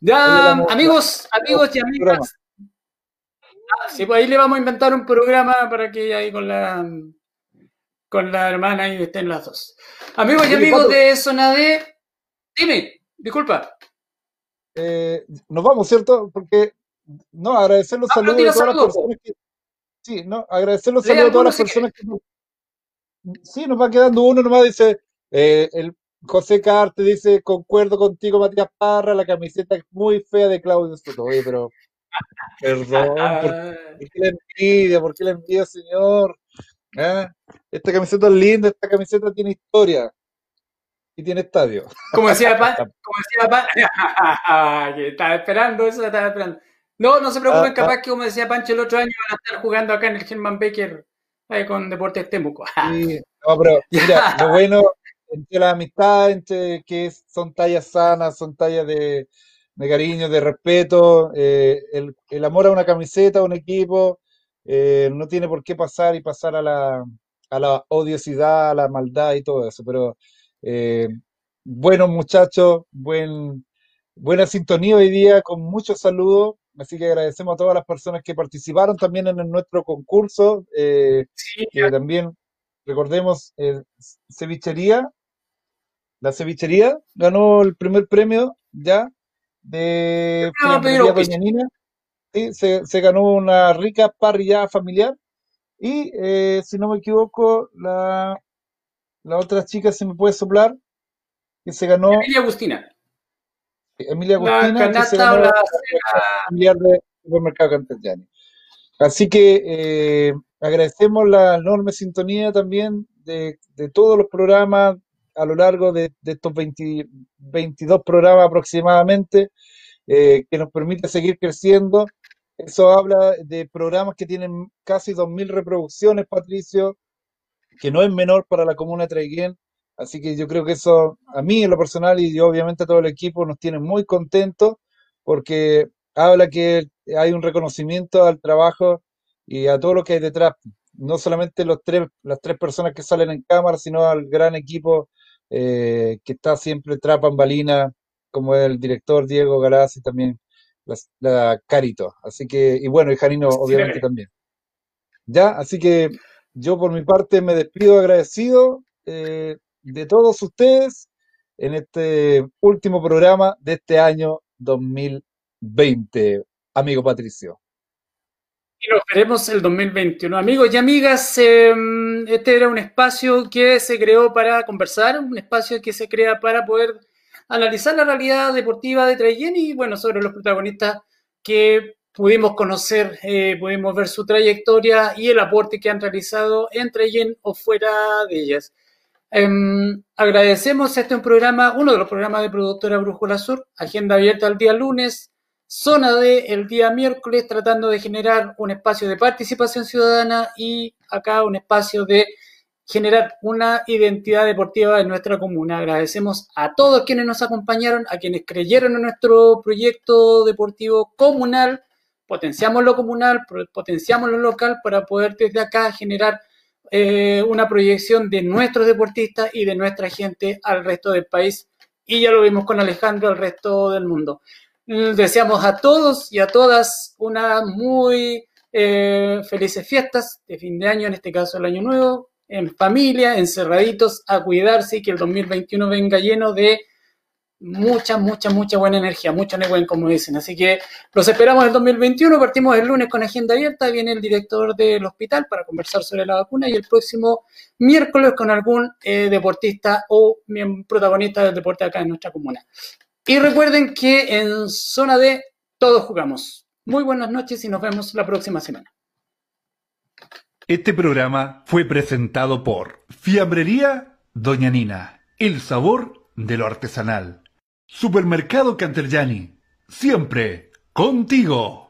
Ya, amigos, amigos y amigas. Ah, sí, pues ahí le vamos a inventar un programa para que ahí con la con la hermana y estén las dos. Amigos y amigos de Sonade, dime, disculpa. Eh, nos vamos, ¿cierto? Porque no, agradecer los ah, saludos a todas las personas que. Sí, no, agradecer los saludos a todas las personas que sí, nos va quedando uno nomás, dice, eh, el José Carte dice, concuerdo contigo, Matías Parra, la camiseta es muy fea de Claudio Soto. Oye, pero, perdón, ¿por, qué la envidia? ¿Por qué la envidia, señor? ¿Ah? Esta camiseta es linda, esta camiseta tiene historia y tiene estadio. Como decía Pan, como decía Pan, estaba esperando eso, estaba esperando. No, no se preocupen, ah, capaz ah. que como decía Pancho el otro año van a estar jugando acá en el German Baker con Deportes Temuco. Sí, no, pero mira, lo bueno entre la amistad, entre que son tallas sanas, son tallas de, cariño, de respeto, eh, el, amor a una camiseta, a un equipo, eh, no tiene por qué pasar y pasar a la, a la odiosidad, a la maldad y todo eso, pero eh, buenos muchachos, buen, buena sintonía hoy día, con muchos saludos, Así que agradecemos a todas las personas que participaron también en nuestro concurso, eh, que también, recordemos, eh, cevichería, la cevichería ganó el primer premio ya de Doña Sí, se, ganó una rica parrilla familiar y, eh, si no me equivoco, la, la otra chica se me puede soplar, que se ganó... Emilia Agustina. Emilia Agustina, que se ganó la... familiar de Supermercado Cantellani. Así que eh, agradecemos la enorme sintonía también de, todos los programas a lo largo de, estos 22 programas aproximadamente, eh, que nos permite seguir creciendo. Eso habla de programas que tienen casi 2.000 reproducciones, Patricio, que no es menor para la comuna de Traiguén. Así que yo creo que eso, a mí en lo personal y obviamente a todo el equipo, nos tiene muy contentos porque habla que hay un reconocimiento al trabajo y a todo lo que hay detrás. No solamente los tres, las tres personas que salen en cámara, sino al gran equipo eh, que está siempre tras bambalina, como el director Diego Galaz y también la, Carito. Así que, y bueno, y Janino obviamente también. Ya, así que yo por mi parte me despido agradecido eh, de todos ustedes en este último programa de este año 2020, amigo Patricio. Y nos veremos el 2021. Amigos y amigas, em, este era un espacio que se creó para conversar, un espacio que se crea para poder analizar la realidad deportiva de Trayen y, bueno, sobre los protagonistas que pudimos conocer, eh, pudimos ver su trayectoria y el aporte que han realizado en Trayen o fuera de ellas. Em, agradecemos este un programa, uno de los programas de productora Brújula Sur, agenda abierta el día lunes, zona D el día miércoles, tratando de generar un espacio de participación ciudadana y acá un espacio de generar una identidad deportiva en nuestra comuna. Agradecemos a todos quienes nos acompañaron, a quienes creyeron en nuestro proyecto deportivo comunal. Potenciamos lo comunal, potenciamos lo local para poder desde acá generar eh, una proyección de nuestros deportistas y de nuestra gente al resto del país. Y ya lo vimos con Alejandro al resto del mundo. Deseamos a todos y a todas una muy eh, felices fiestas de fin de año, en este caso el año nuevo, en familia, encerraditos, a cuidarse y que el 2021 venga lleno de mucha, mucha, mucha buena energía, mucho networking, como dicen. Así que los esperamos el 2021. Partimos el lunes con agenda abierta. Viene el director del hospital para conversar sobre la vacuna y el próximo miércoles con algún eh, deportista o protagonista del deporte acá en nuestra comuna. Y recuerden que en zona D todos jugamos. Muy buenas noches y nos vemos la próxima semana. Este programa fue presentado por Fiambrería Doña Nina, el sabor de lo artesanal. Supermercado Canterjani, siempre contigo.